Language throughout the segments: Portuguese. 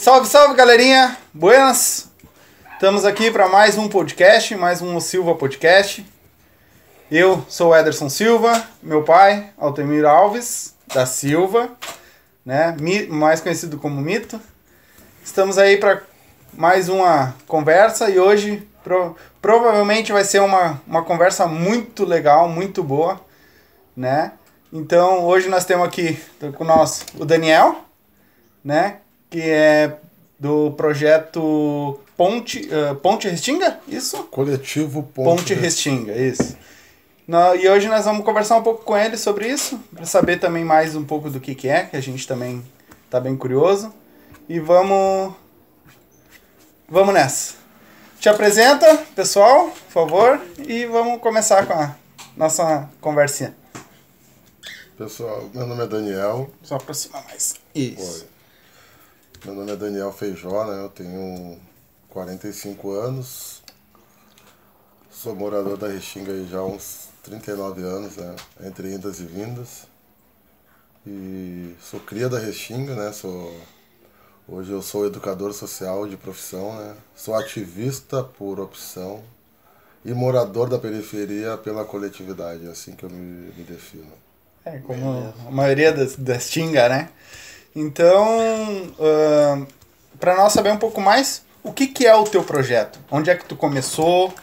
Salve, salve, galerinha! Buenas! Estamos aqui para mais um podcast, mais um Silva Podcast. Eu sou o Ederson Silva, meu pai, Altemir Alves da Silva, né? mais conhecido como Mito. Estamos aí para mais uma conversa e hoje pro, provavelmente vai ser uma, uma conversa muito legal, muito boa, né? Então hoje nós temos aqui com nós o Daniel, né? Que é do projeto Ponte, uh, Ponte Restinga, isso? Coletivo Ponte, Ponte Restinga, isso. No, e hoje nós vamos conversar um pouco com ele sobre isso, para saber também mais um pouco do que, que é, que a gente também tá bem curioso. E vamos. Vamos nessa. Te apresenta, pessoal, por favor, e vamos começar com a nossa conversinha. Pessoal, meu nome é Daniel. Só aproximar mais. Isso. Oi. Meu nome é Daniel Feijó, né? Eu tenho 45 anos. Sou morador da Restinga já há uns 39 anos, né? Entre indas e vindas. E sou cria da Restinga, né? Sou Hoje eu sou educador social de profissão, né? Sou ativista por opção e morador da periferia pela coletividade, é assim que eu me, me defino. É, como a maioria das, das Tinga, né? Então, uh, para nós saber um pouco mais, o que, que é o teu projeto? Onde é que tu começou?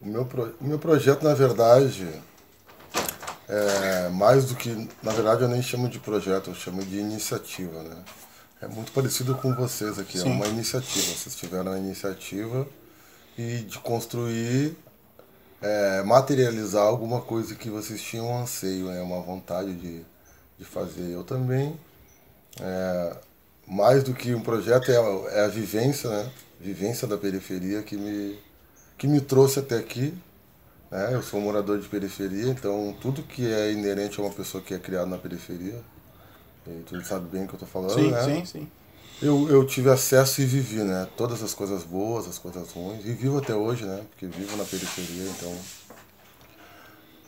O meu, pro, o meu projeto, na verdade, é mais do que. Na verdade, eu nem chamo de projeto, eu chamo de iniciativa, né? É muito parecido com vocês aqui, é Sim. é uma iniciativa. Vocês tiveram a iniciativa e de construir é, materializar alguma coisa que vocês tinham um anseio, né? uma vontade de, de fazer. Eu também, é, mais do que um projeto, é a, é a vivência, né? vivência da periferia que me, que me trouxe até aqui. Né? Eu sou um morador de periferia, então tudo que é inerente a uma pessoa que é criada na periferia, e tu sabe bem o que eu estou falando, sim, né? Sim, sim, eu, eu tive acesso e vivi, né? Todas as coisas boas, as coisas ruins. E vivo até hoje, né? Porque vivo na periferia, então.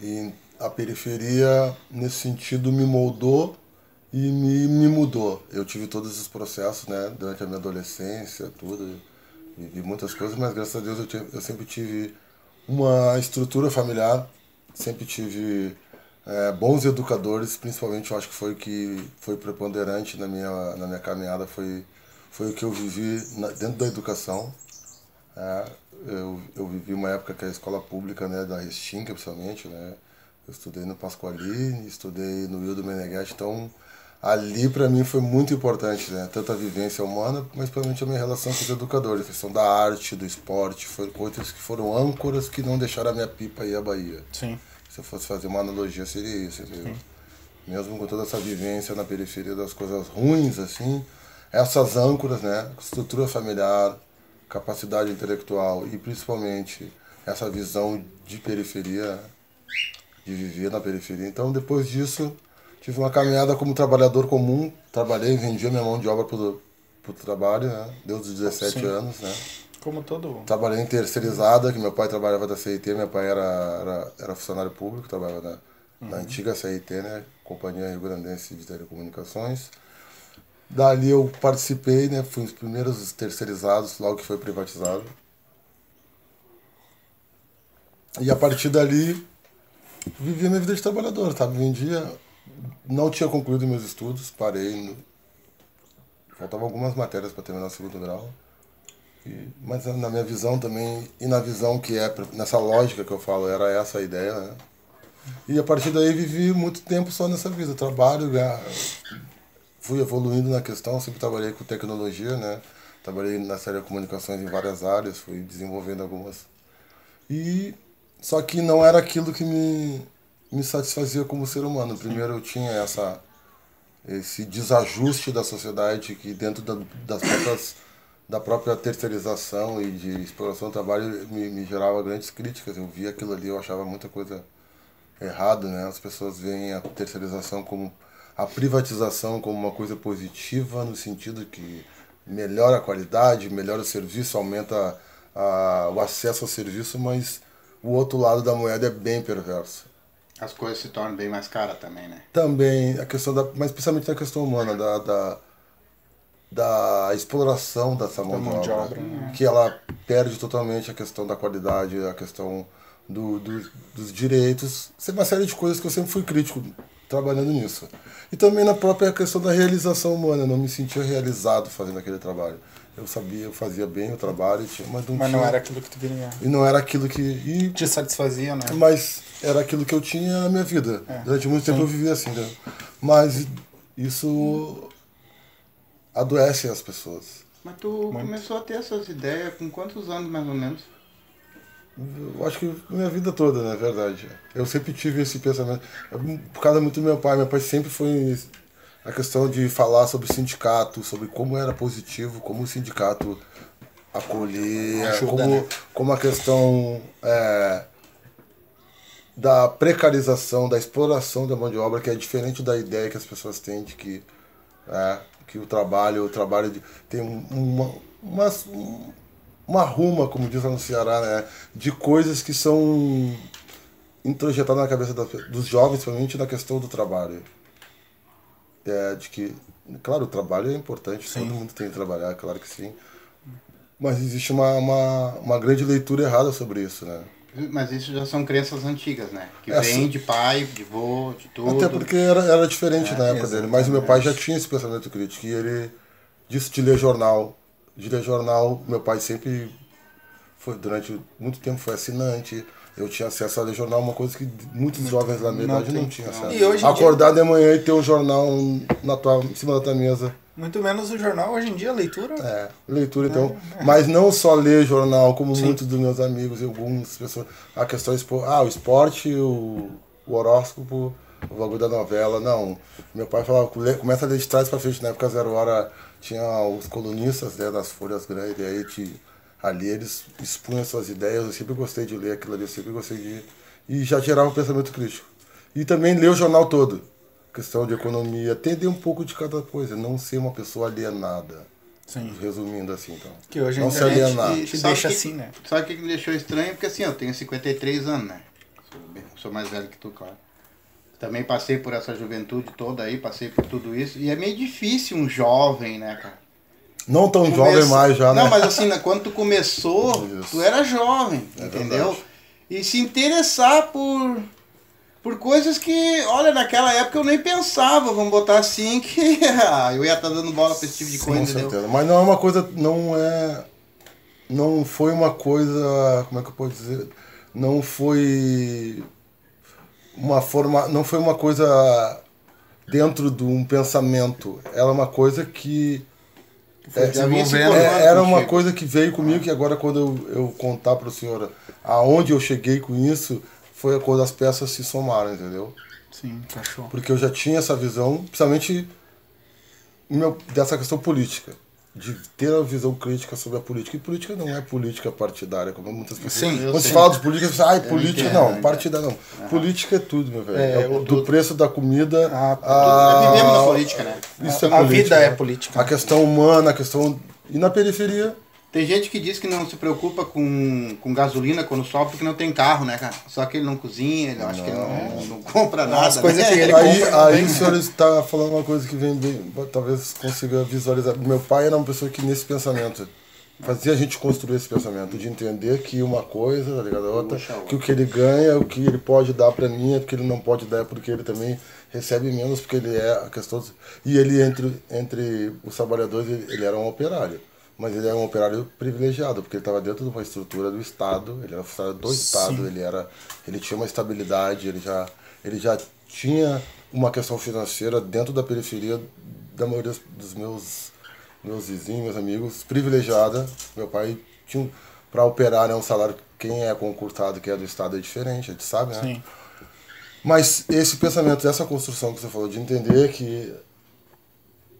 E a periferia, nesse sentido, me moldou e me, me mudou. Eu tive todos esses processos, né? Durante a minha adolescência, tudo. Vivi muitas coisas, mas graças a Deus eu, tive, eu sempre tive uma estrutura familiar, sempre tive é, bons educadores, principalmente eu acho que foi o que foi preponderante na minha, na minha caminhada, foi, foi o que eu vivi na, dentro da educação. É, eu, eu vivi uma época que a escola pública, né, da Restinga, principalmente, né, eu estudei no Pasqualini, estudei no Wildo Meneghetti, então ali para mim foi muito importante, né, tanto a vivência humana, mas principalmente a minha relação com os educadores, a questão da arte, do esporte, foram coisas que foram âncoras que não deixaram a minha pipa ir à Bahia. Sim. Se eu fosse fazer uma analogia, seria isso, entendeu? Mesmo com toda essa vivência na periferia das coisas ruins, assim, essas âncoras, né? Estrutura familiar, capacidade intelectual e principalmente essa visão de periferia, de viver na periferia. Então, depois disso, tive uma caminhada como trabalhador comum, trabalhei, vendia minha mão de obra pro, pro trabalho, né? Deu os 17 Sim. anos, né? Como todo. Trabalhei em terceirizada, que meu pai trabalhava da CIT, meu pai era, era, era funcionário público, trabalhava na, uhum. na antiga CIT, né? Companhia Rio Grandense de Telecomunicações. Dali eu participei, né? Fui um dos primeiros terceirizados, logo que foi privatizado. E a partir dali, vivia minha vida de trabalhador, sabe? Vendia, não tinha concluído meus estudos, parei. No... Faltavam algumas matérias para terminar o segundo grau. E, mas na minha visão também, e na visão que é, nessa lógica que eu falo, era essa a ideia, né? E a partir daí vivi muito tempo só nessa vida, trabalho, fui evoluindo na questão, sempre trabalhei com tecnologia, né? Trabalhei na série de comunicações em várias áreas, fui desenvolvendo algumas. E só que não era aquilo que me, me satisfazia como ser humano. Primeiro eu tinha essa esse desajuste da sociedade que dentro da, das próprias da própria terceirização e de exploração do trabalho me, me gerava grandes críticas. Eu via aquilo ali, eu achava muita coisa errada, né? As pessoas veem a terceirização como a privatização como uma coisa positiva no sentido que melhora a qualidade, melhora o serviço, aumenta a, o acesso ao serviço, mas o outro lado da moeda é bem perverso. As coisas se tornam bem mais caras também, né? Também a questão da. Mas principalmente na questão humana, da. da da exploração dessa mão, mão de obra, né? que ela perde totalmente a questão da qualidade, a questão do, do- dos direitos, é uma série de coisas que eu sempre fui crítico trabalhando nisso. E também na própria questão da realização humana, eu não me sentia realizado fazendo aquele trabalho. Eu sabia, eu fazia bem o trabalho, tinha- mas não Mas tinha, não era aquilo que tu queria. e não era aquilo que e Te satisfazia, né? mas era aquilo que eu tinha na minha vida. É, Durante muito tempo eu vivia assim, né? Mas isso adoece as pessoas. Mas tu começou a ter essas ideias com quantos anos mais ou menos? Eu acho que minha vida toda, na verdade. Eu sempre tive esse pensamento. Por causa muito do meu pai. Meu pai sempre foi a questão de falar sobre sindicato, sobre como era positivo, como o sindicato acolhia, Ajuda, como, né? como a questão é, da precarização, da exploração da mão de obra, que é diferente da ideia que as pessoas têm de que, é, que o trabalho, o trabalho de, tem um- uma, uma, uma ruma, como diz lá no Ceará, né, de coisas que são introjetadas na cabeça pe- dos jovens, principalmente na questão do trabalho. É, de que, claro, o trabalho é importante, todo mundo tem que trabalhar, claro que sim. Mas existe uma, uma, uma grande leitura errada sobre isso, né? Mas isso já são crenças antigas, né? Que É, vem de pai, de vô, de tudo. Até porque era, era diferente É, na época dele. Mas o meu pai já tinha esse pensamento crítico. E ele disse de ler jornal. De ler jornal, meu pai sempre foi, durante muito tempo foi assinante. Eu tinha acesso a ler jornal, uma coisa que muitos jovens da minha idade não tinham acesso. E Acordar de manhã e ter um jornal na tua, em cima da tua mesa. Muito menos o jornal, hoje em dia, a leitura. É, leitura então. Mas não só ler jornal, como muitos dos meus amigos e algumas pessoas. A questão expo... Ah, o esporte, o, o horóscopo, o bagulho da novela. Não. Meu pai falava, "Lê- começa a ler de trás pra frente. Na época zero hora tinha os colunistas né, das folhas grandes, e aí te, ali eles expunham suas ideias. Eu sempre gostei de ler aquilo ali, eu sempre gostei de. E já gerava um pensamento crítico. E também ler o jornal todo. Questão de economia, entender um pouco de cada coisa, não ser uma pessoa alienada. Sim. Resumindo assim, então. Que hoje a não se alienar. te Sabe deixa que- assim, né? Sabe o que me deixou estranho? Porque assim, eu tenho 53 anos, né? Sou, bem- sou mais velho que tu, claro. Também passei por essa juventude toda aí, passei por tudo isso. E é meio difícil um jovem, né, cara? Não tão Começa- jovem mais já, né? Não, mas assim, né, quando tu começou, tu era jovem, É entendeu? verdade. E se interessar por por coisas que, olha, naquela época eu nem pensava, vamos botar assim, que ah, eu ia estar dando bola pra esse tipo de Com coisa, entendeu? certeza. Mas não é uma coisa. Não é. Não foi uma coisa. Como é que eu posso dizer? Não foi. Uma forma. Não foi uma coisa dentro de um pensamento. Ela é uma coisa que. É, É, era uma coisa que veio comigo que agora quando eu, eu contar para o senhor aonde eu cheguei com isso, foi quando as peças se somaram, entendeu? Sim, cachorro. Porque eu já tinha essa visão, principalmente meu, dessa questão política. De ter a visão crítica sobre a política. E política não é política partidária, como muitas pessoas. Sim, Quando se fala de política, você fala, ai, política entendo, não, partida não. Política é tudo, meu velho. É, É o- o- do preço da comida. Ah, a- Nós vivemos na política, né? Isso é A política, vida é né? política. A questão humana, a questão. E na periferia, Tem gente que diz que não se preocupa com, com gasolina quando sobe porque não tem carro, né, cara? Só que ele não cozinha, ele acho que ele não, não compra nada. As coisas né? que ele aí, compra aí o senhor está falando uma coisa que vem bem, talvez consiga visualizar. Meu pai era uma pessoa que nesse pensamento fazia a gente construir esse pensamento de entender que uma coisa, tá ligado? Outra, que o que ele ganha, o que ele pode dar para mim, é porque ele não pode dar é porque ele também recebe menos, porque ele é a questão e ele entre entre os trabalhadores ele, ele era um operário. Mas ele era um operário privilegiado, porque ele estava dentro de uma estrutura do Estado, ele era funcionário do Estado, ele era ele tinha uma estabilidade, ele já ele já tinha uma questão financeira dentro da periferia da maioria dos meus meus vizinhos, meus amigos, privilegiada. Meu pai tinha para operar é um salário quem é concursado, que é do estado é diferente, a gente sabe, né? Sim. Mas esse pensamento, essa construção que você falou de entender que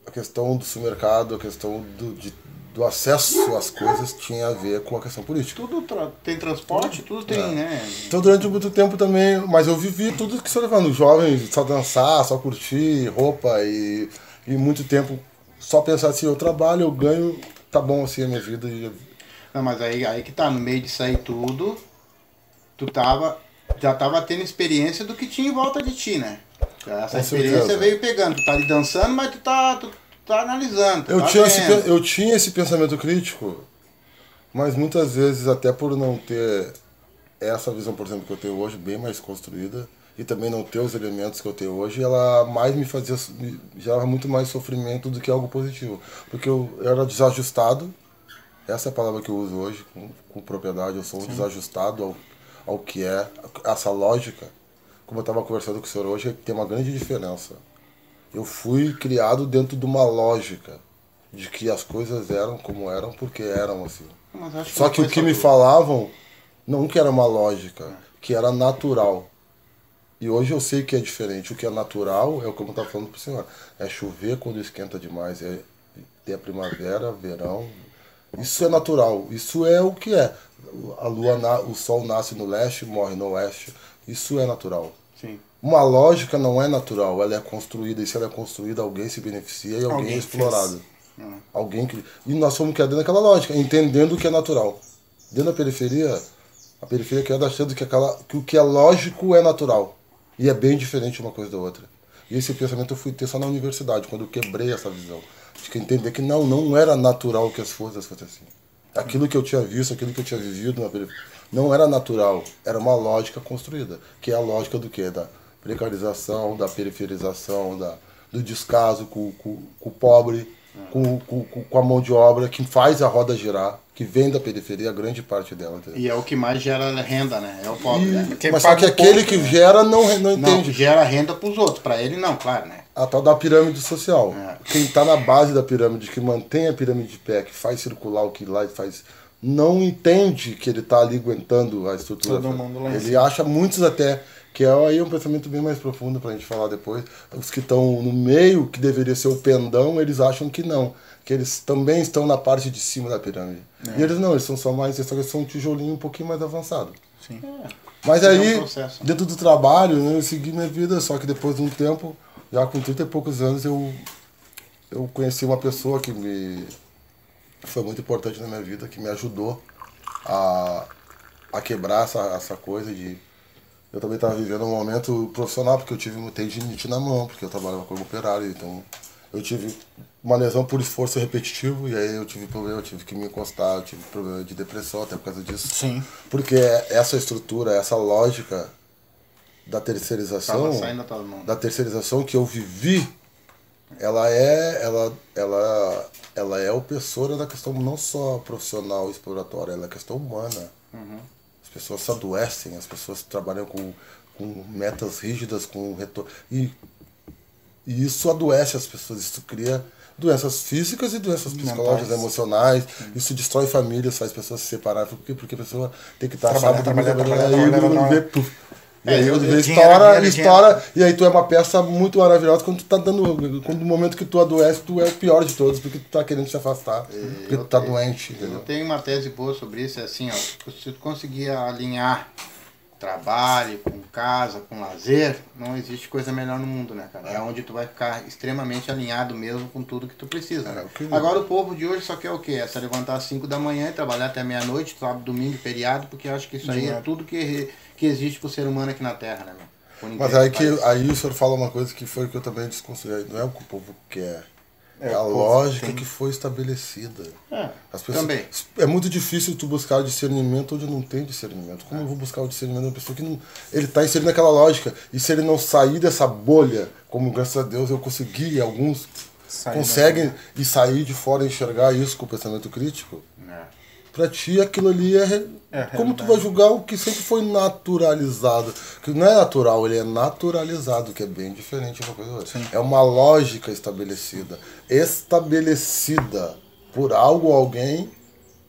a questão do supermercado, a questão do, de- do acesso às coisas tinha a ver com a questão política. Tudo tra- tem transporte, tudo tem, né? Então durante muito tempo também, mas eu vivi tudo que você levando, jovem, só dançar, só curtir, roupa e, e muito tempo só pensar assim, eu trabalho, eu ganho, tá bom assim a minha vida. E, Não, mas aí, aí que tá, no meio disso aí tudo, tu tava já tava tendo experiência do que tinha em volta de ti, né? Essa Com experiência certeza. veio pegando. Tu tá ali dançando, mas tu tá, tu tá analisando. tu Eu tá tinha, esse, eu tinha esse pensamento crítico, mas muitas vezes, até por não ter essa visão, por exemplo, que eu tenho hoje, bem mais construída, e também não ter os elementos que eu tenho hoje, ela mais me fazia, gerava muito mais sofrimento do que algo positivo. Porque eu era desajustado, essa é a palavra que eu uso hoje com, com propriedade, eu sou um desajustado ao, ao que é, essa lógica. Como eu estava conversando com o senhor hoje, tem uma grande diferença. Eu fui criado dentro de uma lógica de que as coisas eram como eram porque eram assim. Só não que o que me falavam não que era uma lógica, que era natural. E hoje eu sei que é diferente. O que é natural é o que eu estava falando para o senhor. É chover quando esquenta demais, é ter a primavera, verão. Isso é natural. Isso é o que é. A lua, o sol nasce no leste, morre no oeste. Isso é natural. Sim. Uma lógica não é natural, ela é construída, e se ela é construída, alguém se beneficia e alguém, Alguém é explorado. fez. Alguém que... E nós fomos criados naquela lógica, entendendo o que é natural. Dentro da periferia, a periferia é criada achando que, aquela... que o que é lógico é natural. E é bem diferente uma coisa da outra. E esse pensamento eu fui ter só na universidade, quando eu quebrei essa visão. De que entender que não, não era natural que as coisas fossem assim. Aquilo que eu tinha visto, aquilo que eu tinha vivido na periferia, não era natural, era uma lógica construída, que é a lógica do quê? Da precarização, da periferização, da, do descaso com, com, com o pobre, com, com, com a mão de obra, que faz a roda girar, que vem da periferia, grande parte dela. entendeu? E é o que mais gera renda, né? É o pobre, né? Quem Mas só que aquele pouco, que né? gera não, não Não, entende. gera renda pros outros. Pra ele não, claro, né? A tal da pirâmide social. É. Quem está na base da pirâmide, que mantém a pirâmide de pé, que faz circular o que lá faz, não entende que ele está ali aguentando a estrutura. Todo mundo lá ele acha muitos até que é aí um pensamento bem mais profundo para a gente falar depois. Os que estão no meio, que deveria ser o pendão, eles acham que não. Que eles também estão na parte de cima da pirâmide. É. E eles não, eles são só mais, eles são um tijolinho um pouquinho mais avançado. Sim. Mas É um aí, processo. dentro do trabalho, né, eu segui minha vida, só que depois de um tempo, já com 30 e poucos anos, eu, eu conheci uma pessoa que me foi muito importante na minha vida, que me ajudou a, a quebrar essa, essa coisa de. Eu também estava vivendo um momento profissional, porque eu tive um tendinite na mão, porque eu trabalhava como operário, então eu tive uma lesão por esforço repetitivo, e aí eu tive problema, eu tive que me encostar, eu tive problema de depressão até por causa disso. Sim. Porque essa estrutura, essa lógica da terceirização, da terceirização que eu vivi, ela é, ela, ela, ela é opressora da questão não só profissional e exploratória, ela é questão humana. As pessoas se adoecem, as pessoas trabalham com, com metas rígidas, com retorno. E, e isso adoece as pessoas, isso cria doenças físicas e doenças psicológicas, Mentais. emocionais. Isso destrói famílias, faz pessoas se separarem. Por quê? Porque a pessoa tem que estar Trabalhar, sábado, trabalhar, domingo, trabalhar, aí trabalhar, quando trabalhar. E É, aí eu- eu- vê, dinheiro, estoura, dinheiro, estoura, e aí tu é uma peça muito maravilhosa quando tu tá dando. Quando no momento que tu adoece, tu é o pior de todos, porque tu tá querendo se afastar. Porque tu tá doente, Eu entendeu? tenho uma tese boa sobre isso, é assim, ó, se tu conseguir alinhar trabalho com casa, com lazer, não existe coisa melhor no mundo, né, cara? É onde tu vai ficar extremamente alinhado mesmo com tudo que tu precisa, né? É, Agora o povo de hoje só quer o quê? É se levantar às 5 da manhã e trabalhar até meia-noite, sábado, domingo, feriado, porque eu acho que isso aí é tudo que, que existe pro ser humano aqui na Terra, né, meu? Mas aí, que, aí o senhor fala uma coisa que foi que eu também desconstruí. Não é o que o povo quer. É, É, a lógica tem. que foi estabelecida. É, As pessoas, também. É muito difícil tu buscar o discernimento onde não tem discernimento. Como eu vou buscar o discernimento de uma pessoa que não. Ele está inserido naquela lógica. E se ele não sair dessa bolha, como graças a Deus eu consegui, alguns conseguem e sair de fora e enxergar isso com o pensamento crítico, É. pra ti aquilo ali é. É como tu vai julgar o que sempre foi naturalizado? Que não é natural, ele é naturalizado, que é bem diferente de uma coisa da outra. É uma lógica estabelecida. Estabelecida por algo ou alguém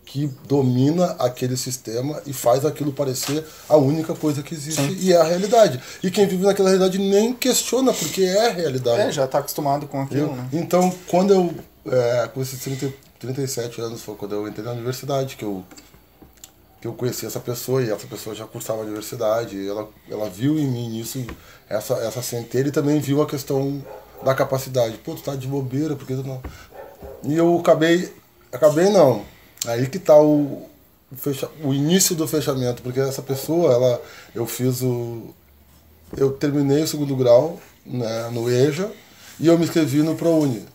que domina aquele sistema e faz aquilo parecer a única coisa que existe e é a realidade. E quem vive naquela realidade nem questiona, porque é a realidade. É, já tá acostumado com aquilo, Eu- né? Então, quando eu, é, com esses 30, 37 anos, foi quando eu entrei na universidade, que eu, que eu conheci essa pessoa, e essa pessoa já cursava a universidade, e ela, ela viu em mim isso, essa, essa centelha, e também viu a questão da capacidade. Pô, tu tá de bobeira, porque tu não... E eu acabei, acabei não, aí que tá o... fecha, o início do fechamento, porque essa pessoa, ela, eu fiz o. Eu terminei o segundo grau né, no EJA e eu me inscrevi no ProUni.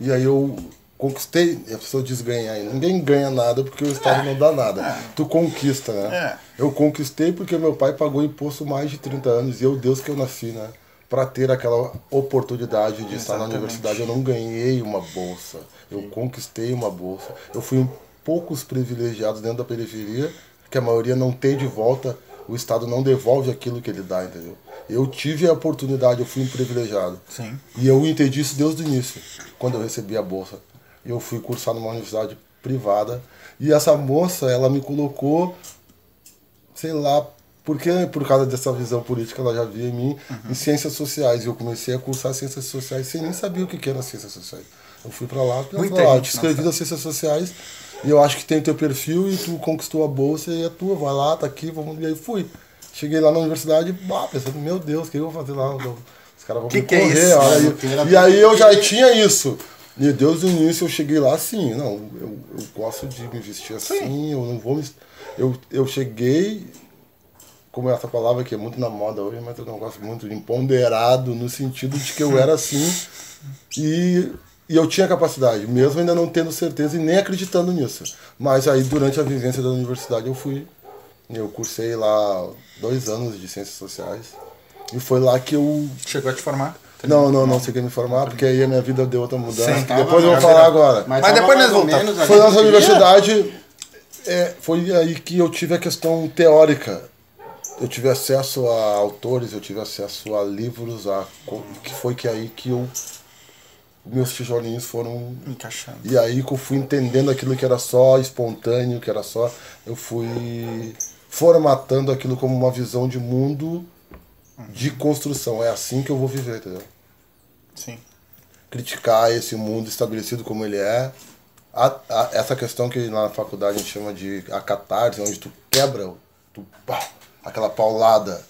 E aí eu conquistei, a pessoa diz ganhar, ninguém ganha nada porque o Estado não dá nada. Tu conquista, né? É. Eu conquistei porque meu pai pagou imposto mais de 30 anos e eu, Deus que eu nasci, né? Para ter aquela oportunidade de estar na Exatamente. universidade, eu não ganhei uma bolsa, eu conquistei uma bolsa. Eu fui um poucos privilegiados dentro da periferia, que a maioria não tem de volta, o Estado não devolve aquilo que ele dá, entendeu? Eu tive a oportunidade, eu fui um privilegiado. Sim. E eu entendi isso desde o início, quando eu recebi a bolsa. Eu fui cursar numa universidade privada e essa moça, ela me colocou, sei lá, porque por causa dessa visão política ela já via em mim, em ciências sociais. E eu comecei a cursar ciências sociais sem nem saber o que que era ciências sociais. Eu fui pra lá, ela Muita falou, ah, eu te inscrevi nas ciências sociais e eu acho que tem o teu perfil e tu conquistou a bolsa e é tua, vai lá, tá aqui, vamos. E aí fui. Cheguei lá na universidade, bah, pensando, meu Deus, o que eu vou fazer lá? Os caras vão Que me que é correr, isso? olha. Mano, E aí eu já tinha isso. E desde o início eu cheguei lá assim, não, eu, eu gosto de me vestir assim, eu não vou me. Eu, eu cheguei, como essa palavra que é muito na moda hoje, mas eu não gosto muito, de empoderado, no sentido de que eu era assim e, e eu tinha capacidade, mesmo ainda não tendo certeza e nem acreditando nisso. Mas aí durante a vivência da universidade eu fui, eu cursei lá dois anos de ciências sociais e foi lá que eu Chegou a te formar? Não, não, não cheguei a me formar, porque aí a minha vida deu outra mudança. Sim, que depois eu vou falar agora. Mas tava depois nós voltamos. Foi queria. universidade, é, foi aí que eu tive a questão teórica. Eu tive acesso a autores, eu tive acesso a livros, a, que foi que aí que eu meus tijolinhos foram Encaixando. e aí que eu fui entendendo aquilo que era só espontâneo, que era só. Eu fui formatando aquilo como uma visão de mundo de construção. É assim que eu vou viver, entendeu? Sim. Criticar esse mundo estabelecido como ele é. A- a- essa questão que na faculdade a gente chama de a catarse, onde tu quebra, tu, pá, aquela paulada.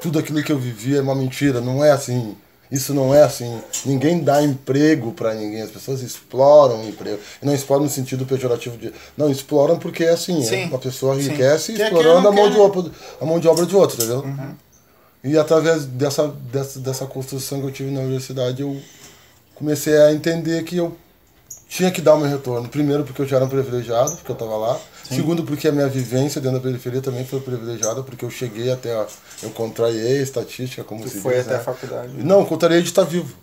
Tudo aquilo que eu vivi é uma mentira, não é assim. Isso não é assim. Ninguém dá emprego para ninguém. As pessoas exploram o emprego. E não exploram no sentido pejorativo de. Não, exploram porque é assim. Sim. É, uma pessoa Sim. enriquece Quer explorando a mão, não de quer. obra, a mão de obra de outro, entendeu? E através dessa, dessa, dessa construção que eu tive na universidade, eu comecei a entender que eu tinha que dar o meu retorno. Primeiro, porque eu já era um privilegiado, porque eu estava lá. Segundo, porque a minha vivência dentro da periferia também foi privilegiada, porque eu cheguei até a. Eu contrariei a estatística, como Tu se foi diz, até né? a faculdade. Não, contrariei de estar vivo.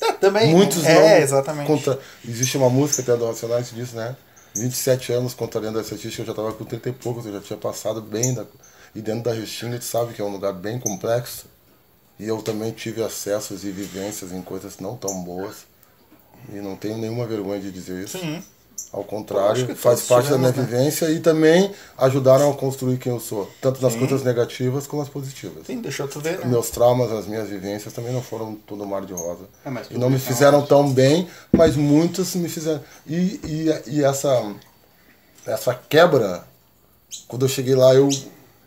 É, também. Muitos é, não. exatamente. Contra... Existe uma música até do Racionais que diz, né? 27 anos contrariando a estatística, eu já estava com 30 e poucos, eu já tinha passado bem. Da... E dentro da Restinga, tu sabe que é um lugar bem complexo. E eu também tive acessos e vivências em coisas não tão boas. E não tenho nenhuma vergonha de dizer isso. Sim. Ao contrário, faz parte da minha né? vivência e também ajudaram a construir quem eu sou. Tanto nas Sim. coisas negativas como nas positivas. Sim, deixou tu ver, né? Meus traumas, as minhas vivências também não foram tudo mar de rosa. É, mas e não me é fizeram tão bem, mas muitas me fizeram. E, e, e essa, essa quebra, quando eu cheguei lá, eu,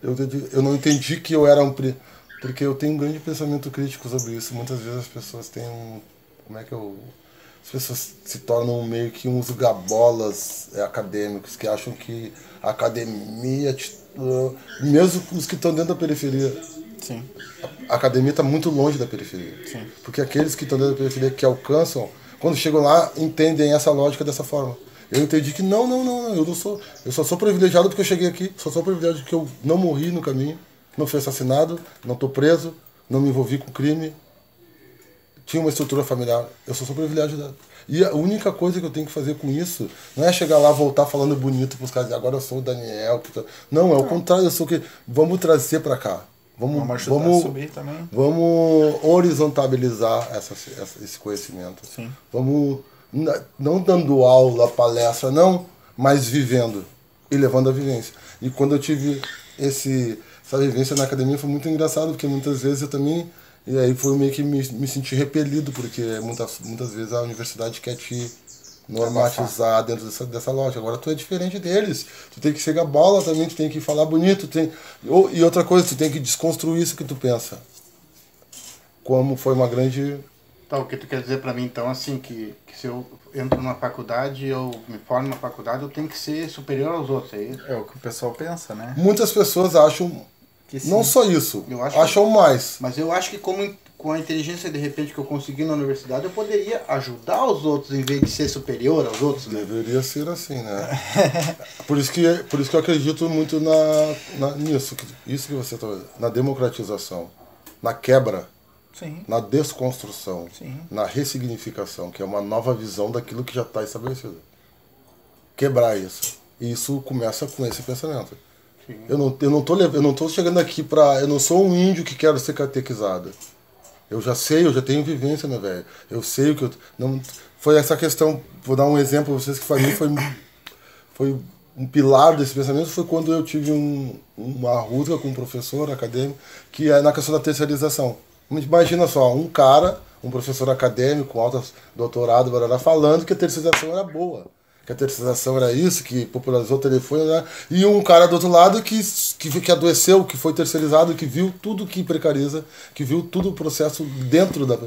eu, eu não entendi que eu era um. pri- Porque eu tenho um grande pensamento crítico sobre isso. Muitas vezes as pessoas têm um. Como é que eu. As pessoas se tornam meio que uns gabolas é, acadêmicos que acham que a academia. uh, mesmo os que estão dentro da periferia, Sim. a academia está muito longe da periferia. Sim. Porque aqueles que estão dentro da periferia que alcançam, quando chegam lá, entendem essa lógica dessa forma. Eu entendi que não, não, não, eu não sou. Eu só sou privilegiado porque eu cheguei aqui, só sou privilegiado porque eu não morri no caminho, não fui assassinado, não estou preso, não me envolvi com crime, tinha uma estrutura familiar. Eu só sou privilegiado. E a única coisa que eu tenho que fazer com isso não é chegar lá, voltar falando bonito para os caras, agora eu sou o Daniel. tá-" Não, é o contrário, eu sou o que. Vamos trazer para cá. Vamos, Vamos vamos, subir também. Vamos horizontabilizar essa, esse conhecimento. Sim. Vamos, não dando aula, palestra, não, mas vivendo e levando a vivência. E quando eu tive esse, essa vivência na academia foi muito engraçado, porque muitas vezes eu também. E aí foi meio que me, me senti repelido, porque muitas, muitas vezes a universidade quer te normatizar dentro dessa, dessa loja. Agora tu é diferente deles. Tu tem que chegar bola também, tu tem que falar bonito. Tem... E outra coisa, tu tem que desconstruir isso que tu pensa. Como foi uma grande Então, o que tu quer dizer pra mim, então, assim, que, que se eu entro numa faculdade, eu me formo numa faculdade, eu tenho que ser superior aos outros, é isso? É o que o pessoal pensa, né? Muitas pessoas acham, Que sim. não só isso, Eu acho acham mais. Mas eu acho que como com a inteligência, de repente, que eu consegui na universidade, eu poderia ajudar os outros em vez de ser superior aos outros, né? Deveria ser assim, né? por, isso que, por isso que eu acredito muito na, na, nisso, que- isso que você está na democratização, na quebra, Sim. na desconstrução, Sim. na ressignificação, que é uma nova visão daquilo que já está estabelecido. Quebrar isso. E isso começa com esse pensamento. Eu não, eu, não tô, eu não tô chegando aqui pra. Eu não sou um índio que quero ser catequizado. Eu já sei, eu já tenho vivência, meu velho. Eu sei o que eu. Não, foi essa questão. Vou dar um exemplo pra vocês que para mim foi, foi um pilar desse pensamento. Foi quando eu tive um, uma rusga com um professor acadêmico, que é na questão da terceirização. Imagina só, um cara, um professor acadêmico alto doutorado, barará, falando que a terceirização era boa que a terceirização era isso, que popularizou o telefone, né? e um cara do outro lado que, que, que adoeceu, que foi terceirizado, que viu tudo que precariza, que viu tudo o processo dentro da.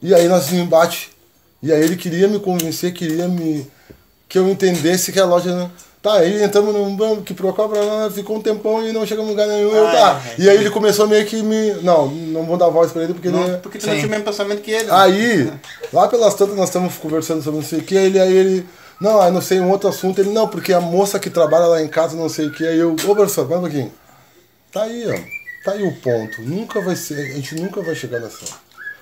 E aí nós embate. E aí ele queria me convencer, queria me. que eu entendesse que a loja. Né? Tá, aí entramos num banco que procura, ficou um tempão e não chegamos em lugar nenhum. eu, Ah, tá. é, E aí ele começou meio que me. Não, não vou dar voz pra ele porque ele. Não, porque tu não Sim. tinha o mesmo pensamento que ele. né? Aí, lá pelas tantas nós estamos conversando sobre não sei o que, ele aí ele. Não, aí não sei, um outro assunto, ele, não, porque a moça que trabalha lá em casa, não sei o que, aí eu, ô professor, vai um pouquinho. Tá aí, ó. Tá aí o ponto. Nunca vai ser, a gente nunca vai chegar nessa.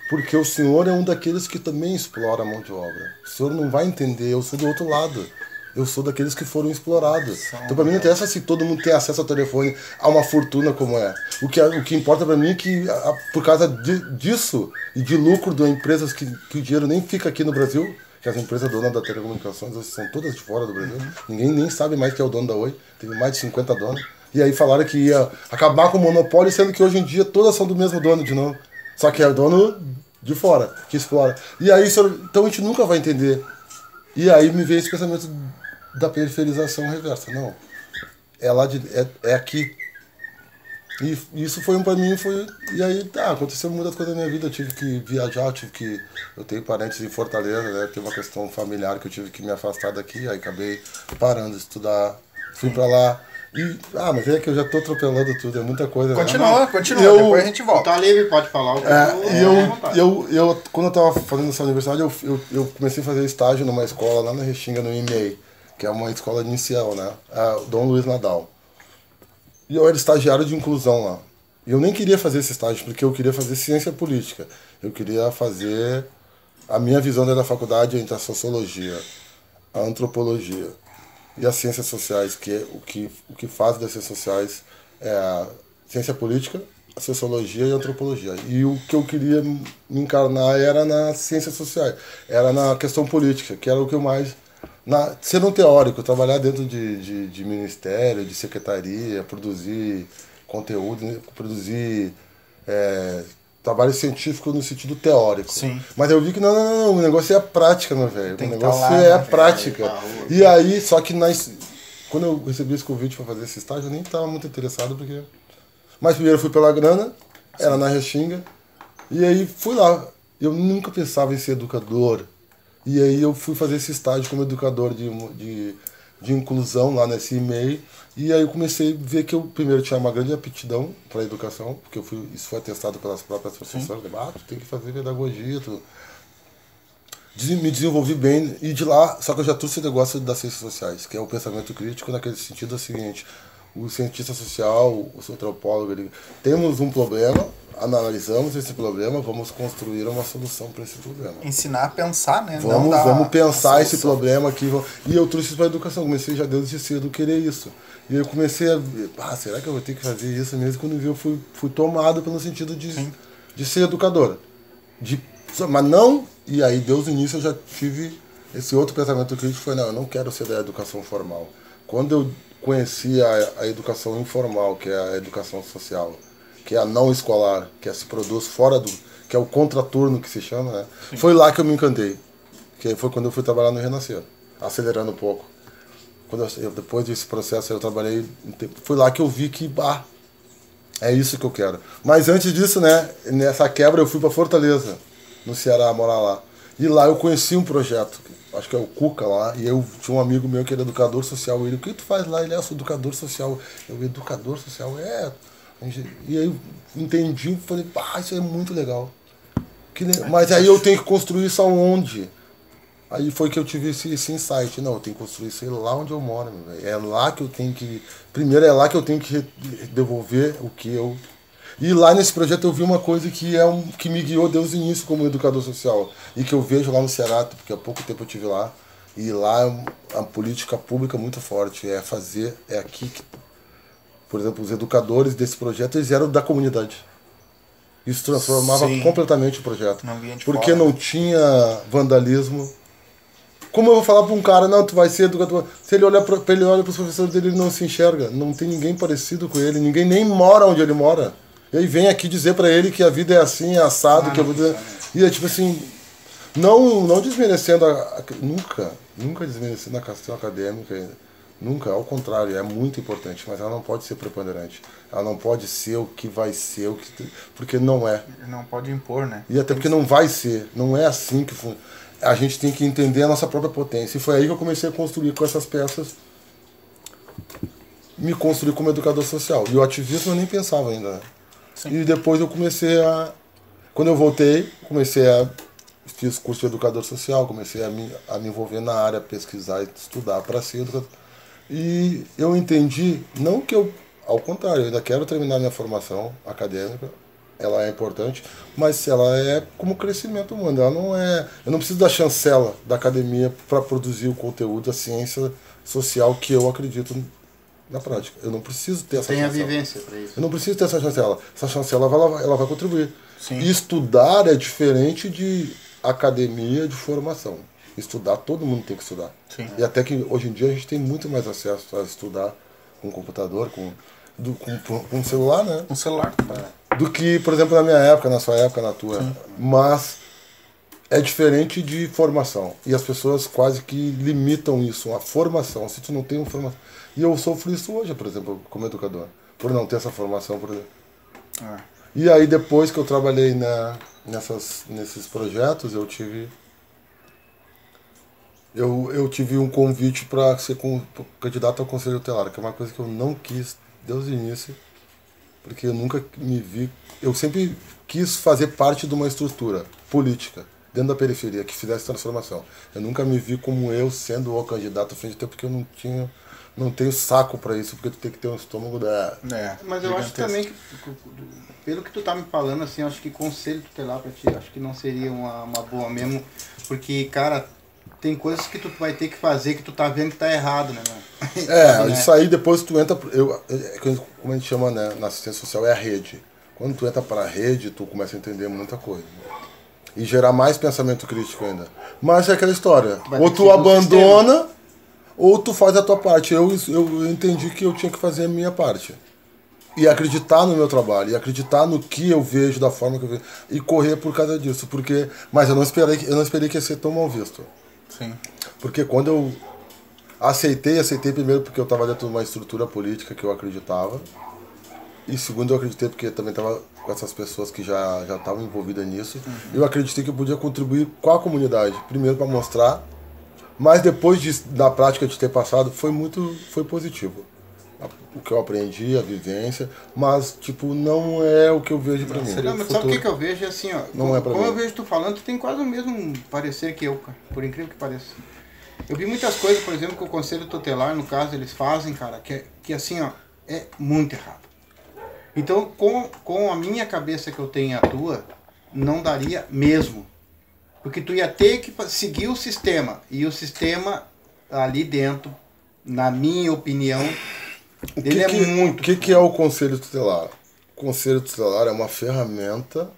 Porque o senhor é um daqueles que também explora a mão de obra. O senhor não vai entender, eu sou do outro lado. Eu sou daqueles que foram explorados. Então, pra mim, não interessa se todo mundo tem acesso ao telefone a uma fortuna como é. O que, o que importa pra mim é que, a- por causa de- disso e de lucro de empresas que, que o dinheiro nem fica aqui no Brasil, que as empresas donas da telecomunicações são todas de fora do Brasil, ninguém nem sabe mais quem é o dono da Oi, tem mais de 50 donos. E aí falaram que ia acabar com o monopólio, sendo que hoje em dia todas são do mesmo dono de novo. Só que é o dono de fora, que explora. E aí, então a gente nunca vai entender. E aí me veio esse pensamento da periferização reversa. Não, é lá de, é, é aqui. E isso foi um pra mim, foi. E aí, tá, aconteceu muitas coisas na minha vida. Eu tive que viajar, eu tive que. Eu tenho parentes em Fortaleza, né? Tem uma questão familiar que eu tive que me afastar daqui, aí acabei parando de estudar. Fui pra lá. E. Ah, mas é que eu já tô atropelando tudo, é muita coisa. né? Continua, continua, Eu- depois a gente volta. Tá livre, pode falar o que É, e à eu, eu, eu, quando eu tava fazendo essa universidade, eu, eu, eu comecei a fazer estágio numa escola lá na Restinga, no IMEI, que é uma escola inicial, né? A Dom Luiz Nadal. E eu era estagiário de inclusão lá. E eu nem queria fazer esse estágio, porque eu queria fazer ciência política. Eu queria fazer. A minha visão da faculdade entre a sociologia, a antropologia e as ciências sociais, que é o que, o que faz das ciências sociais é a ciência política, a sociologia e a antropologia. E o que eu queria me encarnar era nas ciências sociais, era na questão política, que era o que eu mais. Na, ser um teórico, trabalhar dentro de, de, de ministério, de secretaria, produzir conteúdo, né, produzir é, trabalho científico no sentido teórico. Sim. Mas eu vi que não, não, não, não, o negócio é a prática, meu velho. O que negócio tá lá, é a né? prática. Tá, E aí, só que nas, quando eu recebi esse convite para fazer esse estágio, eu nem estava muito interessado, porque. Mas primeiro eu fui pela grana, era na Restinga, e aí fui lá. Eu nunca pensava em ser educador. E aí eu fui fazer esse estágio como educador de, de, de inclusão lá nesse e-mail. E aí eu comecei a ver que eu primeiro tinha uma grande aptidão para a educação, porque eu fui, isso foi atestado pelas próprias professoras. Ah, tu tem que fazer pedagogia, tu, me desenvolvi bem e de lá, só que eu já trouxe o negócio das ciências sociais, que é o pensamento crítico naquele sentido é o seguinte, o cientista social, o antropólogo, ele, temos um problema, analisamos esse problema, vamos construir uma solução para esse problema. Ensinar a pensar, né? Vamos, vamos pensar esse problema aqui. E eu trouxe isso para a educação. Comecei já desde cedo querer isso. E eu comecei a ver, ah, será que eu vou ter que fazer isso mesmo? Quando eu vi, eu fui, fui tomado pelo sentido de, de ser educador. De, mas não, e aí Deus início eu já tive esse outro pensamento crítico, foi, não, eu não quero ser da educação formal. Quando eu conheci a, a educação informal, que é a educação social, que é a não escolar, que é, se produz fora do, que é o contraturno que se chama, né? Foi lá que eu me encantei. Que foi quando eu fui trabalhar no Renascer, acelerando um pouco. Quando eu, depois desse processo eu trabalhei, foi lá que eu vi que, bah, é isso que eu quero. Mas antes disso, né, nessa quebra eu fui para Fortaleza. no Ceará, morar lá. E lá eu conheci um projeto, acho que é o Cuca lá, e eu tinha um amigo meu que era educador social. Ele, o que tu faz lá? Ele é, eu sou educador social. Eu, educador social? É. E aí entendi, falei, pá, isso é muito legal. Que, mas aí eu tenho que construir isso aonde? Aí foi que eu tive esse, esse insight. Não, eu tenho que construir isso lá onde eu moro, meu. É lá que eu tenho que. Primeiro é lá que eu tenho que devolver o que eu. E lá nesse projeto eu vi uma coisa que é um que me guiou desde o início como educador social. E que eu vejo lá no Ceará, porque há pouco tempo eu tive lá. E lá é a política pública muito forte. É fazer, é aqui que. Por exemplo, os educadores desse projeto, eles eram da comunidade. Isso transformava Sim. completamente o projeto. porque fora. não tinha vandalismo como eu vou falar para um cara, não, tu vai ser educador. Se ele olhar para ele olha para os professores dele, ele não se enxerga. Não tem ninguém parecido com ele, ninguém nem mora onde ele mora. E aí vem aqui dizer para ele que a vida é assim, é assado, ah, que a vida. E é tipo assim, não, não desmerecendo a, a, nunca, nunca desmerecendo a questão acadêmica, nunca, ao contrário, é muito importante, mas ela não pode ser preponderante. Ela não pode ser o que vai ser, o que porque não é. Não pode impor, né? E até porque não vai ser, não é assim que funciona a gente tem que entender a nossa própria potência. E foi aí que eu comecei a construir com essas peças, me construir como educador social. E o ativismo eu nem pensava ainda. E depois eu comecei a. Quando eu voltei, comecei a. Fiz curso de educador social, comecei a me, a me envolver na área, pesquisar e estudar para ser educador. E eu entendi, não que eu. Ao contrário, eu ainda quero terminar minha formação acadêmica, ela é importante, mas ela é como crescimento humano. Ela não é. Eu não preciso da chancela da academia para produzir o conteúdo da ciência social que eu acredito na prática. Eu não preciso ter essa Tem chancela. a vivência para isso. Eu não preciso ter essa chancela. Essa chancela ela vai, ela vai contribuir. Sim. Estudar é diferente de academia de formação. Estudar, todo mundo tem que estudar. Sim. E até que hoje em dia a gente tem muito mais acesso a estudar com computador, com, do, com, com um celular, né? Um celular. É do que, por exemplo, na minha época, na sua época, na tua. Sim. Mas é diferente de formação. E as pessoas quase que limitam isso, a formação. Se tu não tem uma formação. E eu sofro isso hoje, por exemplo, como educador. Por não ter essa formação, por exemplo. Ah. E aí depois que eu trabalhei na, nessas, nesses projetos, eu tive. Eu, eu tive um convite para ser com, candidato ao Conselho Tutelar, que é uma coisa que eu não quis desde o início porque eu nunca me vi. Eu sempre quis fazer parte de uma estrutura política dentro da periferia que fizesse transformação. Eu nunca me vi como eu sendo o candidato à frente, até porque eu não tinha não tenho saco para isso, porque tu tem que ter um estômago da. É, Mas eu acho também que, pelo que tu tá me falando, assim, acho que conselho tutelar pra ti, acho que não seria uma, uma boa mesmo, porque, cara, tem coisas que tu vai ter que fazer que tu tá vendo que tá errado, né, mano? É, né? isso aí depois tu entra. Eu, é, como a gente chama né, na assistência social, é a rede. Quando tu entra para a rede, tu começa a entender muita coisa. E gerar mais pensamento crítico ainda. Mas é aquela história. ou tu abandona, ou tu faz a tua parte. Eu, eu entendi que eu tinha que fazer a minha parte. E acreditar no meu trabalho, e acreditar no que eu vejo, da forma que eu vejo. E correr por causa disso. Porque, mas eu não esperei, eu não esperei que ia ser tão mal visto. Sim. Porque quando eu aceitei, aceitei primeiro porque eu estava dentro de uma estrutura política que eu acreditava. E segundo, eu acreditei porque também estava com essas pessoas que já já estavam envolvidas nisso. Uhum. Eu acreditei que eu podia contribuir com a comunidade, primeiro para mostrar, mas depois de, da prática de ter passado, foi muito foi positivo. O que eu aprendi, a vivência, mas, tipo, não é o que eu vejo pra mim. Não, mas sabe o que, que eu vejo? É assim, ó. Não como, é pra como mim. eu vejo tu falando, tu tem quase o mesmo parecer que eu, cara. Por incrível que pareça. Eu vi muitas coisas, por exemplo, que o Conselho Tutelar, no caso, eles fazem, cara, que, que assim, ó, é muito errado. Então, com, com a minha cabeça que eu tenho e a tua, não daria mesmo. Porque tu ia ter que seguir o sistema. E o sistema ali dentro, na minha opinião, o que ele é que, é muito. O que, que é o Conselho Tutelar? O Conselho Tutelar é uma ferramenta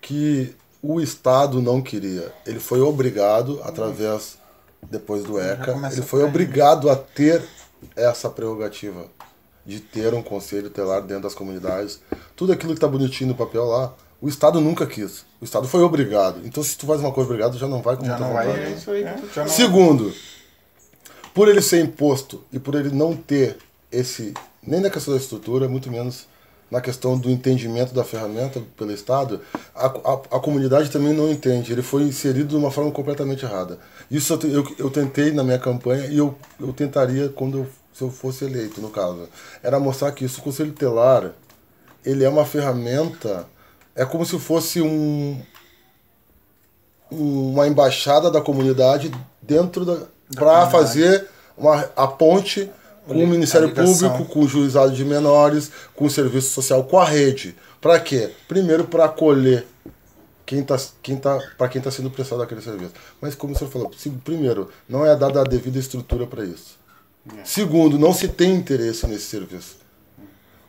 que o Estado não queria. Ele foi obrigado, através, depois do ECA, ele foi obrigado a ter essa prerrogativa de ter um conselho tutelar dentro das comunidades. Tudo aquilo que está bonitinho no papel lá, o Estado nunca quis. O Estado foi obrigado. Então, se tu faz uma coisa obrigado, já não vai como já não vai, é isso aí. É. Segundo, por ele ser imposto e por ele não ter esse, nem na questão da estrutura, muito menos na questão do entendimento da ferramenta pelo Estado, a, a, a, comunidade também não entende. Ele foi inserido de uma forma completamente errada. Isso eu, eu, eu tentei na minha campanha e eu, eu tentaria quando eu, se eu fosse eleito, no caso. Era mostrar que isso, o Conselho Telar, ele é uma ferramenta, é como se fosse um, uma embaixada da comunidade dentro da, para fazer uma, a ponte com o Ministério Público, com o Juizado de Menores, com o Serviço Social, com a rede. Para quê? Primeiro, para acolher quem tá, quem tá, para quem está sendo prestado aquele serviço. Mas, como o senhor falou, primeiro, não é dada a devida estrutura para isso. É. Segundo, não se tem interesse nesse serviço.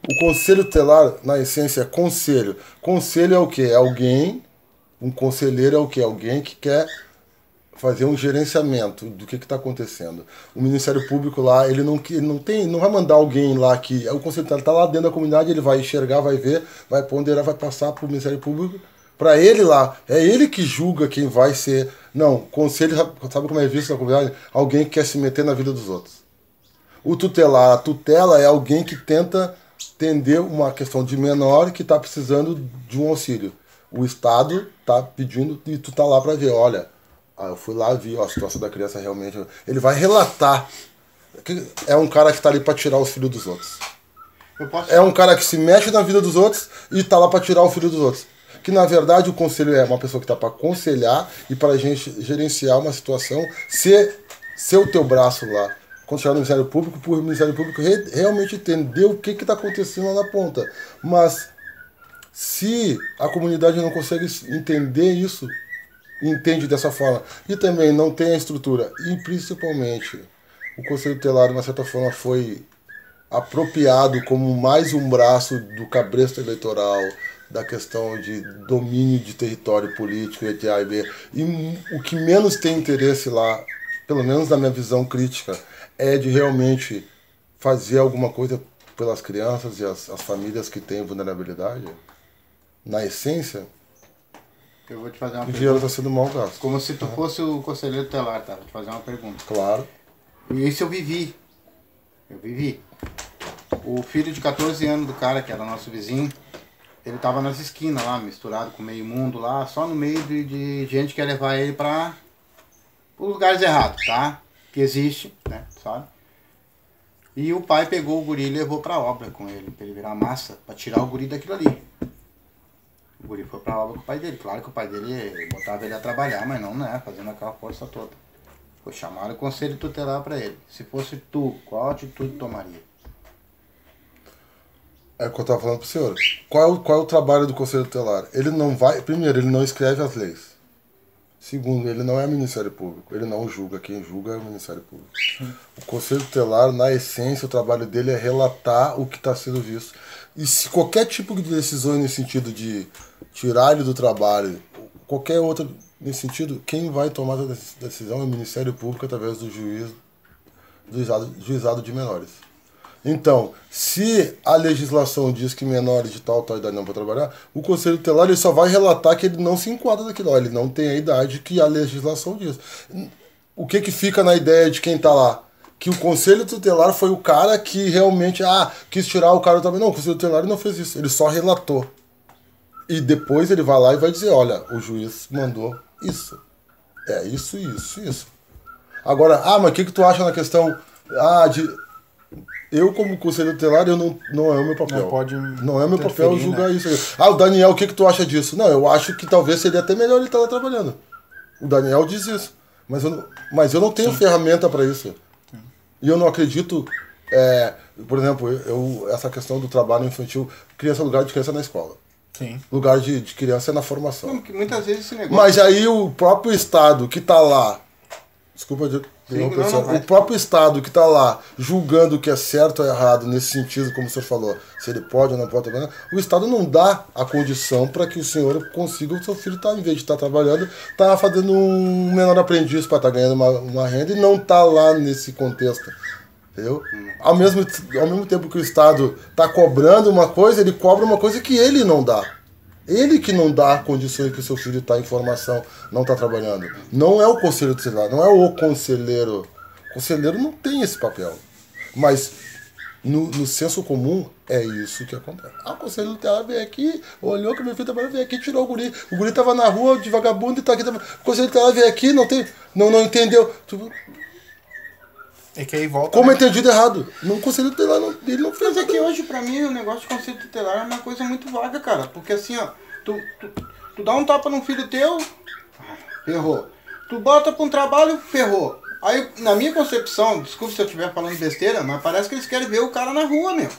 O conselho telar, na essência, é conselho. Conselho é o quê? É alguém, um conselheiro é o quê? Alguém que quer fazer um gerenciamento do que está acontecendo. O Ministério Público lá, ele não, ele não tem, não vai mandar alguém lá que o conselho está lá dentro da comunidade, ele vai enxergar, vai ver, vai ponderar, vai passar para o Ministério Público, para ele lá. É ele que julga quem vai ser. Não, conselho, sabe como é visto na comunidade? Alguém que quer se meter na vida dos outros. O tutelar, a tutela é alguém que tenta atender uma questão de menor que está precisando de um auxílio. O Estado está pedindo e tu tá lá para ver, olha, ah, eu fui lá vi ó, a situação da criança realmente. Ele vai relatar. É um cara que está ali para tirar os filhos dos outros. Posso... É um cara que se mexe na vida dos outros e está lá para tirar o filho dos outros. Que na verdade o conselho é uma pessoa que está para aconselhar e para gerenciar uma situação, ser, ser o teu braço lá. Quando no Ministério Público, para o Ministério Público re, realmente entender o que está acontecendo lá na ponta. Mas se a comunidade não consegue entender isso, entende dessa forma e também não tem a estrutura e principalmente o Conselho Tutelar de uma certa forma foi apropriado como mais um braço do cabresto eleitoral da questão de domínio de território político e A e B e o que menos tem interesse lá pelo menos na minha visão crítica é de realmente fazer alguma coisa pelas crianças e as, as famílias que têm vulnerabilidade na essência eu vou te fazer uma o dinheiro está sendo mal gasto. Como se tu fosse o conselheiro telar, tá? Vou te fazer uma pergunta. Claro. E isso eu vivi. Eu vivi. O filho de 14 anos do cara, que era nosso vizinho, ele tava nas esquinas lá, misturado com meio mundo lá, só no meio de, de gente que ia levar ele para os lugares errados, tá? Que existe, né? Sabe? E o pai pegou o guri e levou pra obra com ele, pra ele virar massa, pra tirar o guri daquilo ali. O guri foi pra aula com o pai dele. Claro que o pai dele botava ele a trabalhar, mas não, né? Fazendo aquela força toda. Foi chamar o conselho tutelar para ele. Se fosse tu, qual atitude tomaria? É o que eu estava falando para o senhor. Qual qual é o trabalho do conselho tutelar? Ele não vai. Primeiro, ele não escreve as leis. Segundo, ele não é Ministério Público. Ele não julga. Quem julga é o Ministério Público. O Conselho Tutelar, na essência, o trabalho dele é relatar o que está sendo visto. E se qualquer tipo de decisão nesse sentido de tirar ele do trabalho, qualquer outra nesse sentido, quem vai tomar essa decisão é o Ministério Público através do juiz do juizado, juizado de menores. Então, se a legislação diz que menores de tal tal idade não podem trabalhar, o Conselho Tutelar ele só vai relatar que ele não se enquadra daquilo, ele não tem a idade que a legislação diz. O que que fica na ideia de quem está lá? que o conselho tutelar foi o cara que realmente ah, quis tirar o cara também. Não, o conselho tutelar não fez isso, ele só relatou. E depois ele vai lá e vai dizer, olha, o juiz mandou isso. É isso, isso, isso. Agora, ah, mas o que, que tu acha na questão ah, de. Eu, como conselho tutelar, eu não, não é o meu papel. Não pode. Não é o meu papel julgar né? isso. Ah, o Daniel, o que, que tu acha disso? Não, eu acho que talvez seria até melhor ele estar lá trabalhando. O Daniel diz isso. Mas eu, mas eu não tenho Sim. ferramenta para isso. E eu não acredito, é, por exemplo, eu, essa questão do trabalho infantil, criança lugar de criança na escola. Sim. Lugar de, de criança é na formação. Não, muitas vezes esse negócio. Mas aí o próprio Estado que está lá. Desculpa, de, Sim, não, não, o próprio Estado que está lá julgando o que é certo ou errado nesse sentido, como o senhor falou, se ele pode ou não pode trabalhar, o Estado não dá a condição para que o senhor consiga, o seu filho tá, em vez de estar tá trabalhando, tá fazendo um menor aprendiz para estar tá ganhando uma, uma renda e não tá lá nesse contexto. Entendeu? Ao mesmo, ao mesmo tempo que o Estado está cobrando uma coisa, ele cobra uma coisa que ele não dá. Ele que não dá condições que o seu filho está em formação, não está trabalhando. Não é o conselho tutelar, não é o conselheiro. O conselheiro não tem esse papel. Mas No, no senso comum, é isso que acontece. Ah, o conselho tutelar veio aqui, olhou que meu filho trabalhou, veio aqui, tirou o guri. O guri tava na rua de vagabundo e tá aqui. Tava... O conselho tutelar veio aqui, não tem. Não, não entendeu. Tipo, É que aí volta. como é né? entendido errado? Não, o conselho tutelar não, ele não fez Mas é que hoje, pra mim, o negócio de conceito tutelar é uma coisa muito vaga, cara. Porque assim, ó, tu, tu, tu dá um tapa num filho teu, ferrou. Tu bota pra um trabalho, ferrou. Aí, na minha concepção, desculpe se eu estiver falando besteira, mas parece que eles querem ver o cara na rua, meu.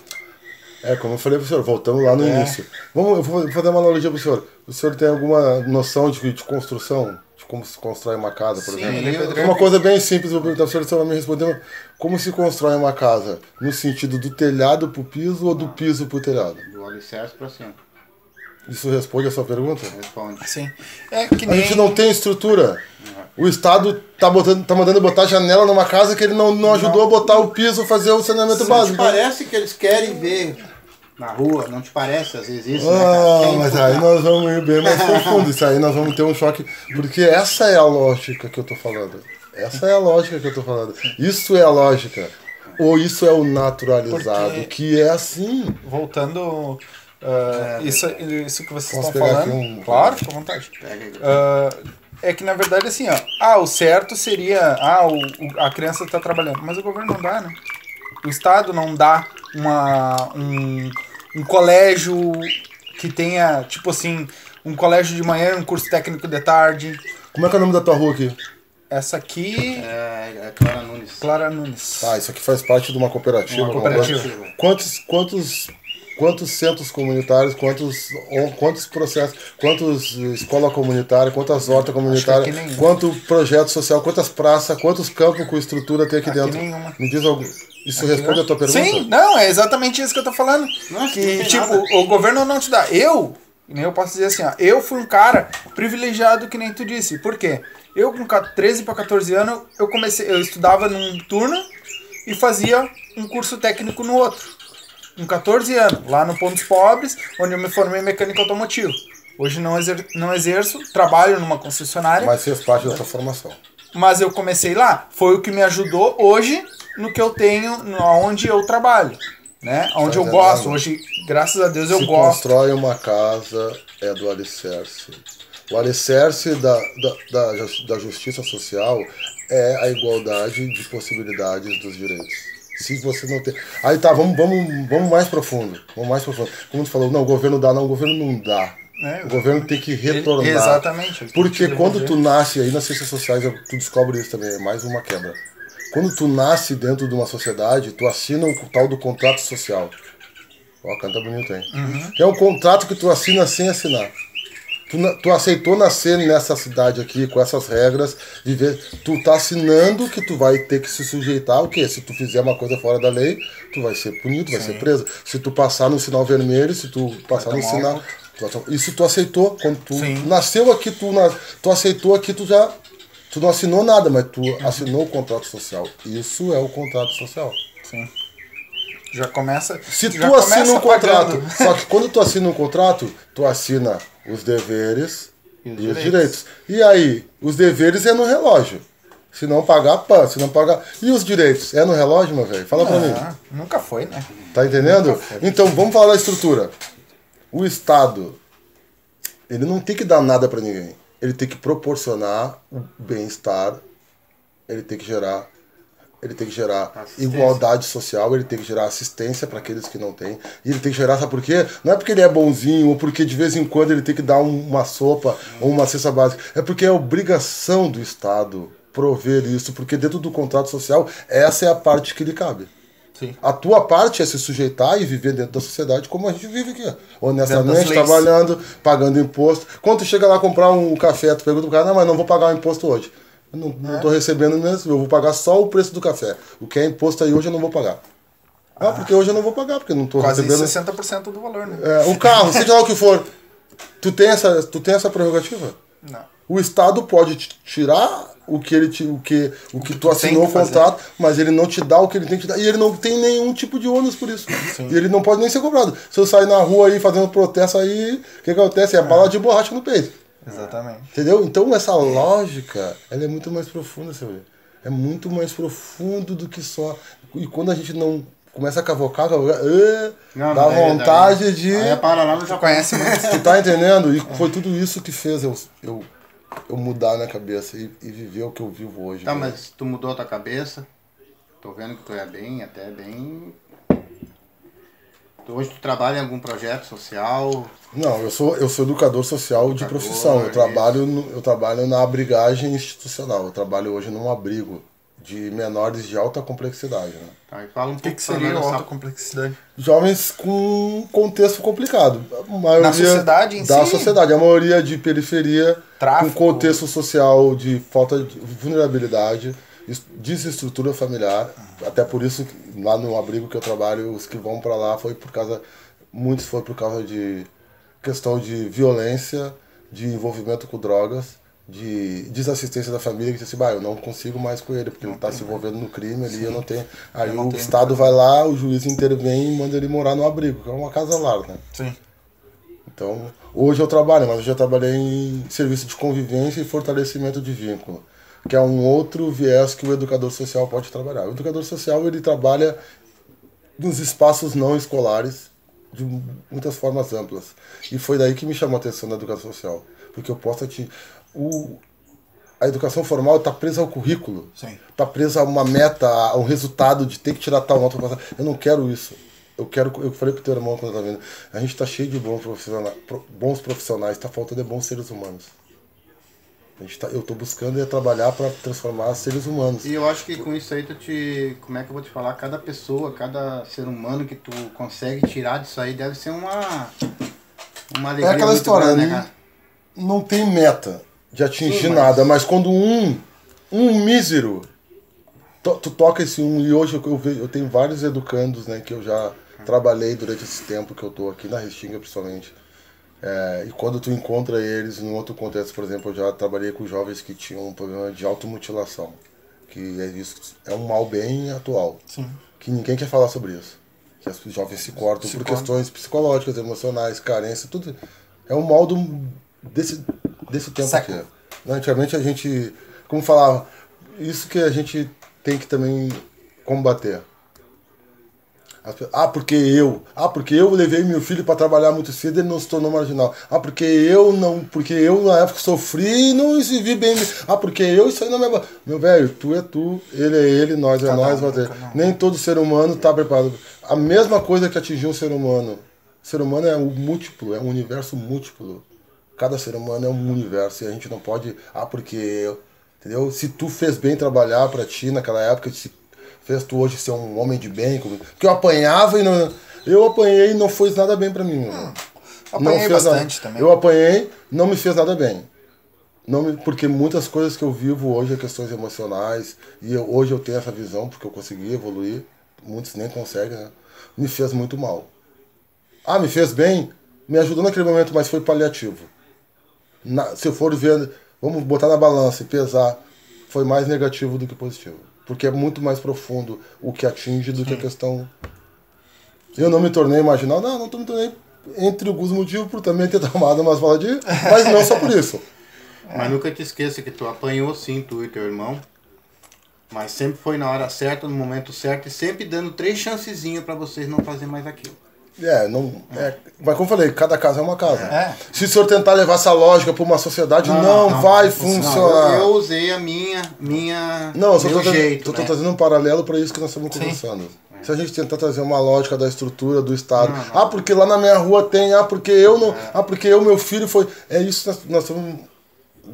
É, como eu falei pro senhor, voltamos lá no É. início. Vamos, eu vou fazer uma analogia pro senhor. O senhor tem alguma noção de, de construção? Como se constrói uma casa, por Sim, exemplo? eu-. Uma coisa bem simples, vou perguntar senhor, o senhor vai me responder. Como se constrói uma casa? No sentido do telhado pro piso ou do piso pro telhado? Do alicerce pra cima. Isso responde a sua pergunta? Responde. Sim. É que A nem. gente não tem estrutura. O Estado tá, botando, tá mandando botar janela numa casa que ele não, não ajudou a botar o piso, fazer o saneamento Não te básico. parece que eles querem ver na rua? Não te parece, às vezes, isso, né? Ah, Quem mas aí nós vamos ir bem mais profundo. Isso aí nós vamos ter um choque. Porque essa é a lógica que eu tô falando. Essa é a lógica que eu tô falando. Isso é a lógica. Ou isso é o naturalizado, Porque- que é assim. Voltando. ah, isso, isso que vocês estão falando. um- Claro, fica à vontade. Ah, é que na verdade assim, ó. Ah, o certo seria. Ah, o, o- a criança está trabalhando. Mas o governo não dá, né? O Estado não dá uma, um, um colégio que tenha, tipo assim, um colégio de manhã, um curso técnico de tarde. Como é que é o nome da tua rua aqui? Essa aqui, É, é Clara Nunes. Clara Nunes. Tá, isso aqui faz parte de uma cooperativa. Uma cooperativa. Quantos, quantos, quantos centros comunitários, quantos, quantos processos, quantos escola comunitária, quantas hortas comunitárias, quanto projeto social, quantas praças, quantos campos com estrutura tem aqui, Aqui dentro? nenhuma. Me diz algo. Isso responde a tua pergunta? Sim, não, é exatamente isso que eu tô falando. Não que, tipo, nada. o governo não te dá. Eu, nem eu posso dizer assim, ó, eu fui um cara privilegiado que nem tu disse. Por quê? Eu com 13 para 14 anos, eu comecei, eu estudava num turno e fazia um curso técnico no outro. Com 14 anos, lá no Pontos Pobres, onde eu me formei em mecânica automotivo. Hoje não, exer não exerço, trabalho numa concessionária, mas... Mas fez parte da tua formação. eu comecei lá. Foi o que me ajudou hoje no que eu tenho, onde eu trabalho. Né? Onde eu gosto. Hoje, graças a Deus, eu Se gosto. constrói uma casa, é do alicerce. O alicerce da, da, da, da justiça social é a igualdade de possibilidades dos direitos. Se você não tem. Aí tá, vamos, vamos, vamos mais profundo. Vamos mais profundo. Como tu falou, não, o governo dá, não, o governo não dá. É, o governo tem que retornar. exatamente. ele tem Porque que quando tu nasce, aí nas ciências sociais tu descobre isso também, é mais uma quebra. Quando tu nasce dentro de uma sociedade, tu assina o tal do contrato social. Ó, canta bonito, hein? Que é um contrato que tu assina sem assinar. Tu, tu aceitou nascer nessa cidade aqui, com essas regras, viver. Tu tá assinando que tu vai ter que se sujeitar ao quê? Se tu fizer uma coisa fora da lei, tu vai ser punido, vai ser preso. Se tu passar no sinal vermelho, se tu passar no sinal. tu Isso tu aceitou. Quando tu Sim. nasceu aqui, tu, tu aceitou aqui, tu já. Tu não assinou nada, mas tu assinou o contrato social. Isso é o contrato social. Sim. Já começa. Se já tu assina um contrato, pagando. só que quando tu assina um contrato, tu assina os deveres e os, direitos. direitos. E aí, os deveres é no relógio. Se não pagar, pã. Se não pagar. E os direitos? É no relógio, meu velho? Fala pra mim. Nunca foi, né? Tá entendendo? Então, vamos falar da estrutura. O Estado, ele não tem que dar nada pra ninguém. Ele tem que proporcionar o bem-estar, ele tem que gerar ele tem que gerar igualdade social, ele tem que gerar assistência para aqueles que não têm. E ele tem que gerar, sabe por quê? Não é porque ele é bonzinho ou porque de vez em quando ele tem que dar um- uma sopa ou uma cesta básica. É porque é obrigação do Estado prover isso, porque dentro do contrato social, essa é a parte que lhe cabe. Sim. A tua parte é se sujeitar e viver dentro da sociedade como a gente vive aqui. Honestamente, trabalhando, pagando imposto. Quando tu chega lá comprar um café, tu pergunta pro cara, não, mas não vou pagar o imposto hoje. Eu não, não É. tô recebendo mesmo, eu vou pagar só o preço do café. O que é imposto aí hoje eu não vou pagar. Ah, porque hoje eu não vou pagar, porque não tô Quase recebendo. 60% do valor, né? É, o carro, seja lá o que for. Tu tem essa, tu tem essa prerrogativa? Não. O Estado pode te tirar o que ele te, o que o que tu assinou o contrato, mas ele não te dá o que ele tem que te dar e ele não tem nenhum tipo de ônus por isso. E ele não pode nem ser cobrado. Se eu sair na rua aí fazendo protesto aí, o que, acontece? É bala de borracha no peito. Exatamente. Entendeu? Então essa lógica, ela é muito mais profunda, você vê. É muito mais profundo do que só. E quando a gente não começa a cavocar, cavocar ê, Não, dá daí- daí- vontade de. Aí é para lá no Tu Japão. conhece muito. Tu tá entendendo? E foi tudo isso que fez eu, eu, eu mudar minha cabeça e, e viver o que eu vivo hoje. Tá, né? mas tu mudou a tua cabeça. Tô vendo que tu é bem, até bem. Hoje tu trabalha em algum projeto social. Não, eu sou, eu sou educador social de Educador, profissão. Eu trabalho, no- eu trabalho na abrigagem institucional. Eu trabalho hoje num abrigo de menores de alta complexidade. Né? Tá, e fala um O que, pouco que seria alta dessa- complexidade? Jovens com contexto complicado. A maioria Na sociedade em Da si? sociedade. A maioria de periferia, Tráfico. com contexto social de falta de vulnerabilidade, es- desestrutura familiar. Até por isso, lá no abrigo que eu trabalho, os que vão para lá foi por causa. Muitos foi por causa de questão de violência, de envolvimento com drogas, de desassistência da família, que diz assim, bah, eu não consigo mais com ele, porque ele está se envolvendo no crime ali, eu não tenho. Aí não o tenho Estado vai lá, o juiz intervém e manda ele morar no abrigo, que é uma casa lar, né? Sim. Então, hoje eu trabalho, mas eu já trabalhei em serviço de convivência e fortalecimento de vínculo, que é um outro viés que o educador social pode trabalhar. O educador social, ele trabalha nos espaços não escolares de muitas formas amplas. E foi daí que me chamou a atenção da educação social, porque eu posso te o a educação formal está presa ao currículo, está presa a uma meta, a um resultado de ter que tirar tal nota. passar. Eu não quero isso. Eu quero, eu falei pro teu irmão quando eu vendo, a gente está cheio de bons profissionais, pro- bons profissionais, está faltando é bons seres humanos. A gente tá, eu estou buscando é trabalhar para transformar seres humanos. E eu acho que com isso aí tu te. Como é que eu vou te falar? Cada pessoa, cada ser humano que tu consegue tirar disso aí deve ser uma. Uma alegria. É aquela muito história, grande, né, não tem meta de atingir Sim, mas- nada, mas quando um, um mísero, to- tu toca esse um, e hoje eu, eu, vejo, eu tenho vários educandos, né, que eu já trabalhei durante esse tempo que eu tô aqui na Restinga, principalmente. É, e quando tu encontra eles em outro contexto, por exemplo, eu já trabalhei com jovens que tinham um problema de automutilação, que é isso, é um mal bem atual, Sim. que ninguém quer falar sobre isso. Que os jovens se cortam Se por cortam. questões psicológicas, emocionais, carência, tudo. É um mal do, desse, desse tempo Século. aqui. Né, Antigamente a gente, como falava, isso que a gente tem que também combater. Ah, porque eu. Ah, porque eu levei meu filho para trabalhar muito cedo e ele não se tornou marginal. Ah, porque eu não. Porque eu na época sofri e não vivi bem. Ah, porque eu isso aí não me. aba- Meu velho, tu é tu, ele é ele, nós é Cada nós. um, um. Nem todo ser humano está preparado. A mesma coisa que atingiu o ser humano. O ser humano é um múltiplo, é um universo múltiplo. Cada ser humano é um universo e a gente não pode. Ah, porque. eu- Entendeu? Se tu fez bem trabalhar para ti naquela época, se fez tu hoje ser um homem de bem. Porque eu apanhava e não. Eu apanhei e não fez nada bem para mim. meu irmão. Apanhei fez bastante nada. também. Eu apanhei, não me fez nada bem. Não me, porque muitas coisas que eu vivo hoje é questões emocionais e eu- hoje eu tenho essa visão porque eu consegui evoluir. Muitos nem conseguem, né? Me fez muito mal. Ah, me fez bem? Me ajudou naquele momento, mas foi paliativo. Na- se eu for ver, vamos botar na balança e pesar, foi mais negativo do que positivo. Porque é muito mais profundo o que atinge do que a questão. Eu não me tornei marginal, não, não me tornei entre alguns motivos por também ter tomado umas balas de. Mas não só por isso. Mas nunca te esqueça que tu apanhou sim, tu e teu irmão. Mas sempre foi na hora certa, no momento certo, e sempre dando três chancezinhas pra vocês não fazer mais aquilo. É, não. É, mas como eu falei, cada casa é uma casa. É. Se o senhor tentar levar essa lógica para uma sociedade, não, vai funcionar. Eu, eu usei a minha, minha Não, eu só jeito, tô né? trazendo um paralelo para isso que nós estamos conversando. Se a gente tentar trazer uma lógica da estrutura do Estado, ah, porque lá na minha rua tem, ah, porque eu não, ah, porque eu, meu filho foi. É isso que nós, nós estamos.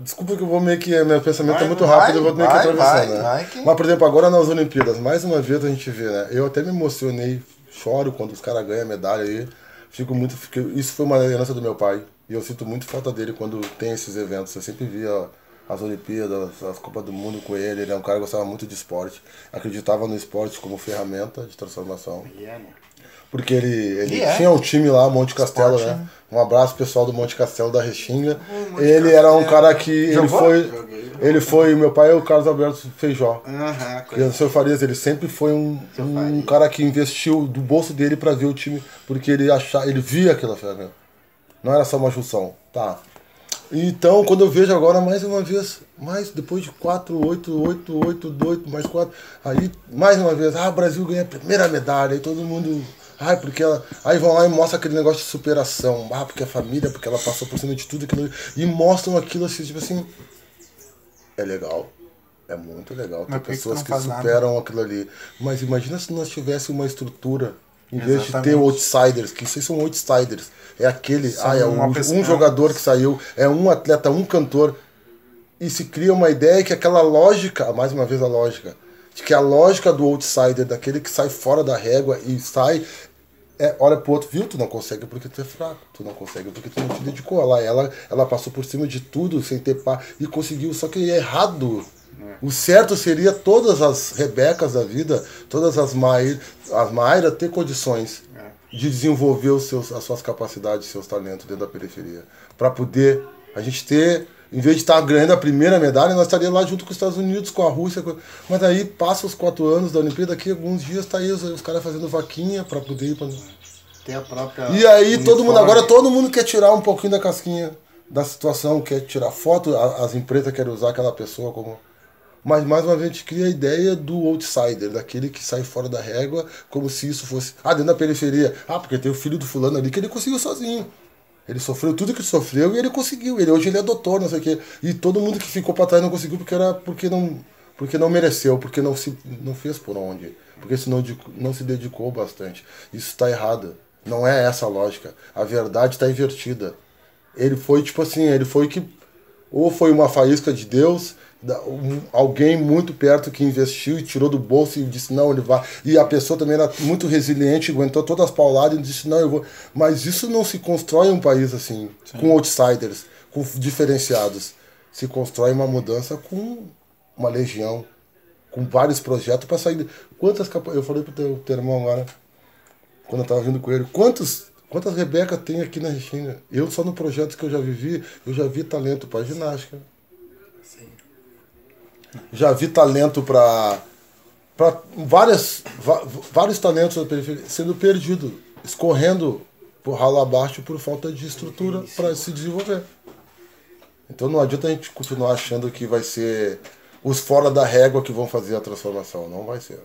Desculpa que eu vou meio que. Meu pensamento Vai, é muito vai, rápido, eu vou meio que vai, atravessar, vai, né? vai que- Mas, por exemplo, agora nas Olimpíadas, mais uma vez a gente vê, né? Eu até me emocionei, choro quando os caras ganham medalha aí. Fico muito. fico- isso foi uma herança do meu pai. E eu sinto muito falta dele quando tem esses eventos. Eu sempre via as Olimpíadas, as Copas do Mundo com ele. Ele é um cara que gostava muito de esporte. Acreditava no esporte como ferramenta de transformação. Né? Porque ele, ele E é. tinha um time lá, Monte Castelo, Esporte, né? Um abraço pessoal do Monte Castelo da Restinga. Ele era um Castelo. cara que. Ele Jogou? foi. Joguei. Ele foi. Meu pai é o Carlos Alberto Feijó. Aham, E o seu Farias, ele sempre foi um, um cara que investiu do bolso dele pra ver o time, porque ele achava, ele via aquela ferramenta. Não era só uma junção. Tá. Então, quando eu vejo agora mais uma vez, mais depois de 4, 8, 8, 8, 8, mais 4, aí mais uma vez, ah, o Brasil ganha a primeira medalha, aí todo mundo. Ai, porque ela. Aí vão lá e mostram aquele negócio de superação. Ah, porque a família, porque ela passou por cima de tudo aquilo. E mostram aquilo assim, tipo assim. É legal. É muito legal que que pessoas que, não faz nada? superam aquilo ali. Mas imagina se nós tivéssemos uma estrutura, em vez de ter Exatamente. outsiders, que vocês são outsiders. É aquele, São ah, é um, um jogador que saiu, é um atleta, um cantor. E se cria uma ideia que aquela lógica, mais uma vez a lógica, de que a lógica do outsider, daquele que sai fora da régua e sai, é, olha pro outro, viu? Tu não consegue porque tu é fraco, tu não consegue porque tu não te dedicou. Ela, ela, ela passou por cima de tudo sem ter pá e conseguiu, só que é errado. O certo seria todas as Rebecas da vida, todas as Maíra, as Maíra ter condições de desenvolver os seus, as suas capacidades, seus talentos dentro da periferia. Para poder a gente ter, em vez de estar ganhando a primeira medalha, nós estaríamos lá junto com os Estados Unidos, com a Rússia. com- Mas aí passa os quatro anos da Olimpíada, daqui a alguns dias tá aí os, os caras fazendo vaquinha para poder ir pra... Tem a própria. E aí todo mundo, uniforme. agora todo mundo quer tirar um pouquinho da casquinha da situação, quer tirar foto, as empresas querem usar aquela pessoa como. Mas mais uma vez a gente cria a ideia do outsider, daquele que sai fora da régua, como se isso fosse. Ah, dentro da periferia. Ah, porque tem o filho do fulano ali que ele conseguiu sozinho. Ele sofreu tudo que sofreu e ele conseguiu. Ele, hoje ele é doutor, não sei o quê. E todo mundo que ficou pra trás não conseguiu porque era porque não, porque não mereceu, porque não, se, não fez por onde. Porque senão de- não se dedicou bastante. Isso está errado. Não é essa a lógica. A verdade está invertida. Ele foi tipo assim, ele foi que ou foi uma faísca de Deus, um- alguém muito perto que investiu e tirou do bolso e disse não, ele vai. E a pessoa também era muito resiliente, aguentou todas as pauladas e disse não, eu vou. Mas isso não se constrói em um país assim, com outsiders, com diferenciados. Se constrói uma mudança com uma legião, com vários projetos para sair. de- Quantas. Eu falei pro teu, teu irmão agora, quando eu tava vindo com ele, quantos, quantas Rebeca tem aqui na Restinga? Eu só no projeto que eu já vivi, eu já vi talento para ginástica. Já vi talento para para várias vários talentos da periferia sendo perdido, escorrendo por ralo abaixo por falta de estrutura para se desenvolver. Então não adianta a gente continuar achando que vai ser os fora da régua que vão fazer a transformação. Não vai ser.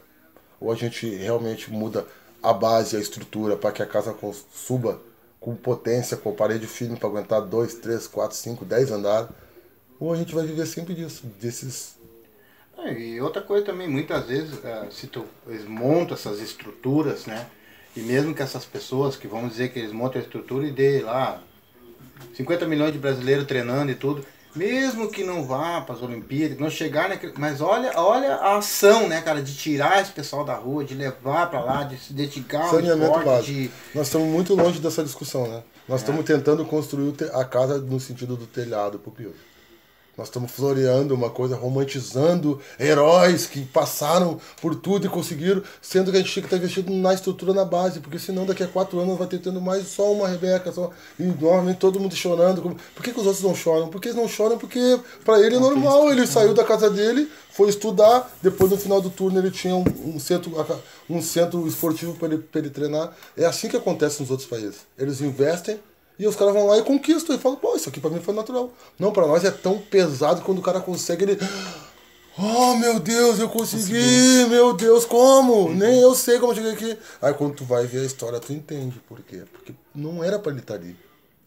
Ou a gente realmente muda a base, a estrutura, para que a casa suba com potência, com parede firme para aguentar 2, 3, 4, 5, 10 andares. Ou a gente vai viver sempre disso, desses. É, E outra coisa também, muitas vezes, eh, se tu, eles montam essas estruturas, né? E mesmo que essas pessoas que vamos dizer que eles montam a estrutura e dê lá 50 milhões de brasileiros treinando e tudo, mesmo que não vá para as Olimpíadas, não chegar naquele. Mas olha, olha a ação, né, cara, de tirar esse pessoal da rua, de levar para lá, de se dedicar ao Saneamento esporte, básico. de. Nós estamos muito longe dessa discussão, né? Nós estamos tentando construir a casa no sentido do telhado pro Pio. Nós estamos floreando uma coisa, romantizando heróis que passaram por tudo e conseguiram, sendo que a gente tinha que estar investido na estrutura, na base, porque senão daqui a quatro anos vai ter tendo mais só uma Rebeca, só, e novamente todo mundo chorando. Por que, que os outros não choram? Porque eles não choram porque para ele é normal, ele saiu da casa dele, foi estudar, depois no final do turno ele tinha um, um centro, um centro esportivo para ele, pra ele treinar. É assim que acontece nos outros países. Eles investem e os caras vão lá e conquistam e falam, pô, isso aqui pra mim foi natural. Não, pra nós é tão pesado quando o cara consegue, ele. Oh meu Deus, eu consegui! Meu Deus, como? Nem eu sei como eu cheguei aqui. Aí quando tu vai ver a história, tu entende por quê. Porque não era pra ele estar ali.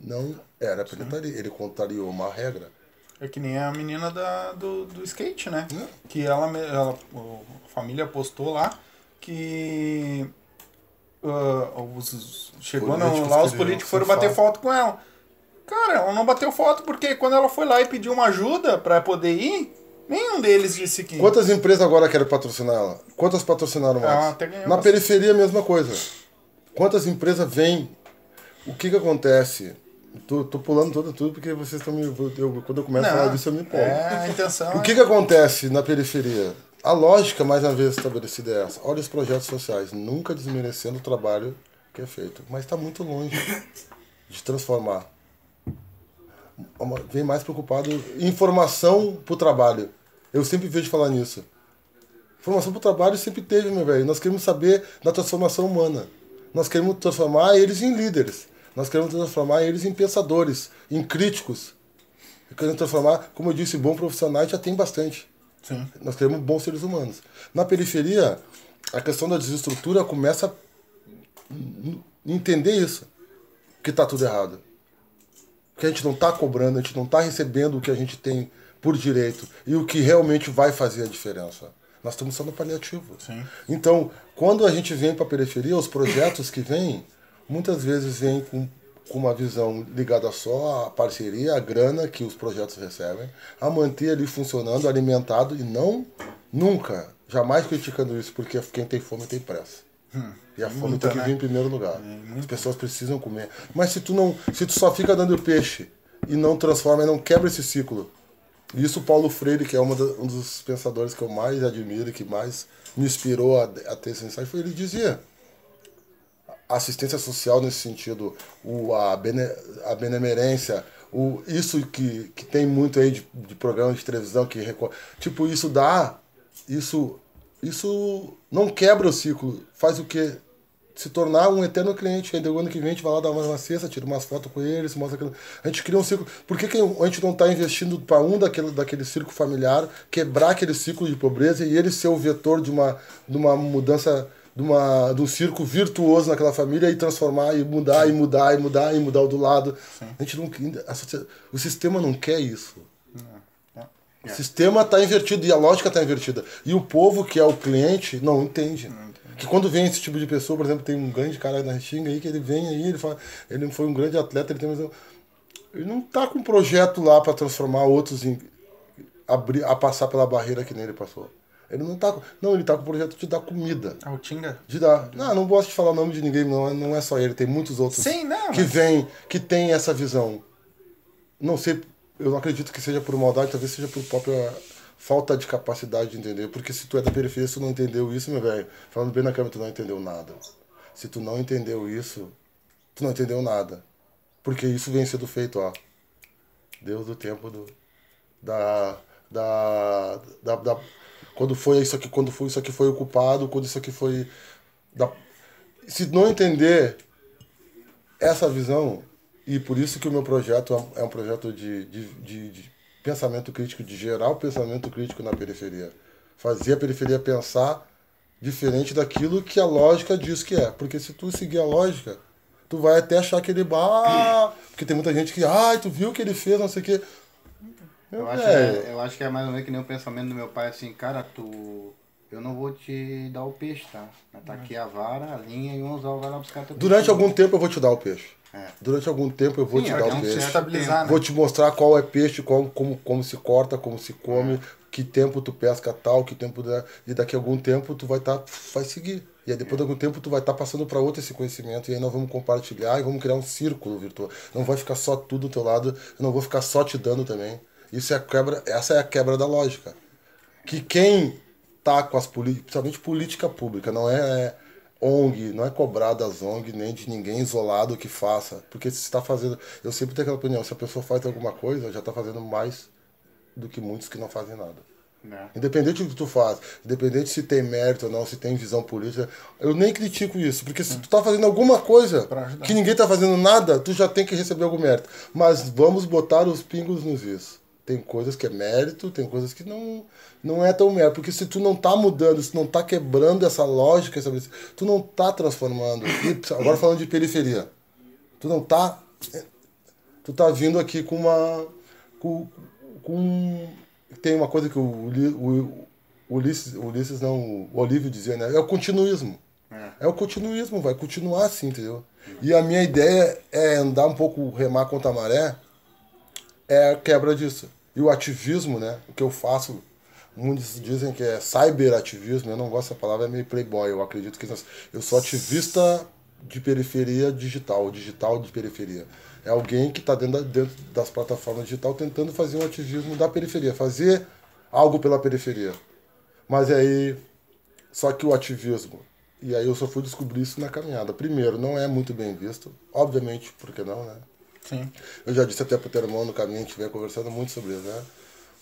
Não era pra ele estar ali. Ele contrariou uma regra. É que nem a menina da, do, do skate, né? É. Que ela, ela, a família postou lá que ah, os- chegou Políticos lá, os políticos foram bater foto com ela. Cara, ela não bateu foto porque quando ela foi lá e pediu uma ajuda pra poder ir, nenhum deles disse que. Quantas empresas agora querem patrocinar ela? Quantas patrocinaram mais? Ganhou Na periferia, a mesma coisa. Quantas empresas vêm? O que que acontece? Tô, tô pulando tudo, tudo porque vocês estão me. Eu, quando eu começo a falar disso, eu me empolgo. É, a intenção O que, que acontece na periferia? A lógica, mais uma vez estabelecida, é essa. Olha os projetos sociais, nunca desmerecendo o trabalho que é feito. Mas está muito longe de transformar. Vem mais preocupado informação para o trabalho. Eu sempre vejo falar nisso. Formação para o trabalho sempre teve, meu velho. Nós queremos saber da transformação humana. Nós queremos transformar eles em líderes. Nós queremos transformar eles em pensadores, em críticos. Querendo transformar, como eu disse, bom profissionais já tem bastante. Sim. Nós queremos bons seres humanos. Na periferia, a questão da desestrutura começa a entender isso, que está tudo errado. Que a gente não está cobrando, a gente não está recebendo o que a gente tem por direito e o que realmente vai fazer a diferença. Nós estamos só no paliativo. Sim. Então, quando a gente vem para a periferia, os projetos que vêm, muitas vezes vêm com, com uma visão ligada só à parceria, à grana que os projetos recebem, a manter ali funcionando, alimentado e não, nunca, jamais criticando isso, porque quem tem fome tem pressa. E a fome muita, tem que né? vir em primeiro lugar. As pessoas precisam comer. Mas se tu não, se tu só fica dando peixe e não transforma, e não quebra esse ciclo. Isso o Paulo Freire, que é uma da- um dos pensadores que eu mais admiro e que mais me inspirou a, a ter esse insight, foi ele dizia assistência social nesse sentido, o, a, bene, a benemerência, o, isso que, que tem muito aí de, de programas de televisão que tipo isso dá, isso isso não quebra o ciclo, faz o quê? Se tornar um eterno cliente, aí o ano que vem a gente vai lá dar uma, uma cesta, tira umas fotos com eles, mostra aquilo. A gente cria um ciclo. Por que, que a gente não está investindo para um daquele, daquele círculo familiar, quebrar aquele ciclo de pobreza e ele ser o vetor de uma, de uma mudança de, uma, de um circo virtuoso naquela família e transformar e mudar e mudar e mudar e mudar o do lado. A gente não, a o sistema não quer isso. O sistema está invertido e a lógica está invertida. E o povo, que é o cliente, não entende. Que quando vem esse tipo de pessoa, por exemplo, tem um grande cara na Restinga aí, que ele vem aí, ele fala, ele foi um grande atleta, ele tem mais ele não tá com um projeto lá para transformar outros em abrir, a passar pela barreira que nem ele passou. Ele não tá com, não, ele tá com o projeto de dar comida. Ah, o Tinga? De dar. Não, não gosto de falar o nome de ninguém, não, é- não é só ele, tem muitos outros Sim, não, que mas- vem, que tem essa visão. Não sei, eu não acredito que seja por maldade, talvez seja por própria falta de capacidade de entender. Porque se tu é da periferia, se tu não entendeu isso, meu velho, falando bem na câmera, tu não entendeu nada. Se tu não entendeu isso, tu não entendeu nada. Porque isso vem sendo feito, ó. Deus do tempo do. Da. Da. Da. da- quando foi isso aqui, quando foi isso aqui foi ocupado, quando isso aqui foi. Da, se não entender essa visão, e por isso que o meu projeto é um- é um projeto de, de, de, de pensamento crítico, de gerar o pensamento crítico na periferia. Fazer a periferia pensar diferente daquilo que a lógica diz que é. Porque se tu seguir a lógica, tu vai até achar que ele. Ah, porque tem muita gente que. Ah, tu viu o que ele fez, não sei o quê. Eu acho, velho, é, eu acho que é mais ou menos que nem o pensamento do meu pai, assim, cara, tu. Eu não vou te dar o peixe, tá? Mas tá aqui a vara, a linha e um anzol vai lá buscar teu Durante peixe. algum tempo eu vou te dar o peixe. É. Durante algum tempo eu vou Sim, te é dar o peixe. Estabilizar, né? Vou te mostrar qual é peixe, como, como, como se corta, como se come, que tempo tu pesca tal, que tempo dá, e daqui a algum tempo tu vai estar vai seguir. E aí depois de algum tempo tu vai estar passando para outro esse conhecimento e aí nós vamos compartilhar e vamos criar um círculo virtual. Não vai ficar só tudo do teu lado, eu não vou ficar só te dando também. Isso é a quebra, essa é a quebra da lógica. Que quem tá com as políticas, principalmente política pública, não é ONG, não é cobrar das ONG nem de ninguém isolado que faça. Porque se está fazendo. Eu sempre tenho aquela opinião, se a pessoa faz alguma coisa, já está fazendo mais do que muitos que não fazem nada. Né? Independente do que tu faz, independente se tem mérito ou não, se tem visão política, eu nem critico isso, porque se tu tá fazendo alguma coisa que ninguém tá fazendo nada, tu já tem que receber algum mérito. Mas vamos botar os pingos nos is. Tem coisas que é mérito, tem coisas que não, não é tão mérito. Porque se tu não tá mudando, se tu não tá quebrando essa lógica, essa, tu não tá transformando. E agora falando de periferia. Tu não tá. Tu tá vindo aqui com uma. Com, com tem uma coisa que o, o, o Ulisses, Ulisses não, o Olívio dizia, né? É o continuismo. É. É o continuismo, vai continuar assim, entendeu? E a minha ideia é andar um pouco, remar contra a maré, é a quebra disso. E o ativismo, né? O que eu faço, muitos dizem que é cyberativismo, eu não gosto dessa palavra, é meio playboy. Eu acredito que eu sou ativista de periferia digital, digital de periferia. É alguém que está dentro, da- dentro das plataformas digital tentando fazer um ativismo da periferia, fazer algo pela periferia. Mas aí, só que o ativismo, e aí eu só fui descobrir isso na caminhada. Primeiro, não é muito bem visto, obviamente, por que não, né? Sim. Eu já disse até pro teu irmão no caminho, a gente veio conversando muito sobre isso, né?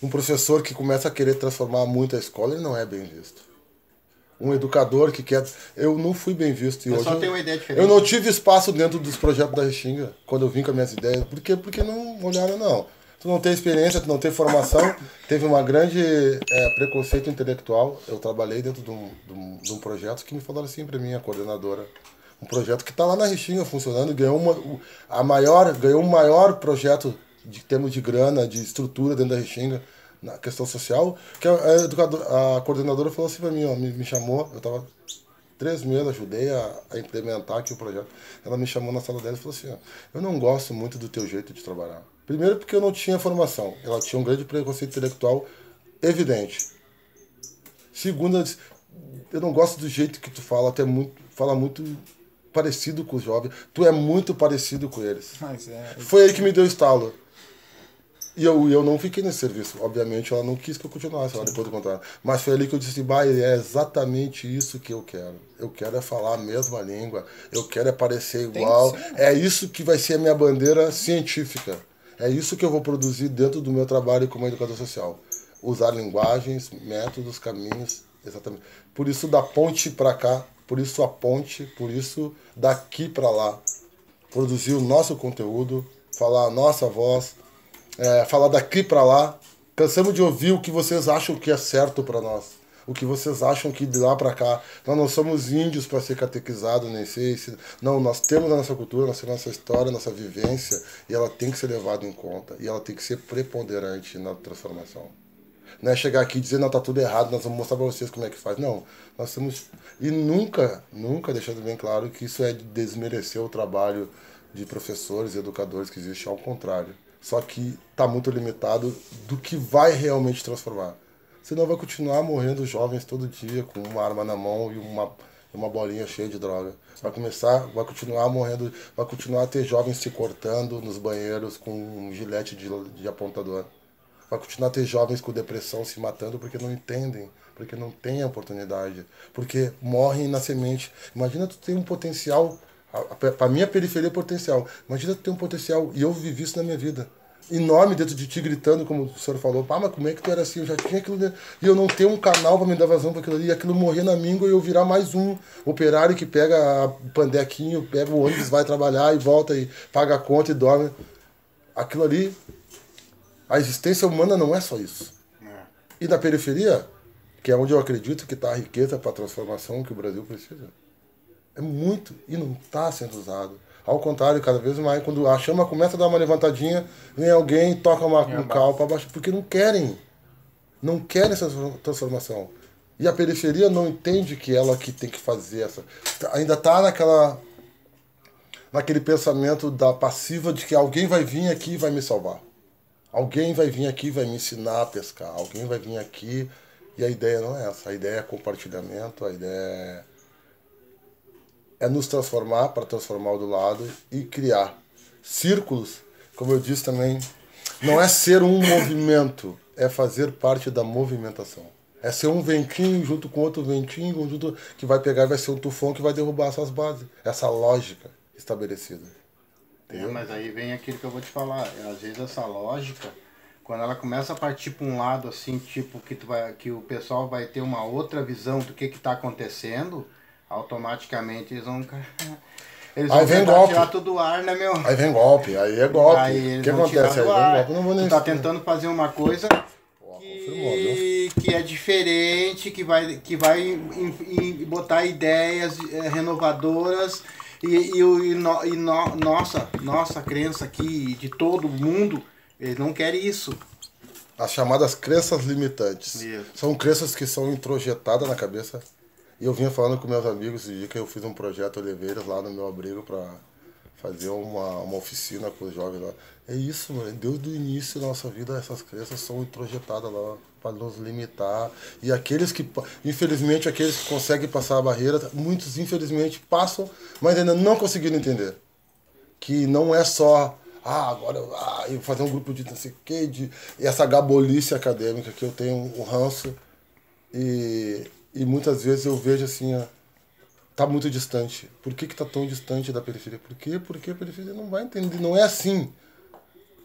Um professor que começa a querer transformar muito a escola, ele não é bem visto. Um educador que quer. Eu não fui bem visto. E Eu hoje só eu- tenho uma ideia diferente. Eu não tive espaço dentro dos projetos da Restinga, quando eu vim com as minhas ideias. Por quê? Porque não olharam, não. tu não tem experiência, tu não tem formação, teve uma grande é, preconceito intelectual. Eu trabalhei dentro de um, de, um, de um projeto que me falaram assim para mim, a coordenadora. Um projeto que está lá na Rixinha funcionando, ganhou uma, a maior, ganhou um maior projeto de termos de grana, de estrutura dentro da Rixinga, na questão social, que a, a, a coordenadora falou assim para mim, ó, me, me chamou, eu estava três meses, ajudei a, a, implementar aqui o projeto. Ela me chamou na sala dela e falou assim, ó, eu não gosto muito do teu jeito de trabalhar. Primeiro porque eu não tinha formação, ela tinha um grande preconceito intelectual evidente. Segundo, eu não gosto do jeito que tu fala, até muito, fala muito parecido com os jovens. Tu é muito parecido com eles. É... Foi aí que me deu estalo. E eu, eu não fiquei nesse serviço. Obviamente, ela não quis que eu continuasse lá depois do contrato. Mas foi ali que eu disse, bah, é exatamente isso que eu quero. Eu quero é falar a mesma língua. Eu quero é parecer igual. É isso que vai ser a minha bandeira científica. É isso que eu vou produzir dentro do meu trabalho como educador social. Usar linguagens, métodos, caminhos, exatamente. Por isso da ponte para cá, por isso a ponte, por isso daqui para lá. Produzir o nosso conteúdo, falar a nossa voz, é, falar daqui para lá. Cansamos de ouvir o que vocês acham que é certo para nós. O que vocês acham que de lá para cá. Nós não somos índios para ser catequizados, nem sei se. Não, nós temos a nossa cultura, nós temos a nossa história, a nossa vivência, e ela tem que ser levada em conta. E ela tem que ser preponderante na transformação. Não é chegar aqui e dizer, não, tá tudo errado, nós vamos mostrar para vocês como é que faz. Não, nós temos. E nunca, nunca deixando bem claro que isso é desmerecer o trabalho de professores e educadores que existe, ao contrário só que está muito limitado do que vai realmente transformar. Senão vai continuar morrendo jovens todo dia com uma arma na mão e uma, uma bolinha cheia de droga. Vai começar, vai continuar morrendo, vai continuar a ter jovens se cortando nos banheiros com um gilete de, de apontador. Vai continuar a ter jovens com depressão se matando porque não entendem, porque não têm oportunidade, porque morrem na semente. Imagina tu ter um potencial para a periferia é potencial. Imagina ter um potencial, e eu vivi isso na minha vida. Enorme dentro de ti gritando, como o senhor falou, pá, mas como é que tu era assim? Eu já tinha aquilo. Dentro. E eu não ter um canal para me dar vazão para aquilo ali, e aquilo morrer na míngua e eu virar mais um operário que pega o pandequinho, pega o ônibus, vai trabalhar e volta e paga a conta e dorme. Aquilo ali, a existência humana não é só isso. É. E na periferia, que é onde eu acredito que está a riqueza para a transformação que o Brasil precisa é muito e não está sendo usado. Ao contrário, cada vez mais, quando a chama começa a dar uma levantadinha, vem alguém toca uma, um cal para baixo, porque não querem. Não querem essa transformação. E a periferia não entende que ela que tem que fazer essa. Ainda está naquela naquele pensamento da passiva de que alguém vai vir aqui e vai me salvar. Alguém vai vir aqui e vai me ensinar a pescar. Alguém vai vir aqui. E a ideia não é essa. A ideia é compartilhamento, a ideia é é nos transformar para transformar o do lado e criar círculos, como eu disse também, não é ser um movimento, é fazer parte da movimentação. É ser um ventinho junto com outro ventinho, junto, que vai pegar, vai ser um tufão que vai derrubar essas bases. Essa lógica estabelecida. É, mas aí vem aquilo que eu vou te falar. Às vezes essa lógica, quando ela começa a partir para um lado assim, tipo que, tu vai, que o pessoal vai ter uma outra visão do que está acontecendo, automaticamente eles vão. Eles aí vem golpe. tirar tudo do ar, né, meu? Aí vem golpe, aí é golpe. Aí o que acontece? Aí vem golpe, não vou nem Tu tá tentando fazer uma coisa que, que é diferente, que vai, que vai em, em, botar ideias é, renovadoras e, e, e, no, e no, nossa, nossa crença aqui de todo mundo, eles não querem isso. As chamadas crenças limitantes. Isso. São crenças que são introjetadas na cabeça e eu vinha falando com meus amigos esse dia que eu fiz um projeto Oliveiras lá no meu abrigo para fazer uma, uma oficina com os jovens lá. É isso, mano. Desde o início da nossa vida, essas crenças são introjetadas lá para nos limitar. E aqueles que, infelizmente, aqueles que conseguem passar a barreira, muitos, infelizmente, passam, mas ainda não conseguiram entender. Que não é só ah, agora ah, eu fazer um grupo de não sei o que, de essa gabolice acadêmica que eu tenho um ranço. E e muitas vezes eu vejo assim, ó, tá muito distante. Por que que tá tão distante da periferia? Por quê? Porque a periferia não vai entender, não é assim.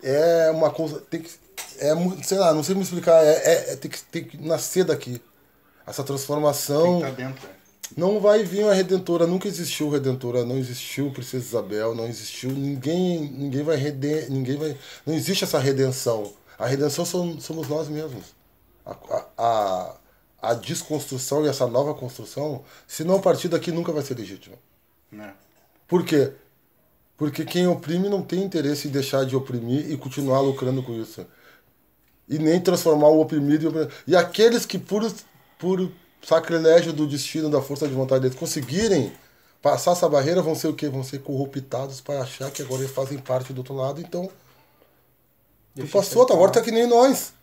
É uma coisa, tem que, é, sei lá, não sei me explicar, é, é, é tem, que, tem que nascer daqui. Essa transformação... Tem que tá dentro. Não vai vir a Redentora, nunca existiu Redentora, não existiu Princesa Isabel, não existiu, ninguém, ninguém vai reden, ninguém vai, não existe essa redenção. A redenção somos nós mesmos. A, a, a, desconstrução e essa nova construção, se não partir daqui, nunca vai ser legítima. Não. Por quê? Porque quem oprime não tem interesse em deixar de oprimir e continuar lucrando com isso. E nem transformar o oprimido em oprimido. E aqueles que, por, por sacrilégio do destino, da força de vontade deles, conseguirem passar essa barreira, vão ser o quê? Vão ser corruptados para achar que agora eles fazem parte do outro lado. Então, tu passou, tá, agora tá que nem nós.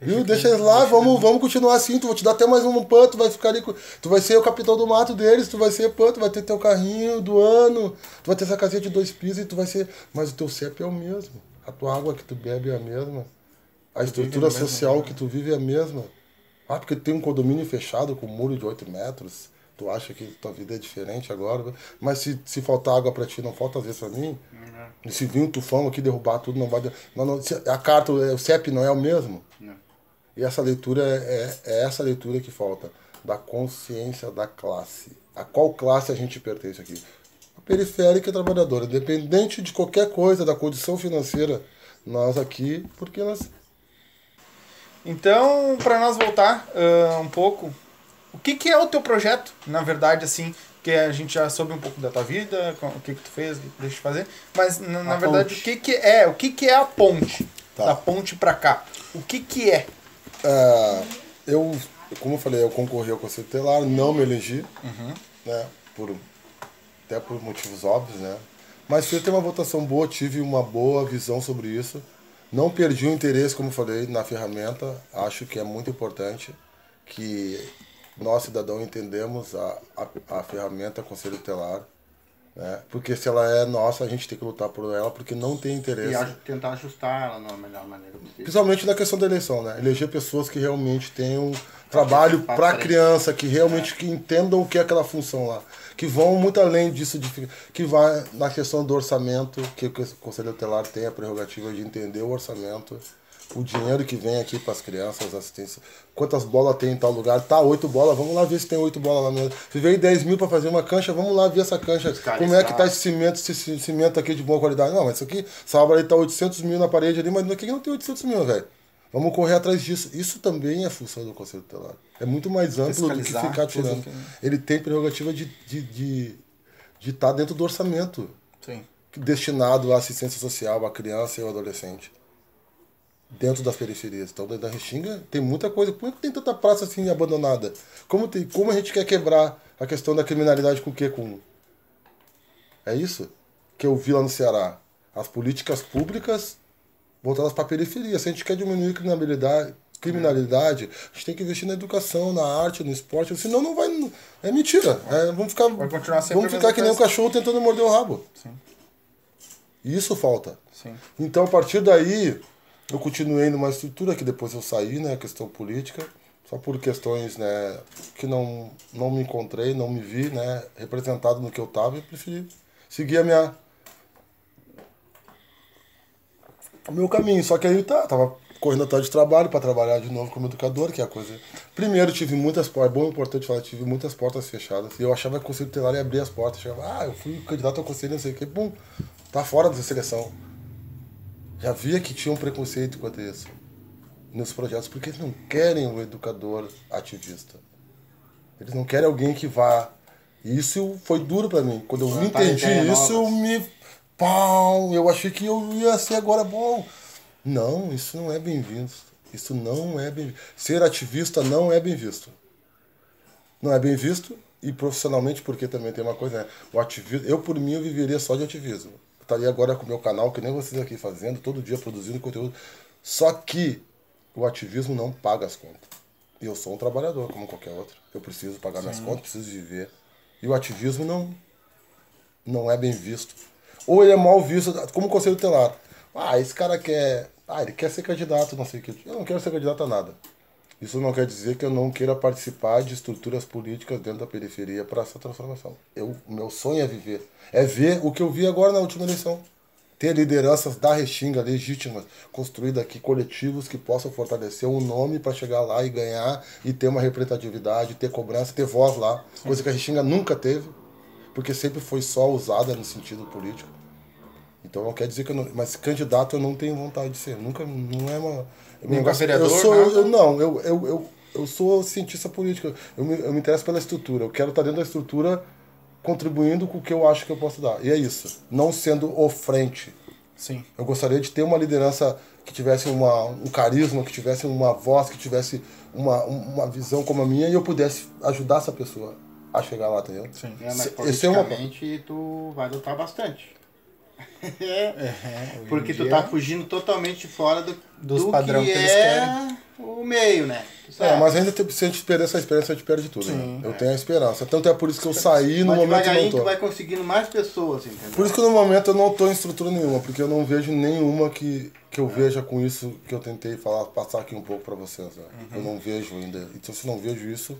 Deixa Viu? Deixa eles lá, vamos, vamos continuar assim. Tu vou te dar até mais um pan, tu vai ficar ali. Tu vai ser o capitão do mato deles, tu vai ser pan, tu vai ter teu carrinho do ano, tu vai ter essa casinha de dois pisos e tu vai ser. Mas o teu CEP é o mesmo. A tua água que tu bebe é a mesma. A estrutura social que tu vive é a mesma. Ah, porque tem um condomínio fechado com um muro de 8 metros. Tu acha que tua vida é diferente agora. Mas se, se faltar água para ti, não falta às vezes pra mim. Uhum. E se vir um tufão aqui derrubar tudo, não vai. Não, não, a carta, o CEP não é o mesmo. Não. E essa leitura é, é essa leitura que falta. Da consciência da classe. A qual classe a gente pertence aqui? A periférica e trabalhadora. Independente de qualquer coisa, da condição financeira, nós aqui, porque nós então, para nós voltar uh, um pouco, o que, que é o teu projeto, na verdade, assim, que a gente já soube um pouco da tua vida, o que que tu fez, o que tu deixa de fazer, mas na, na verdade ponte. o que que é, o que que é a ponte, tá. da ponte para cá, o que que é? Uh, eu, como eu falei, eu concorri ao Conselho Telar, não me elegi, uhum. né, por, até por motivos óbvios, né, mas fui ter uma votação boa, tive uma boa visão sobre isso, não perdi o interesse, como falei, na ferramenta. Acho que é muito importante que nós, cidadãos, entendemos a, a, a ferramenta Conselho Telar. Né? Porque se ela é nossa, a gente tem que lutar por ela, porque não tem interesse. E tentar ajustar ela na melhor maneira possível. Principalmente na questão da eleição, né? Eleger pessoas que realmente tenham trabalho para a criança, que realmente é. que entendam o que é aquela função lá que vão muito além disso, de, que vai na questão do orçamento, que o Conselho Tutelar tem a prerrogativa de entender o orçamento, o dinheiro que vem aqui para as crianças, assistência, quantas bolas tem em tal lugar, tá, oito bolas, vamos lá ver se tem oito bolas lá mesmo. Se veio 10 mil para fazer uma cancha, vamos lá ver essa cancha, como é que tá esse cimento, esse cimento aqui de boa qualidade. Não, mas isso aqui, essa obra aí tá 800 mil na parede ali, mas aqui não tem 800 mil, velho. Vamos correr atrás disso. Isso também é função do Conselho Tutelar. É muito mais amplo do que ficar tirando. Que... Ele tem prerrogativa de estar de, de, de tá dentro do orçamento Sim. destinado à assistência social, à criança e ao adolescente. Dentro das periferias. Então, dentro da Restinga tem muita coisa. Por que tem tanta praça assim abandonada? Como, tem, como a gente quer quebrar a questão da criminalidade com o quê? Com... É isso que eu vi lá no Ceará. As políticas públicas voltadas para a periferia. Se a gente quer diminuir criminalidade, criminalidade, a gente tem que investir na educação, na arte, no esporte, senão não vai. É mentira. É, vamos ficar, vamos ficar que nem um cachorro tentando morder o rabo. Sim. Isso falta. Sim. Então, a partir daí, eu continuei numa estrutura que depois eu saí, né, questão política, só por questões, né, que não, não me encontrei, não me vi, né, representado no que eu estava e preferi seguir a minha o meu caminho. Só que aí tá, tava correndo atrás de trabalho para trabalhar de novo como educador, que é a coisa. Primeiro tive muitas portas, é bom importante falar, tive muitas portas fechadas. E eu achava que o conselho tutelar ia abrir as portas. Chegava, ah, eu fui candidato ao conselho, não sei o que, pum, tá fora dessa seleção. Já via que tinha um preconceito quanto a isso nos projetos, porque eles não querem um educador ativista. Eles não querem alguém que vá. E isso foi duro para mim. Quando eu entendi isso, eu me pau, eu achei que eu ia ser agora bom. Não, isso não é bem visto. Isso não é bem Ser ativista não é bem visto. Não é bem visto e profissionalmente, porque também tem uma coisa, né? O ativismo, eu por mim eu viveria só de ativismo. Eu estaria agora com o meu canal, que nem vocês aqui fazendo, todo dia produzindo conteúdo. Só que o ativismo não paga as contas. E eu sou um trabalhador, como qualquer outro. Eu preciso pagar Sim. minhas contas, preciso viver. E o ativismo não, não é bem visto. Ou ele é mal visto, como conselho tutelar. Ah, esse cara quer. Ah, ele quer ser candidato, não sei o que. Eu não quero ser candidato a nada. Isso não quer dizer que eu não queira participar de estruturas políticas dentro da periferia para essa transformação. Eu, meu sonho é viver. É ver o que eu vi agora na última eleição. ter lideranças da Restinga legítimas, construídas aqui, coletivos que possam fortalecer um nome para chegar lá e ganhar e ter uma representatividade, ter cobrança, ter voz lá, coisa que a Restinga nunca teve, porque sempre foi só usada no sentido político. Então não quer dizer que eu não. Mas candidato eu não tenho vontade de ser. Nunca. Não é uma. Nem eu vereador, sou, nada? eu, não, eu, eu, eu, eu sou cientista político. Eu me, eu me interesso pela estrutura. Eu quero estar dentro da estrutura contribuindo com o que eu acho que eu posso dar. E é isso. Não sendo o frente. Sim. Eu gostaria de ter uma liderança que tivesse uma, um carisma, que tivesse uma voz, que tivesse uma, uma visão como a minha e eu pudesse ajudar essa pessoa a chegar lá, entendeu? Sim. É, mas Se- esse é uma- tu vai lutar bastante. É, Porque tu tá fugindo totalmente fora do, Dos do padrão que, que eles é o meio, né? Tu É, mas ainda tem- se a gente perder essa esperança, a gente perde tudo. né? Eu tenho a esperança. Tanto é por isso que eu saí no Mas momento eu devagarinho não tu tô. vai conseguindo mais pessoas, entendeu? Por isso que no momento eu não tô em estrutura nenhuma, porque eu não vejo nenhuma que, que eu veja com isso que eu tentei falar, passar aqui um pouco pra vocês. né? Eu não vejo ainda. Então se eu não vejo isso,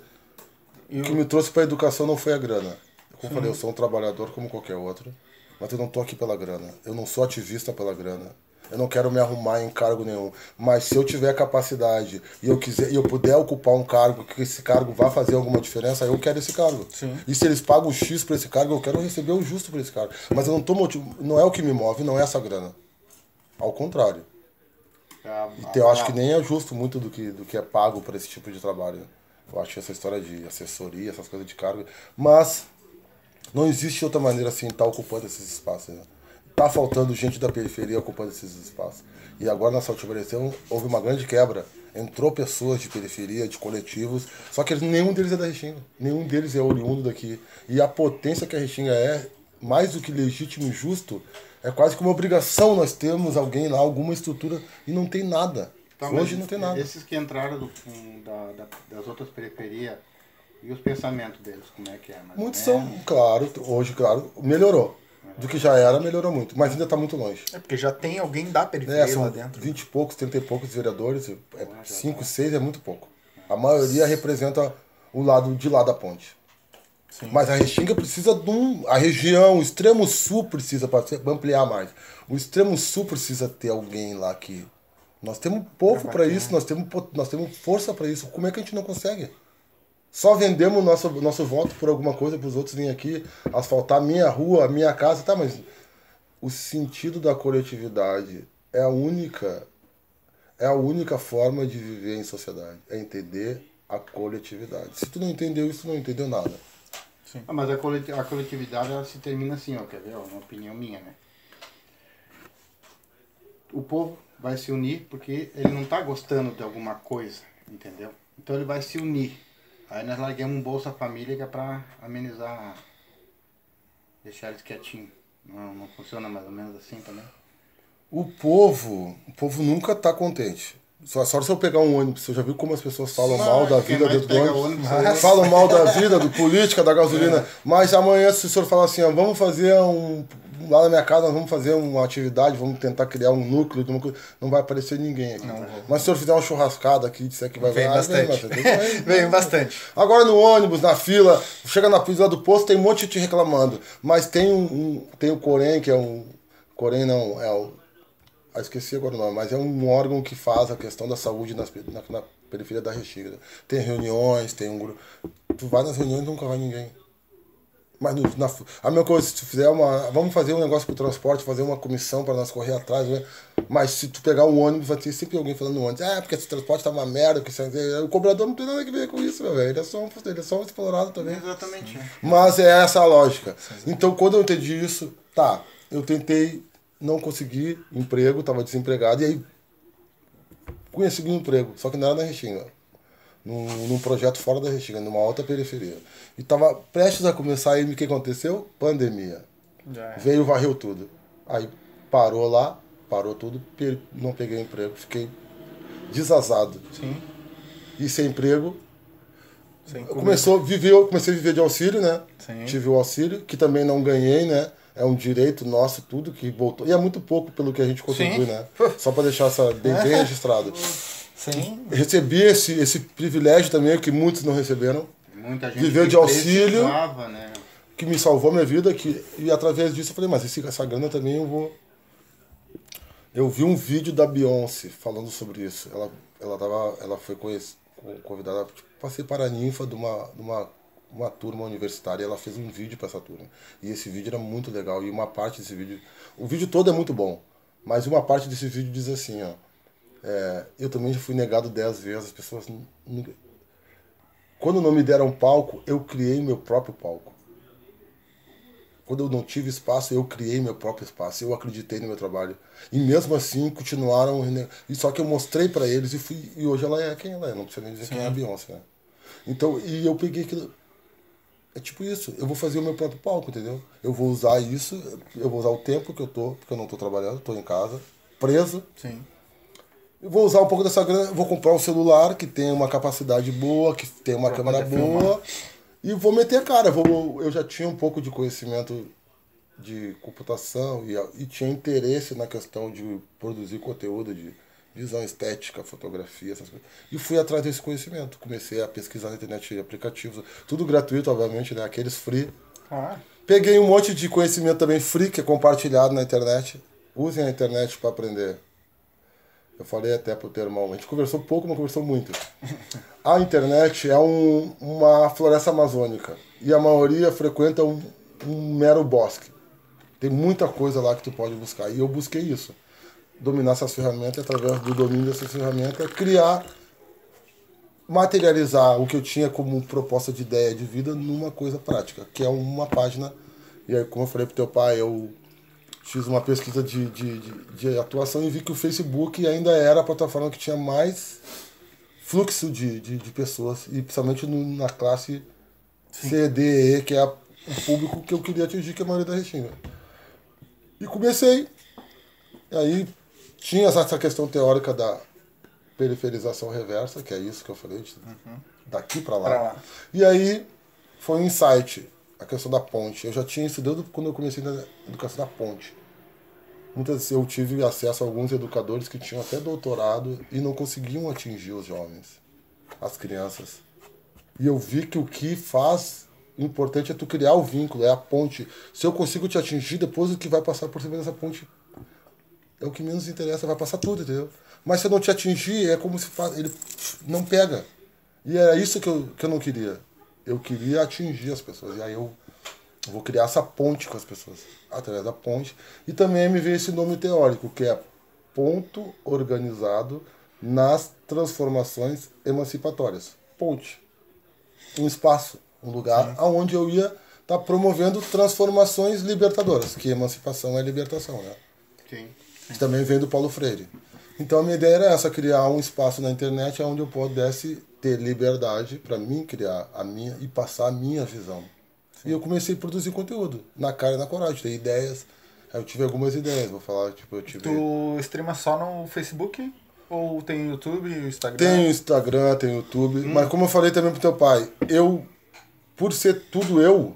o que me trouxe pra educação não foi a grana. Como eu falei, eu sou um trabalhador como qualquer outro, mas eu não tô aqui pela grana. Eu não sou ativista pela grana. Eu não quero me arrumar em cargo nenhum. Mas se eu tiver capacidade e eu quiser e eu puder ocupar um cargo que esse cargo vá fazer alguma diferença, eu quero esse cargo. Sim. E se eles pagam o X por esse cargo, eu quero receber o justo por esse cargo. Mas eu não tô motiv... não é o que me move, não é essa grana. Ao contrário. A- Então, eu acho a- que nem é justo muito do que, do que é pago por esse tipo de trabalho. Eu acho que essa história de assessoria, essas coisas de cargo. Mas não existe outra maneira assim de estar ocupando esses espaços. Né? Tá faltando gente da periferia ocupando esses espaços. E agora na Saltivareção houve uma grande quebra. Entrou pessoas de periferia, de coletivos, só que nenhum deles é da Restinga. Nenhum deles é oriundo daqui. E a potência que a Restinga é, mais do que legítimo e justo, é quase que uma obrigação nós termos alguém lá, alguma estrutura, e não tem nada. Tá, Hoje não tem nada. Esses que entraram do, da, da- das outras periferias, e os pensamentos deles, como é que é? Muitos são, claro, hoje, claro, melhorou. Do que já era, melhorou muito. Mas ainda está muito longe. É porque já tem alguém da periferia É, são lá dentro. 20 e poucos, 30 e poucos vereadores. 5, 6 é muito pouco. A maioria representa o lado de lá da ponte. Sim. Mas a Restinga precisa de um. A região, o extremo sul precisa, para ampliar mais. O extremo sul precisa ter alguém lá que. Nós temos povo para isso, nós temos, nós temos força para isso. Como é que a gente não consegue? Só vendemos nosso, nosso voto por alguma coisa para os outros virem aqui asfaltar a minha rua, a minha casa, tá? Mas o sentido da coletividade é a única é a única forma de viver em sociedade, é entender a coletividade. Se tu não entendeu isso, tu não entendeu nada. Ah, mas a, coleti- a coletividade ela se termina assim, ó, quer ver? Ó, uma opinião minha, né? O povo vai se unir porque ele não tá gostando de alguma coisa, entendeu? Então ele vai se unir. Aí nós largamos um Bolsa Família que é pra amenizar, deixar eles quietinhos. Não, não funciona mais ou menos assim também? O povo, o povo nunca tá contente. Só, só se eu pegar um ônibus, você já viu como as pessoas falam mal da vida dentro do ônibus? ônibus é. Falam mal da vida, do política, da gasolina. Mas amanhã, se o senhor falar assim, ó, vamos fazer um. Lá na minha casa, nós vamos fazer uma atividade, vamos tentar criar um núcleo. Não vai aparecer ninguém aqui. Mas se o senhor fizer uma churrascada aqui, disser que vai Vem bastante. bastante. Vem, Vem bastante. Agora no ônibus, na fila, chega na fila do posto, tem um monte de gente reclamando. Mas tem um, um- tem o Corém, que é um. Corém não, é o. Ah, esqueci agora o nome, mas é um órgão que faz a questão da saúde nas, na, na periferia da Restinga. Tem reuniões, tem um grupo. Tu vai nas reuniões nunca vai ninguém. Mas no- na, a mesma coisa, se tu fizer uma. Vamos fazer um negócio pro transporte, fazer uma comissão para nós correr atrás, né? Mas se tu pegar um ônibus, vai ter sempre alguém falando no ônibus, ah, porque esse transporte tá uma merda, que o cobrador não tem nada a ver com isso, meu velho. Ele é só um, ele é só um explorado também. Exatamente. é. Mas é essa a lógica. Então, quando eu entendi isso, tá, eu tentei, não consegui emprego, estava desempregado, e aí consegui um emprego, só que não era na Restinga. Num, num projeto fora da Restinga, numa outra periferia. E estava prestes a começar, aí o que aconteceu? Pandemia. É. Veio, varreu tudo. Aí parou lá, parou tudo, não peguei emprego, fiquei desazado. Sim. E sem emprego, Sem Começou, viveu, comecei a viver de auxílio, né? Sim. Tive o auxílio, que também não ganhei, né? É um direito nosso, tudo que voltou. E é muito pouco pelo que a gente contribui, Sim. né? Só para deixar essa bem, bem registrado. Sim. Recebi esse, esse privilégio também, que muitos não receberam, Muita gente Viveu que de auxílio. né? que me salvou a minha vida, que, e através disso eu falei, mas esse, essa grana também eu vou Eu vi um vídeo da Beyoncé falando sobre isso. Ela, ela, tava, ela foi conhec- convidada para ser paraninfa de uma, de uma, uma turma universitária. e Ela fez um vídeo para essa turma. E esse vídeo era muito legal. E uma parte desse vídeo. O vídeo todo é muito bom. Mas uma parte desse vídeo diz assim, ó. É, eu também já fui negado dez vezes. As pessoas. nu- nunca- Quando não me deram palco, eu criei meu próprio palco. Quando eu não tive espaço, eu criei meu próprio espaço. Eu acreditei no meu trabalho. E mesmo assim, continuaram. E só que eu mostrei pra eles e fui. E hoje ela é quem ela é. Não precisa nem dizer quem é a Beyoncé, né? Então, e eu peguei aquilo. É tipo isso. Eu vou fazer o meu próprio palco, entendeu? Eu vou usar isso. Eu vou usar o tempo que eu tô, porque eu não tô trabalhando, tô em casa, preso. Sim. Eu vou usar um pouco dessa grana, vou comprar um celular que tem uma capacidade boa, que tem uma câmera poder boa. E vou meter a cara. Vou, eu já tinha um pouco de conhecimento de computação e, e tinha interesse na questão de produzir conteúdo de visão estética, fotografia, essas coisas. E fui atrás desse conhecimento. Comecei a pesquisar na internet aplicativos, tudo gratuito, obviamente, né? Aqueles free. Ah, Peguei um monte de conhecimento também free, que é compartilhado na internet. Usem a internet para aprender. Eu falei até pro teu irmão, a gente conversou pouco, mas conversou muito. A internet é um, uma floresta amazônica e a maioria frequenta um, um mero bosque. Tem muita coisa lá que tu pode buscar e eu busquei isso. Dominar essas ferramentas através do domínio dessas ferramentas, criar, materializar o que eu tinha como proposta de ideia de vida numa coisa prática, que é uma página. E aí, como eu falei pro teu pai, eu fiz uma pesquisa de, de, de, de atuação e vi que o Facebook ainda era a plataforma que tinha mais fluxo de, de, de pessoas, e principalmente no, na classe C, D, E, que é a- o público que eu queria atingir, que é a maioria da Restinga. E comecei. E aí tinha essa questão teórica da periferização reversa, que é isso que eu falei, de- daqui para lá. Pra lá. E aí foi um insight, a questão da ponte. Eu já tinha isso desde quando eu comecei na educação da ponte. Muitas eu tive acesso a alguns educadores que tinham até doutorado e não conseguiam atingir os jovens, as crianças. E eu vi que o que faz o importante é tu criar o vínculo, é a ponte. Se eu consigo te atingir, depois o que vai passar por cima dessa ponte é o que menos interessa, vai passar tudo, entendeu? Mas se eu não te atingir, é como se faz, ele não pega. E era isso que eu, que eu não queria. Eu queria atingir as pessoas. E aí eu vou criar essa ponte com as pessoas, através da ponte. E também me veio esse nome teórico, que é ponto organizado nas transformações emancipatórias. Ponte. Um espaço, um lugar onde eu ia estar promovendo transformações libertadoras, que emancipação é libertação, né? Sim. que também vem do Paulo Freire. Então a minha ideia era essa, criar um espaço na internet onde eu pudesse ter liberdade para mim criar a minha e passar a minha visão. E eu comecei a produzir conteúdo, na cara e na coragem, ter ideias. Eu tive algumas ideias, vou falar, tipo, eu tive... tu streama só no Facebook? Ou tem YouTube, Instagram? Tem Instagram, tem YouTube, mas como eu falei também pro teu pai, eu, por ser tudo eu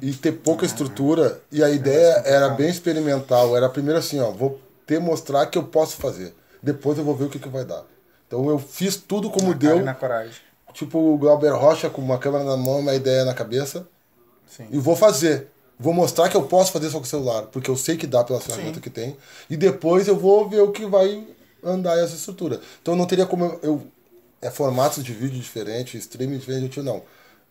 e ter pouca estrutura, e a ideia era bem experimental, era primeiro assim, ó, vou te mostrar que eu posso fazer, depois eu vou ver o que, que vai dar. Então eu fiz tudo como Na deu, na coragem. tipo o Glauber Rocha com uma câmera na mão uma ideia na cabeça, Sim. e vou fazer. Vou mostrar que eu posso fazer só com o celular, porque eu sei que dá pela ferramenta que tem. E depois eu vou ver o que vai andar essa estrutura. Então não teria como eu. eu- é formatos de vídeo diferentes, streaming diferente, não.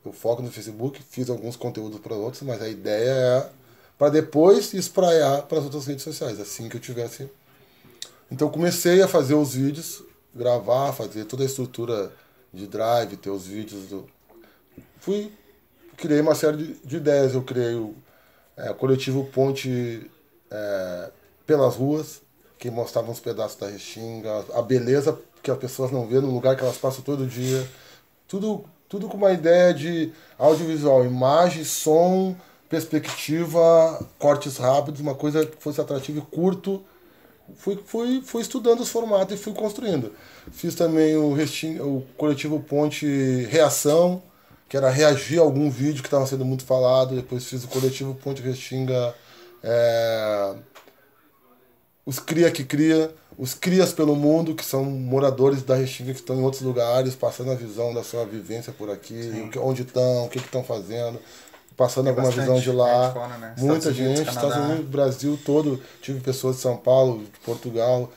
Eu foco no Facebook, fiz alguns conteúdos para outros, mas a ideia é para depois espraiar para as outras redes sociais, assim que eu tivesse. Então comecei a fazer os vídeos, gravar, fazer toda a estrutura de drive, ter os vídeos do, fui criei uma série de, de ideias. Eu criei o é, coletivo Ponte é, pelas ruas, que mostrava uns pedaços da Restinga, a beleza que as pessoas não vêem no lugar que elas passam todo dia. Tudo, tudo com uma ideia de audiovisual, imagem, som, perspectiva, cortes rápidos, uma coisa que fosse atrativa e curto fui, fui, fui estudando os formatos e fui construindo. Fiz também o, o coletivo Ponte Reação, que era reagir a algum vídeo que estava sendo muito falado. Depois fiz o coletivo Ponte Restinga, é, os Cria que Cria, os Crias pelo Mundo, que são moradores da Restinga que estão em outros lugares, passando a visão da sua vivência por aqui, que- onde estão, o que estão fazendo. Passando alguma visão de lá. fora, né? Muita Estados Unidos, gente, Canadá. Estados Unidos, Brasil todo. Tive pessoas de São Paulo, de Portugal.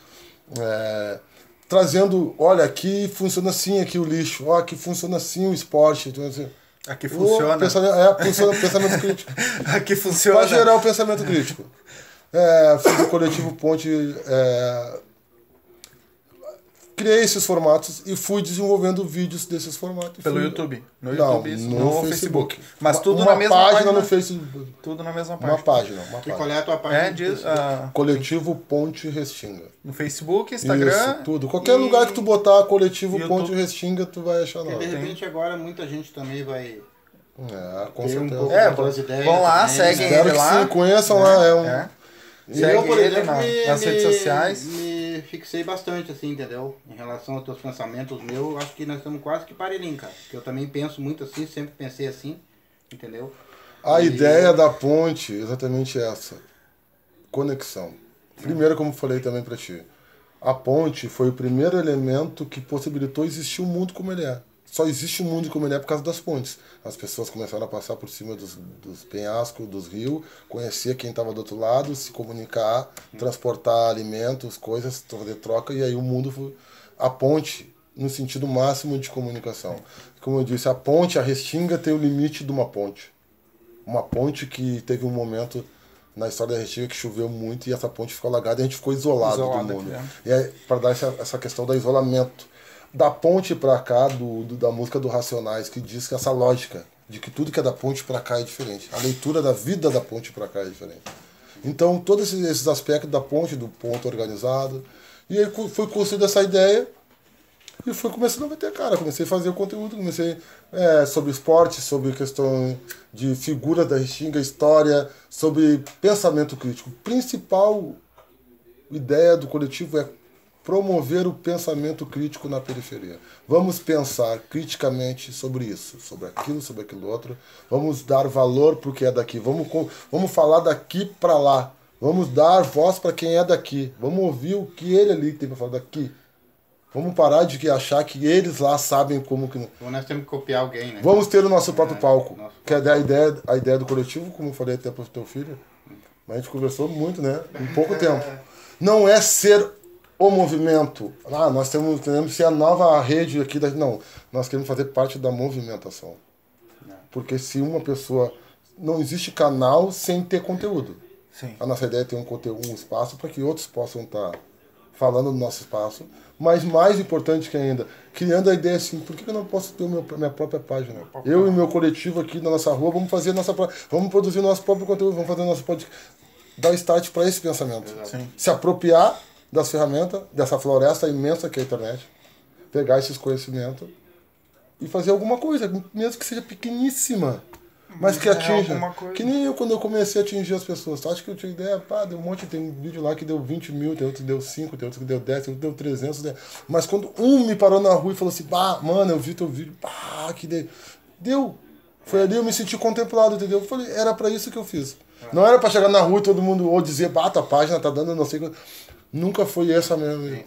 é, trazendo, olha, aqui funciona assim aqui o lixo, ó, aqui funciona assim o esporte. Então, assim, Aqui o funciona. pensamento, é, funciona pensamento crítico. Aqui funciona. Para gerar o pensamento crítico. É, fiz o coletivo Ponte. é, criei esses formatos e fui desenvolvendo vídeos desses formatos. Pelo Fui- YouTube. No Não, YouTube, isso. no, no, Facebook. Facebook. Mas Uma- tudo uma na mesma página, página. no Facebook. Tudo na mesma Uma página. página, uma página. qual é a tua página? É, diz, ah, Coletivo Ponte Restinga. no Facebook, Instagram. Isso, tudo. Qualquer lugar que tu botar coletivo YouTube. Ponte Restinga, tu vai achar Porque de nós. repente agora muita gente também vai É, com ter um certeza. pouco É, das ideias. vão lá, seguem né? Espero ele que lá. sim, conheçam lá. É um, É. E Segue eu, por ele exemplo, na- me, nas redes sociais. me fixei bastante, assim, entendeu? Em relação aos teus pensamentos meus, acho que nós estamos quase que parelhinhos, cara. Porque eu também penso muito assim, sempre pensei assim, entendeu? A E- ideia da ponte é exatamente essa. Conexão. Primeiro, como falei também pra ti, a ponte foi o primeiro elemento que possibilitou existir o mundo como ele é. Só existe o mundo como ele é por causa das pontes. As pessoas começaram a passar por cima dos, dos penhascos, dos rios, conhecer quem estava do outro lado, se comunicar, transportar alimentos, coisas, fazer troca, e aí o mundo foi. A ponte, no sentido máximo de comunicação. Como eu disse, a ponte, a restinga tem o limite de uma ponte uma ponte que teve um momento na história da Restinga que choveu muito e essa ponte ficou alagada e a gente ficou isolado, Isolado do mundo. aqui, E é para dar essa, essa questão do isolamento. Da ponte para cá, do, do- da música do Racionais, que diz que essa lógica de que tudo que é da ponte para cá é diferente. A leitura da vida da ponte para cá é diferente. Então, todos esses, aspectos da ponte, do ponto organizado. E aí foi construída essa ideia e foi começando a meter cara, comecei a fazer o conteúdo, comecei é, sobre esporte, sobre questão de figura da Restinga, história, sobre pensamento crítico. Principal ideia do coletivo é promover o pensamento crítico na periferia. Vamos pensar criticamente sobre isso, sobre aquilo, sobre aquilo outro. Vamos dar valor para o que é daqui. Vamos, vamos falar daqui para lá. Vamos dar voz para quem é daqui. Vamos ouvir o que ele ali tem para falar daqui. Vamos parar de que achar que eles lá sabem como que. Ou nós temos que copiar alguém, né? Vamos ter o nosso próprio É, palco. nosso Que é a ideia, a ideia do coletivo, como eu falei até para o teu filho. Mas a gente conversou muito, né? Em pouco tempo. Não é ser o movimento. Ah, nós temos, queremos ser a nova rede aqui. Da... Não, nós queremos fazer parte da movimentação. Porque se uma pessoa. Não existe canal sem ter conteúdo. Sim. A nossa ideia é ter um conteúdo, um espaço para que outros possam estar falando no nosso espaço. Mas mais importante que ainda, criando a ideia assim, por que que eu não posso ter meu, minha própria página? Eu e meu coletivo aqui na nossa rua, vamos fazer nossa vamos produzir nosso próprio conteúdo, vamos fazer nosso podcast. Dar start para esse pensamento. Sim. Se apropriar das ferramentas, dessa floresta imensa que é a internet, pegar esses conhecimentos e fazer alguma coisa, mesmo que seja pequeníssima, mas que É, atinja. coisa. Que nem eu quando eu comecei a atingir as pessoas. Tu acha que eu tinha ideia? Pá, deu um monte, tem um vídeo lá que deu 20 mil, tem outro que deu 5, tem outro que deu 10, tem outro que deu 300. né? Mas quando um me parou na rua e falou assim, pá, mano, eu vi teu vídeo, pá, que deu. Deu. Foi ali eu me senti contemplado, entendeu? Eu falei, era pra isso que eu fiz. Não era pra chegar na rua e todo mundo ou dizer, pá, tua página tá dando não sei o que. Nunca foi essa mesmo.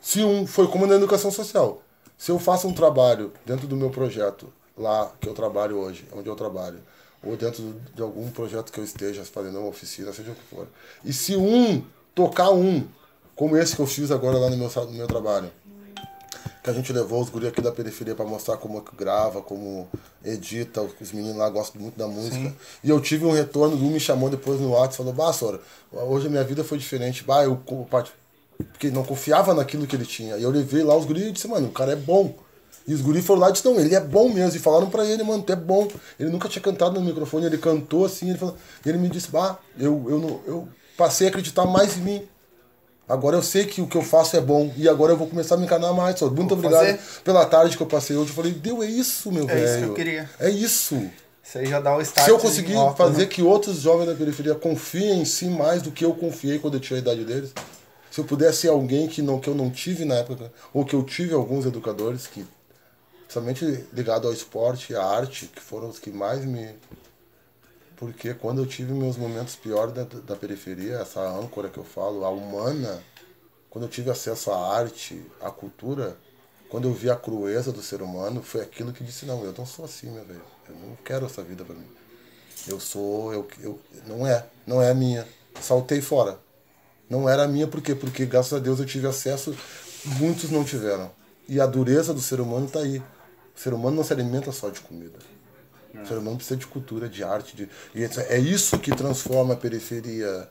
Se um foi como na educação social. Se eu faço um trabalho dentro do meu projeto, lá que eu trabalho hoje, onde eu trabalho, ou dentro de algum projeto que eu esteja fazendo uma oficina, seja o que for. E se um tocar um, como esse que eu fiz agora lá no meu, no meu trabalho, que a gente levou os guris aqui da periferia para mostrar como que grava, como edita, os meninos lá gostam muito da música. E eu tive um retorno, um me chamou depois no WhatsApp e falou, bah, Sora, hoje a minha vida foi diferente, bah, eu porque não confiava naquilo que ele tinha. E eu levei lá os guris e disse, mano, o cara é bom. E os guris foram lá e disseram, não, ele é bom mesmo. E falaram pra ele, mano, tu é bom. Ele nunca tinha cantado no microfone, ele cantou assim, ele falou, e ele me disse, bah, eu, eu, não, eu passei a acreditar mais em mim. Agora eu sei que o que eu faço é bom. E agora eu vou começar a me encanar mais. Muito Vou obrigado fazer. pela tarde que eu passei hoje. Eu falei, deu, é isso, meu É velho. isso que eu queria. É isso. Isso aí já dá o start. Se eu conseguir fazer né? que outros jovens da periferia confiem em si mais do que eu confiei quando eu tinha a idade deles, se eu pudesse ser alguém que, não, que eu não tive na época, ou que eu tive alguns educadores que, principalmente ligado ao esporte e à arte, que foram os que mais me. Porque quando eu tive meus momentos piores da, da periferia, essa âncora que eu falo, a humana, quando eu tive acesso à arte, à cultura, quando eu vi a crueza do ser humano, foi aquilo que disse, não, eu não sou assim, meu velho. Eu não quero essa vida pra mim. Eu sou, eu, eu, não é, não é a minha. Saltei fora. Não era a minha, por quê? Porque graças a Deus eu tive acesso, muitos não tiveram. E a dureza do ser humano tá aí. O ser humano não se alimenta só de comida. O ser humano precisa de cultura, de arte. De, é isso que transforma a periferia.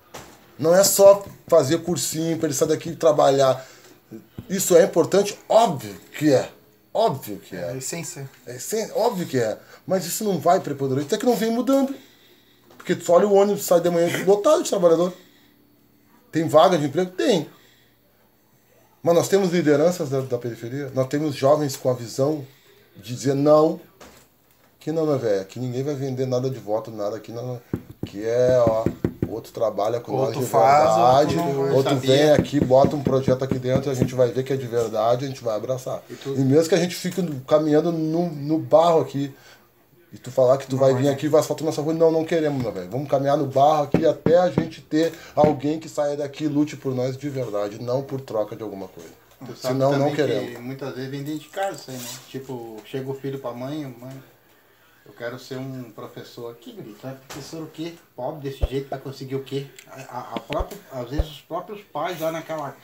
Não é só fazer cursinho para ele sair daqui e trabalhar. Isso é importante? Óbvio que é. Óbvio que É é. a essência. É essen- óbvio que é. Mas isso não vai preponderante. Até que não vem mudando. Porque tu olha o ônibus sai de manhã lotado de trabalhador. Tem vaga de emprego? Tem. Mas nós temos lideranças da, da periferia, nós temos jovens com a visão de dizer não, que não, meu velho, que ninguém vai vender nada de voto, nada aqui, não, que é, ó, outro trabalha com Outro nós de faz, verdade, outro não vem aqui, bota um projeto aqui dentro, a gente vai ver que é de verdade, a gente vai abraçar. E, tu- mesmo que a gente fique caminhando no, no barro aqui, e tu falar que tu vai vir aqui e vai asfaltar nossa rua, não, não queremos, meu velho. Vamos caminhar no barro aqui até a gente ter alguém que saia daqui e lute por nós de verdade, não por troca de alguma coisa. Tu Senão não queremos. Que muitas vezes vem dentro de casa isso aí, né? Tipo, chega o filho pra mãe, mãe, eu quero ser um professor aqui, guri. Tu é professor o quê? Pobre desse jeito pra conseguir o quê? A, a- a própria, às vezes os próprios pais lá naquela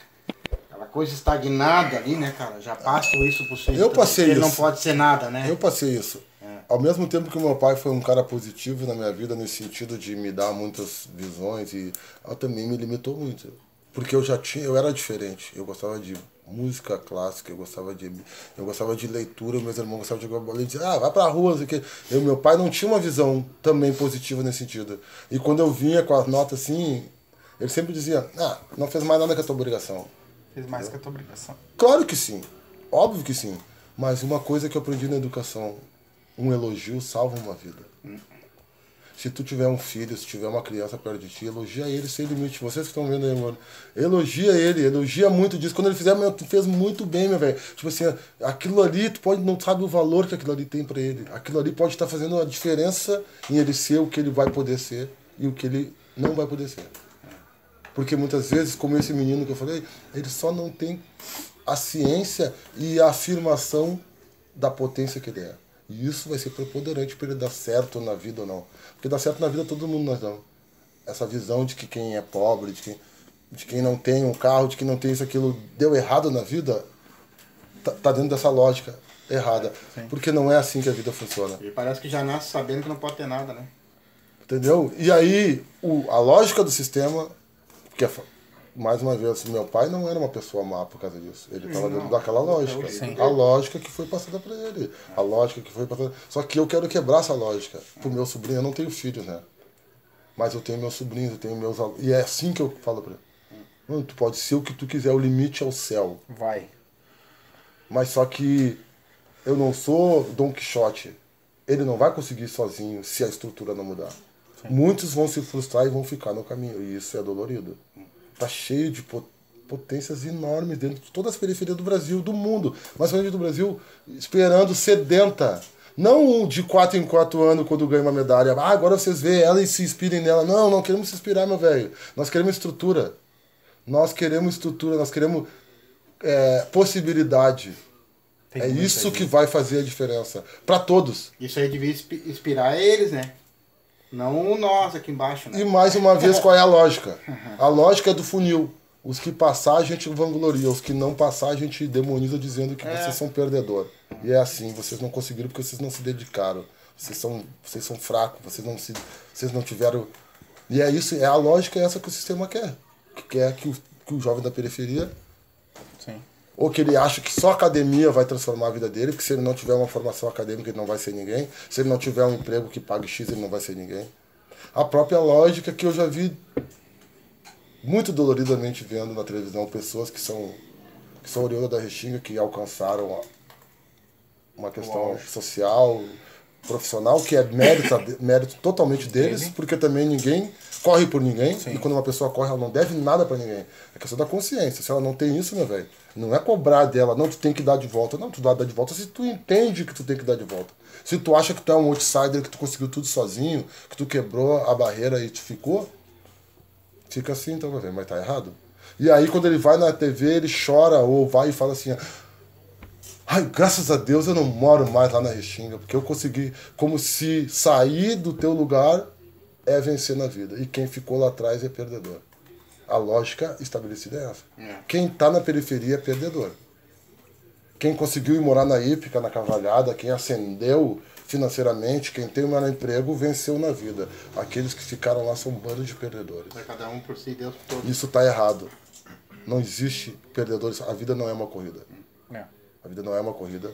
aquela coisa estagnada ali, né, cara? Já passam isso pro filho. Eu passei Ele não isso. pode ser nada, né? Eu passei isso. Ao mesmo tempo que o meu pai foi um cara positivo na minha vida, nesse sentido de me dar muitas visões, e ela também me limitou muito. Porque eu já tinha, eu era diferente. Eu gostava de música clássica, eu gostava de, eu gostava de leitura, meus irmãos gostavam de jogar bola e diziam, ah, vai pra rua, não sei o quê. Eu, meu pai não tinha uma visão também positiva nesse sentido. E quando eu vinha com as notas assim, ele sempre dizia, ah, não fez mais nada que a tua obrigação. Fez mais que a tua obrigação. Claro que sim. Óbvio que sim. Mas uma coisa que eu aprendi na educação, um elogio salva uma vida. Se tu tiver um filho, se tiver uma criança perto de ti, elogia ele sem limite. Vocês que estão vendo aí, mano. Elogia ele, elogia muito disso. Quando ele fizer, meu, tu fez muito bem, meu velho. Tipo assim, aquilo ali, tu pode não sabe o valor que aquilo ali tem pra ele. Aquilo ali pode estar fazendo a diferença em ele ser o que ele vai poder ser e o que ele não vai poder ser. Porque muitas vezes, como esse menino que eu falei, ele só não tem a ciência e a afirmação da potência que ele é. E isso vai ser preponderante para ele dar certo na vida ou não. Porque dar certo na vida todo mundo nós damos. Essa visão de que quem é pobre, de quem, de quem não tem um carro, de quem não tem isso, aquilo, deu errado na vida, tá, tá dentro dessa lógica errada. Porque não é assim que a vida funciona. Ele parece que já nasce sabendo que não pode ter nada, né? Entendeu? E aí, o, a lógica do sistema, que é, mais uma vez, meu pai não era uma pessoa má por causa disso. Ele estava dentro daquela lógica. Sim. A lógica que foi passada para ele. A lógica que foi passada. Só que eu quero quebrar essa lógica. Pro meu sobrinho, eu não tenho filhos, né? Mas eu tenho meus sobrinhos, eu tenho meus alunos. E é assim que eu falo para ele. Mano, tu pode ser o que tu quiser, o limite é o céu. Vai. Mas só que eu não sou Dom Quixote. Ele não vai conseguir sozinho se a estrutura não mudar. Muitos vão se frustrar e vão ficar no caminho. E isso é dolorido. Tá cheio de po- potências enormes dentro de todas as periferias do Brasil, do mundo. Mas principalmente do Brasil, esperando sedenta. Não um de 4 em 4 anos quando ganha uma medalha. Ah, agora vocês veem ela e se inspirem nela. Não, não queremos se inspirar, meu velho. Nós queremos estrutura. Nós queremos estrutura, nós queremos é, possibilidade. Tem é isso gente. que vai fazer a diferença. Para todos. Isso aí devia inspi- inspirar eles, né? Não nós aqui embaixo, né? E mais uma vez, qual é a lógica? A lógica é do funil. Os que passar, a gente vangloria. Os que não passar, a gente demoniza dizendo que É. vocês são perdedor. E é assim, vocês não conseguiram porque vocês não se dedicaram. Vocês são, vocês são fracos, vocês não, se, vocês não tiveram... E é isso, é a lógica é essa que o sistema quer. Que quer que o, que o jovem da periferia. Ou que ele acha que só a academia vai transformar a vida dele, porque se ele não tiver uma formação acadêmica, ele não vai ser ninguém. Se ele não tiver um emprego que pague X, ele não vai ser ninguém. A própria lógica que eu já vi muito doloridamente vendo na televisão pessoas que são que são oriundas da Restinga, que alcançaram a- uma questão auge. social, profissional, que é mérito, mérito totalmente deles, Dele. porque também ninguém corre por ninguém, Sim. e quando uma pessoa corre, ela não deve nada pra ninguém. É questão da consciência. Se ela não tem isso, meu velho, não é cobrar dela, não, tu tem que dar de volta. Não, tu dá dar de volta se tu entende que tu tem que dar de volta. Se tu acha que tu é um outsider, que tu conseguiu tudo sozinho, que tu quebrou a barreira e tu ficou, fica assim então, meu velho, mas tá errado. E aí quando ele vai na TV, ele chora ou vai e fala assim, Ai, graças a Deus eu não moro mais lá na Restinga, porque eu consegui, como se sair do teu lugar é vencer na vida. E quem ficou lá atrás é perdedor. A lógica estabelecida é essa. É. Quem está na periferia é perdedor. Quem conseguiu ir morar na Ípica, na Cavalhada, quem ascendeu financeiramente, quem tem um melhor emprego, venceu na vida. Aqueles que ficaram lá são um bando de perdedores. É cada um por si, Deus por todos. Isso está errado. Não existe perdedores. A vida não é uma corrida. É. A vida não é uma corrida.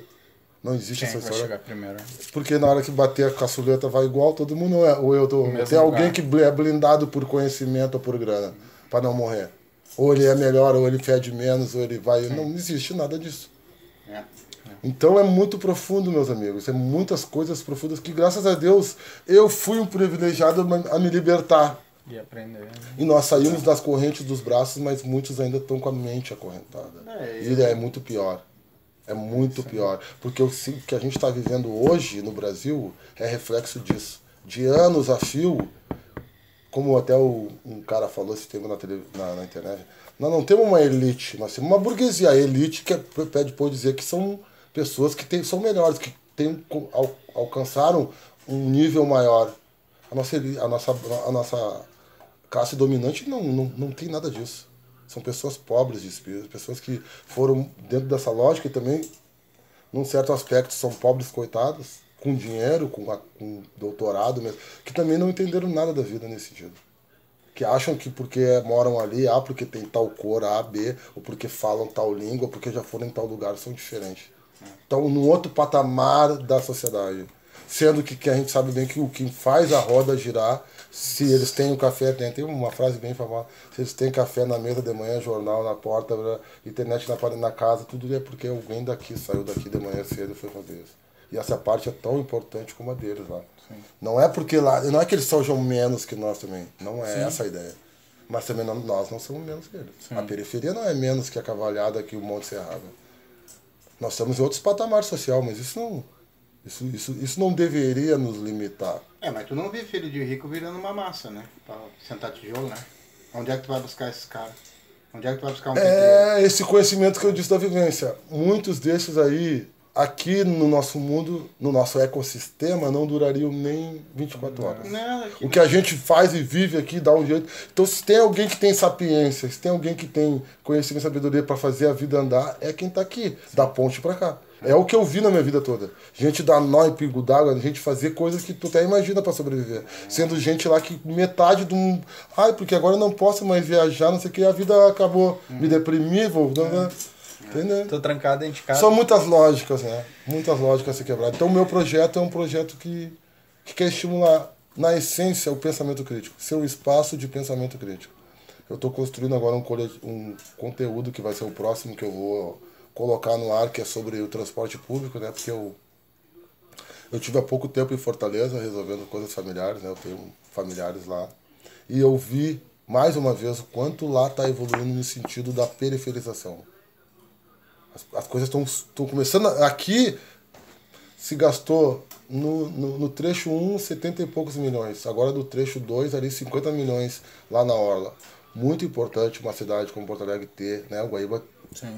Não existe Quem essa vai história. chegar primeiro? Porque na hora que bater a caçuleta vai igual, todo mundo não é. Ou eu tô. Tem alguém que é blindado por conhecimento ou por grana para não morrer. Ou ele é melhor, ou ele fede menos, ou ele vai. Não existe nada disso. É. Então é muito profundo, meus amigos. É muitas coisas profundas que, graças a Deus, eu fui um privilegiado a me libertar. E aprender. E nós saímos das correntes dos braços, mas muitos ainda estão com a mente acorrentada. É, e é muito pior. É muito pior. Porque o que a gente está vivendo hoje no Brasil é reflexo disso. De anos a fio, como até o, um cara falou esse tempo na, na, na internet, nós não temos uma elite, nós temos uma burguesia. A elite que é, pede por dizer que são pessoas que tem, são melhores, que tem, al, alcançaram um nível maior. A nossa, a nossa, a nossa classe dominante não, não, não tem nada disso. São pessoas pobres de espírito, pessoas que foram dentro dessa lógica e também, num certo aspecto, são pobres coitados, com dinheiro, com, a- com doutorado mesmo, que também não entenderam nada da vida nesse sentido. Que acham que porque moram ali, ah, porque tem tal cor, A, B, ou porque falam tal língua, ou porque já foram em tal lugar, são diferentes. Estão num outro patamar da sociedade. Sendo que, que a gente sabe bem que o que faz a roda girar, se eles têm o café, tem, tem uma frase bem famosa, se eles têm café na mesa de manhã, jornal na porta, internet na, na casa, tudo é porque alguém daqui saiu daqui de manhã cedo e foi fazer isso. E essa parte é tão importante como a deles lá. Não é porque lá, não é que eles sejam menos que nós também, não é essa a ideia. Mas também não- nós não somos menos que eles. A periferia não é menos que a cavalhada que o Monte Serrado. Nós estamos em outros patamares social, mas isso não, isso, isso, isso não deveria nos limitar. É, mas tu não vê filho de rico virando uma massa, né? Pra sentar tijolo, né? Onde é que tu vai buscar esses caras? Onde é que tu vai buscar um pedreiro? É esse conhecimento que eu disse da vivência. Muitos desses aí, aqui no nosso mundo, no nosso ecossistema, não durariam nem 24 horas. Não, aqui- O que a gente faz e vive aqui dá um jeito. Então, se tem alguém que tem sapiência, se tem alguém que tem conhecimento e sabedoria para fazer a vida andar, é quem tá aqui, da ponte para cá. É o que eu vi na minha vida toda. Gente dar nó em pingo d'água, gente fazer coisas que tu até imagina para sobreviver. Sendo gente lá que metade de um. Ai, porque agora eu não posso mais viajar, não sei o que, a vida acabou. Me deprimi, vou. Né? Entendeu? Tô trancado dentro de casa. São muitas lógicas, né? Muitas lógicas a ser quebradas. Então, o meu projeto é um projeto que, que quer estimular, na essência, o pensamento crítico. Ser um espaço de pensamento crítico. Eu estou construindo agora um, um conteúdo que vai ser o próximo que eu vou colocar no ar, que é sobre o transporte público, né? Porque eu, eu tive há pouco tempo em Fortaleza resolvendo coisas familiares, né? Eu tenho familiares lá. E eu vi, mais uma vez, o quanto lá está evoluindo no sentido da periferização. As, as coisas estão começando. a- Aqui se gastou no, no, no trecho 1, 70 e poucos milhões. Agora do trecho 2, ali 50 milhões lá na Orla. Muito importante uma cidade como Porto Alegre ter, né? O Guaíba.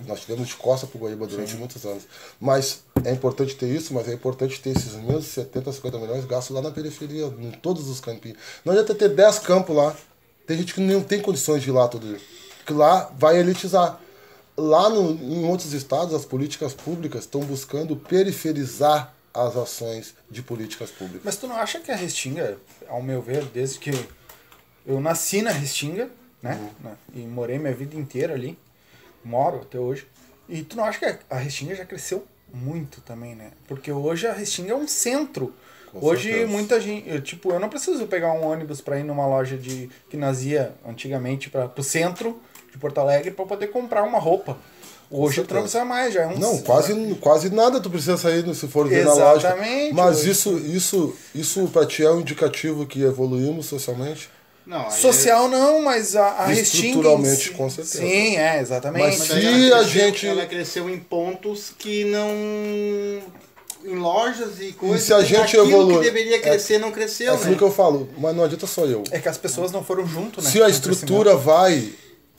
Nós tivemos de costa para o Guaíba durante muitos anos. Mas é importante ter isso, mas é importante ter esses mesmos 70, 50 milhões gastos lá na periferia, em todos os campinhos. Não adianta ter 10 campos lá. Tem gente que não tem condições de ir lá todo dia. Porque lá vai elitizar. Lá no, em outros estados, as políticas públicas estão buscando periferizar as ações de políticas públicas. Mas tu não acha que a Restinga, ao meu ver, desde que eu nasci na Restinga, né? Uhum. né, E morei minha vida inteira ali, moro até hoje. E tu não acha que a Restinga já cresceu muito também, né? Porque hoje a Restinga é um centro. Com hoje certeza. muita gente, eu, tipo, eu não preciso pegar um ônibus para ir numa loja de que nós ia antigamente para o centro de Porto Alegre para poder comprar uma roupa. Hoje tu não precisa mais, já é um Não, quase, quase nada tu precisa sair se for ver na loja. Exatamente, Mas hoje. isso, isso, isso para ti é um indicativo que evoluímos socialmente? Não, Social não, mas a, a Estruturalmente, com certeza. Sim, é, exatamente. Mas Mas se ela a cresceu- gente- Ela cresceu em pontos que não. em lojas e coisas. se a que gente aquilo evolui- que deveria crescer não É cresceu, aquilo né? que eu falo, mas não adianta só eu. É que as pessoas não foram junto, né? Se a estrutura vai.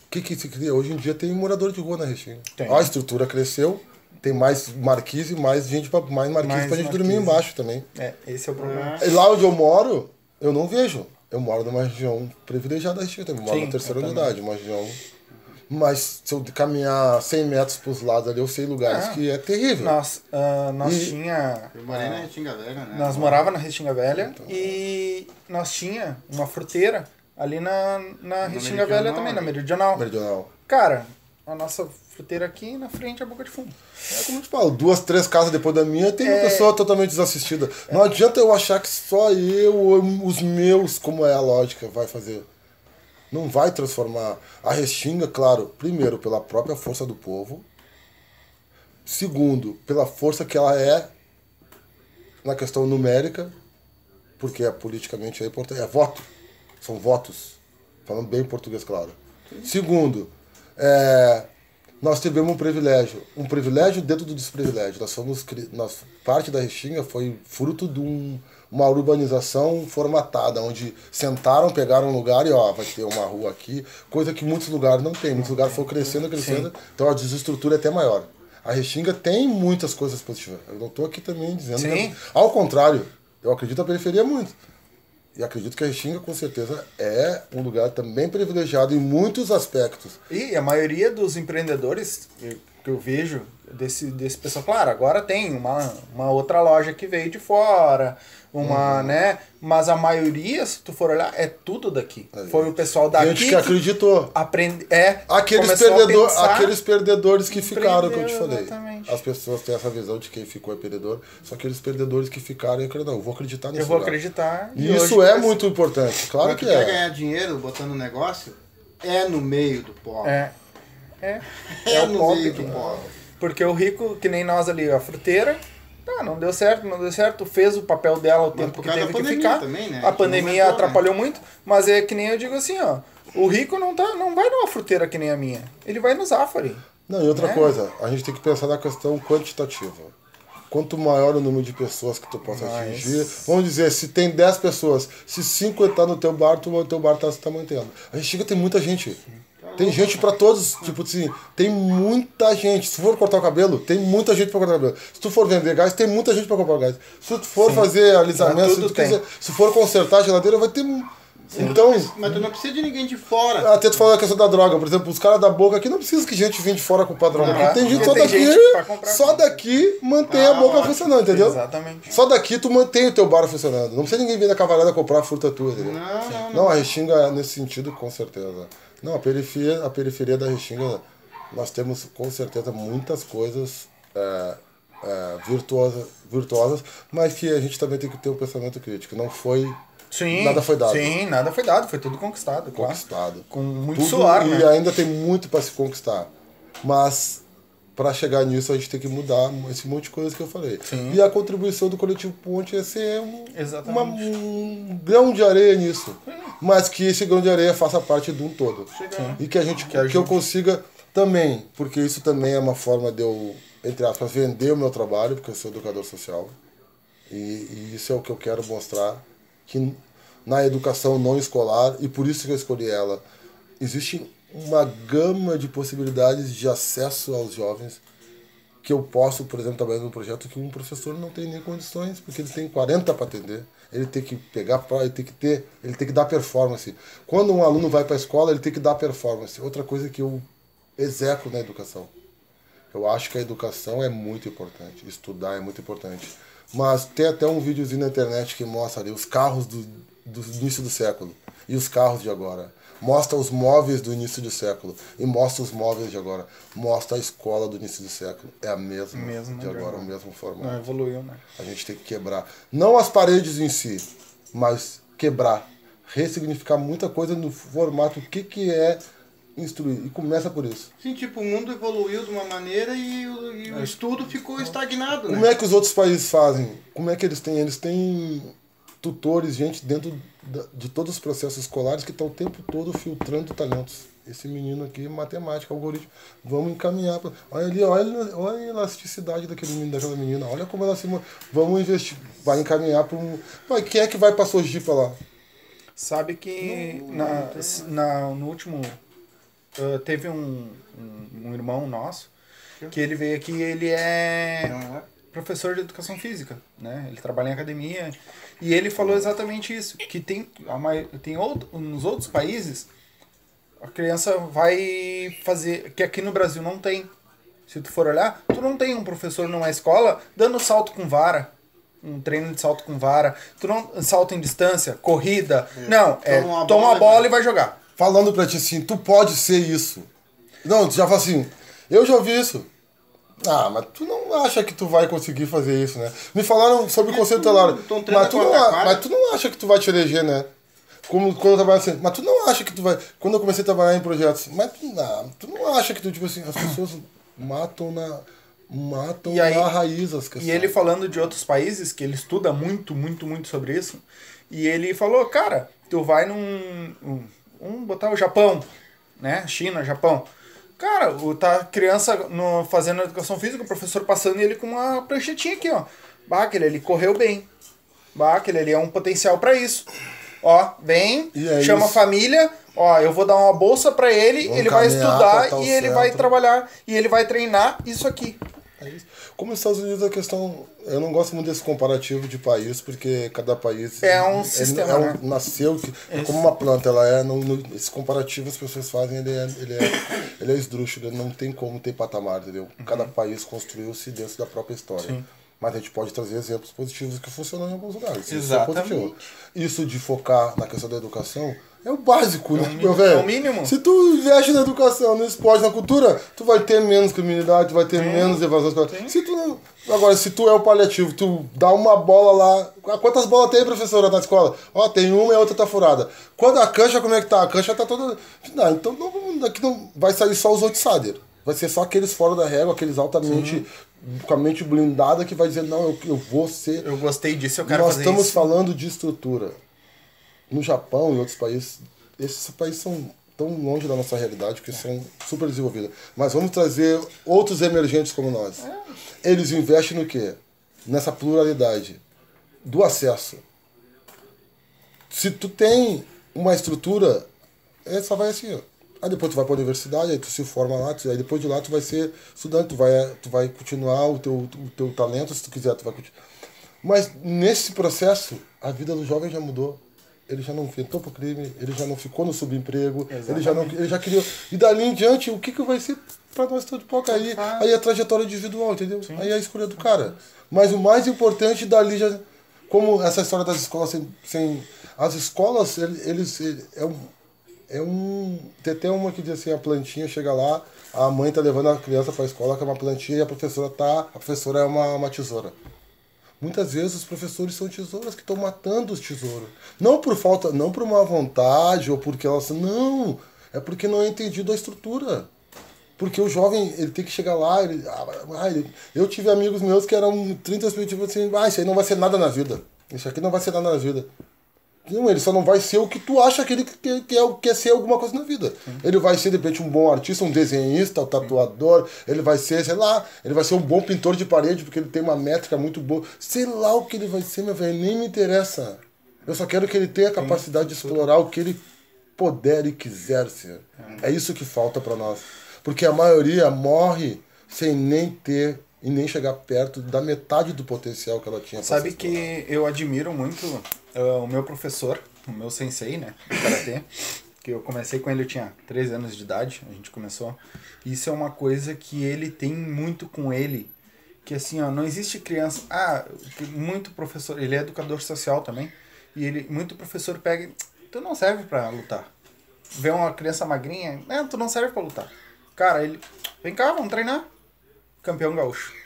O que, que se cria? Hoje em dia tem morador de rua na Restinga. Tem. A estrutura cresceu, tem mais marquise, mais gente pra, mais marquise Mais pra gente dormir marquise. embaixo também. É, esse é o problema. E lá onde eu moro, eu não vejo. Eu moro numa região privilegiada da também. Eu moro Sim, na terceira unidade, uma região. Mas se eu caminhar 100 metros pros lados ali, eu sei lugares Ah. que é terrível. Nós, ah, nós E- tinha. Eu morei na Restinga Velha, né? Nós morava na Restinga Velha e nós tinha uma fruteira ali na, na Restinga Velha também, na? Meridional. Meridional. Cara, a nossa fruteira aqui e na frente é a boca de fumo. É como eu te falo, duas, três casas depois da minha tem uma É. pessoa totalmente desassistida. Não adianta eu achar que só eu, ou os meus, como é a lógica, vai fazer. Não vai transformar. A Restinga, claro, primeiro, pela própria força do povo. Segundo, pela força que ela é na questão numérica, porque é politicamente é importante. É voto. São votos. Falando bem em português, claro. Segundo, é, nós tivemos um privilégio. Um privilégio dentro do desprivilégio. Nós fomos, nós, parte da Restinga foi fruto de um- uma urbanização formatada, onde sentaram, pegaram um lugar e ó, vai ter uma rua aqui, coisa que muitos lugares não tem. Muitos lugares foram crescendo, crescendo, então a desestrutura é até maior. A Restinga tem muitas coisas positivas. Eu não estou aqui também dizendo Sim. que. Ao contrário, eu acredito na periferia muito. E acredito que a Restinga, com certeza, é um lugar também privilegiado em muitos aspectos. E a maioria dos empreendedores que eu vejo desse, desse pessoal, claro, agora tem uma, uma outra loja que veio de fora, uma, Uhum. né? Mas a maioria, se tu for olhar, é tudo daqui. É. Foi o pessoal daqui Gente que acreditou. aprende, é, Aqueles, perdedor, pensar- aqueles perdedores que ficaram, que eu te falei. exatamente. As pessoas têm essa visão de quem ficou é perdedor. São aqueles perdedores que ficaram e acreditam, não, eu vou acreditar nisso. Eu vou acreditar. E isso é vai ser- muito importante, claro Mas que tu quer é. ganhar dinheiro botando um negócio, é no meio do pobre. É. É. É, É o no meio do pobre. Porque o rico, que nem nós ali, a fruteira, tá, não deu certo, não deu certo, fez o papel dela o Mas tempo que teve que ficar. também, né? A pandemia aguentou, atrapalhou muito, mas é que nem eu digo assim, ó. O rico não, tá, não vai numa fruteira que nem a minha. Ele vai no Zafari. Não, e outra Né? coisa, a gente tem que pensar na questão quantitativa. Quanto maior o número de pessoas que tu possa Mas- atingir, vamos dizer, se tem 10 pessoas, se 5 entrar no teu bar, tu, o teu bar tá se tá mantendo. A gente chega tem muita gente. Tem gente pra todos, tipo assim, tem muita gente. Se tu for cortar o cabelo, tem muita gente pra cortar o cabelo. Se tu for vender gás, tem muita gente pra comprar gás. Se tu for fazer alisamento, se tu quiser, se for consertar a geladeira, vai ter. Então, Mas tu não precisa de ninguém de fora. até tu falou a questão da droga, por exemplo, os caras da boca aqui não precisa que gente venha de fora comprar droga. Não, Porque tem gente só tem daqui, gente só daqui mantém a Ah, boca ótimo. funcionando, entendeu? Exatamente. Só daqui tu mantém o teu bar funcionando. Não precisa ninguém vir da cavalhada comprar a fruta tua, entendeu? Não, não, não. Não, a Restinga nesse sentido, com certeza. Não, a periferia, a periferia da Restinga, nós temos com certeza muitas coisas é, é, virtuosa, virtuosas, mas que a gente também tem que ter um pensamento crítico. Não foi Sim. Nada foi dado. Sim, nada foi dado. Foi tudo conquistado, claro. conquistado. Com muito Tudo- suor, E né? ainda tem muito para se conquistar. Mas para chegar nisso a gente tem que mudar esse monte de coisas que eu falei. Sim. E a contribuição do coletivo Ponte é ser um, uma- um grão de areia nisso. Mas que esse grão de areia faça parte de um todo. Sim. E que a gente Que que, eu consiga também, porque isso também é uma forma de eu, entre aspas, vender o meu trabalho, porque eu sou educador social. E, e isso é o que eu quero mostrar, que na educação não escolar, e por isso que eu escolhi ela, existe uma gama de possibilidades de acesso aos jovens que eu posso, por exemplo, trabalhar num projeto que um professor não tem nem condições, porque ele tem 40 para atender. Ele tem que pegar ele tem que ter, ele tem que dar performance. Quando um aluno vai para a escola, ele tem que dar performance. Outra coisa que eu execo na educação. Eu acho que a educação é muito importante, estudar é muito importante. Mas tem até um videozinho na internet que mostra ali os carros do, do início do século e os carros de agora. Mostra os móveis do início do século e mostra os móveis de agora. Mostra a escola do início do século. É a mesma Mesma de agora, o mesmo formato. Não evoluiu, né? A gente tem que quebrar. Não as paredes em si, mas quebrar. Ressignificar muita coisa no formato. O que, que é instruir? E começa por isso. Sim, tipo, o mundo evoluiu de uma maneira e o, e o estudo ficou estagnado, né? Como é que os outros países fazem? Como é que eles têm? Eles têm tutores, gente dentro de todos os processos escolares que estão o tempo todo filtrando talentos. Esse menino aqui, matemática, algoritmo, vamos encaminhar. Pra... Olha ali, olha, olha a elasticidade daquele menino, daquela menina, olha como ela se. mo- Vamos investir, vai encaminhar para um. Mas quem é que vai para Sojipa lá? Sabe que na, na- no último. uh, teve um, um, um irmão nosso que ele veio aqui ele é Não é? Professor de educação física, né? Ele trabalha em academia e ele falou exatamente isso, que tem a mai- tem outro, nos outros países a criança vai fazer que aqui no Brasil não tem. Se tu for olhar, tu não tem um professor numa escola dando salto com vara, um treino de salto com vara, tu não salto em distância, corrida, não, é Toma uma toma bola a bola e e vai jogar. Falando pra ti assim, tu pode ser isso. Não, tu já fala assim, eu já ouvi isso. Ah, mas tu não acha que tu vai conseguir fazer isso, né? Me falaram sobre o conceito tu- telar. tu treina Mas tu, não, a mas tu não acha que tu vai te eleger, né? Como quando eu trabalhava assim, mas tu não acha que tu vai. Quando eu comecei a trabalhar em projetos, mas tu não, tu não acha que tu, tipo assim, as pessoas matam na. Matam E aí- na raiz as questões. E ele falando de outros países, que ele estuda muito, muito, muito sobre isso, e ele falou, cara, tu vai num. Um, vamos botar o Japão, né? China, Japão. Cara, o, tá a criança no, fazendo educação física, o professor passando e ele com uma pranchetinha aqui, ó. Bah, aquele ali correu bem. Bah, aquele ali é um potencial pra isso. Ó, vem, é chama a isso. família, ó, eu vou dar uma bolsa pra ele, Vamos ele vai estudar e ele vai trabalhar e ele vai treinar isso aqui. É. Como nos Estados Unidos a questão. Eu não gosto muito desse comparativo de país, porque cada país. É um sistema, é um- né? Nasceu, que, é como uma planta, ela é. No, no- esse comparativo as pessoas fazem, ele é, ele é, ele é esdrúxulo, não tem como ter patamar, entendeu? Cada país construiu-se dentro da própria história. Uhum. Sim. Mas a gente pode trazer exemplos positivos que funcionam em alguns lugares. Isso é Exatamente. positivo. Isso de focar na questão da educação é o básico, né, mi- meu velho? é o mínimo. Se tu investe na educação, no esporte, na cultura, tu vai ter menos criminalidade, tu vai ter menos evasão escolar. Se tu não... Agora, se tu é o paliativo, tu dá uma bola lá. Ah, Quantas bolas tem, professora, na escola? Ó, tem uma e a outra tá furada. Quando a cancha, como é que tá? A cancha tá toda. Não, então não, daqui não vai sair só os outsiders. Vai ser só aqueles fora da régua, aqueles altamente. com a mente blindada que vai dizer, não, eu, eu vou ser. Eu gostei disso, eu quero Nós fazer estamos isso. falando de estrutura. No Japão e outros países, esses países são tão longe da nossa realidade que são super desenvolvidos. Mas vamos trazer outros emergentes como nós. Eles investem no quê? Nessa pluralidade do acesso. Se tu tem uma estrutura, é, só vai assim, ó. Aí depois tu vai pra universidade, aí tu se forma lá, tu- aí depois de lá tu vai ser estudante, tu vai, tu vai continuar o teu, o teu talento, se tu quiser, tu vai continuar. Mas nesse processo, a vida do jovem já mudou. Ele já não tentou pro crime, ele já não ficou no subemprego, ele já, não, ele já criou. E dali em diante, o que, que vai ser pra nós todos pouco aí? Aí a trajetória individual, entendeu? Aí é a escolha do cara. Mas o mais importante dali já. Como essa história das escolas sem. sem as escolas, ele- eles. ele- é um. É um. Tem até uma que diz assim, a plantinha chega lá, a mãe tá levando a criança pra escola, que é uma plantinha, e a professora tá. A professora é uma, uma tesoura. Muitas vezes os professores são tesouras que estão matando os tesouros. Não por falta, não por má vontade ou porque elas. Não! É porque não é entendido a estrutura. Porque o jovem, ele tem que chegar lá. Ele, ah, ele- eu tive amigos meus que eram 30 tipo assim, ah, isso aí não vai ser nada na vida. Isso aqui não vai ser nada na vida. Não, ele só não vai ser o que tu acha que ele quer, quer, quer ser alguma coisa na vida. Ele vai ser, de repente, um bom artista, um desenhista, um tatuador, ele vai ser, sei lá, ele vai ser um bom pintor de parede, porque ele tem uma métrica muito boa. Sei lá o que ele vai ser, meu velho, nem me interessa. Eu só quero que ele tenha a capacidade de explorar o que ele puder e quiser ser. É isso que falta pra nós. Porque a maioria morre sem nem ter e nem chegar perto da metade do potencial que ela tinha. Sabe que eu admiro muito uh, o meu professor, o meu sensei, né, de karatê, que eu comecei com ele, eu tinha 13 anos de idade, a gente começou. Isso é uma coisa que ele tem muito com ele, que assim, ó, não existe criança, ah, muito professor, ele é educador social também, e ele, muito professor pega, tu não serve pra lutar. Vê uma criança magrinha, não, tu não serve pra lutar. Cara, ele, vem cá, vamos treinar. Campeão gaúcho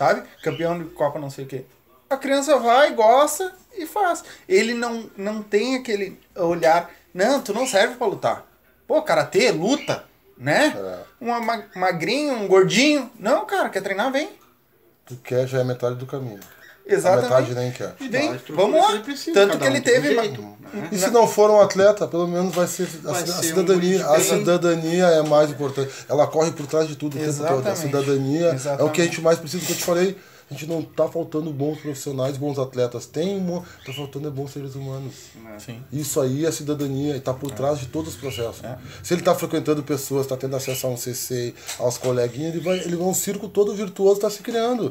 sabe? Campeão de Copa não sei o quê. A criança vai, gosta e faz. Ele não, não tem aquele olhar, não, tu não serve pra lutar. Pô, karatê, luta, né? É. Uma ma- magrinho, um gordinho. Não, cara, quer treinar, vem. Tu quer já é metade do caminho. A Exatamente. metade nem quer. E a estrutura vamos lá. precisa, Tanto que um ele um teve. jeito, né? E se não for um atleta, pelo menos vai ser a, Vai a ser um cidadania. guri a cidadania é mais importante. Ela corre por trás de tudo o tempo todo. A Exatamente. cidadania é o que a Exatamente. gente mais precisa, que eu te falei. A gente não tá faltando bons profissionais, bons atletas. Tem, um, tá faltando é bons seres humanos. Sim. Isso aí é cidadania e tá por trás de todos os processos. Se ele tá frequentando pessoas, tá tendo acesso a um CC, aos coleguinhas, ele vai, ele vai um circo todo virtuoso tá se criando.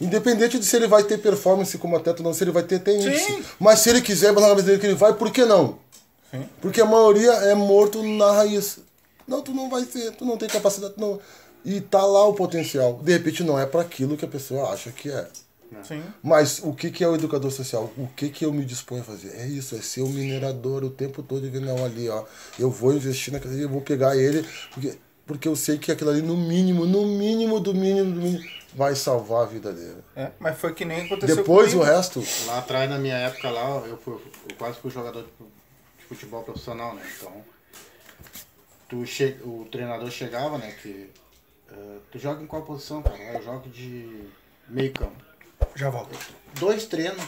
Independente de se ele vai ter performance como atleta ou não, se ele vai ter, tem Sim. isso. Mas se ele quiser, na cabeça dele que ele vai, por que não? Sim. Porque a maioria é morto na raiz. Não, tu não vai ser, tu não tem capacidade, tu não. E tá lá o potencial. De repente não é para aquilo que a pessoa acha que é. Sim. Mas o que, que é o educador social? O que, que eu me disponho a fazer? É isso, é ser o minerador o tempo todo e ver, não, ali, ó. Eu vou investir naquilo ali, eu vou pegar ele, porque, porque eu sei que aquilo ali, no mínimo, no mínimo do mínimo do mínimo, vai salvar a vida dele. É, mas foi que nem aconteceu Depois o resto. Lá atrás, na minha época lá, eu, fui, eu quase fui jogador de, de futebol profissional, né? Então, tu che, o treinador chegava, né? Que, eh, tu joga em qual posição, cara? Eu jogo de meio campo. Já volto. Dois treinos.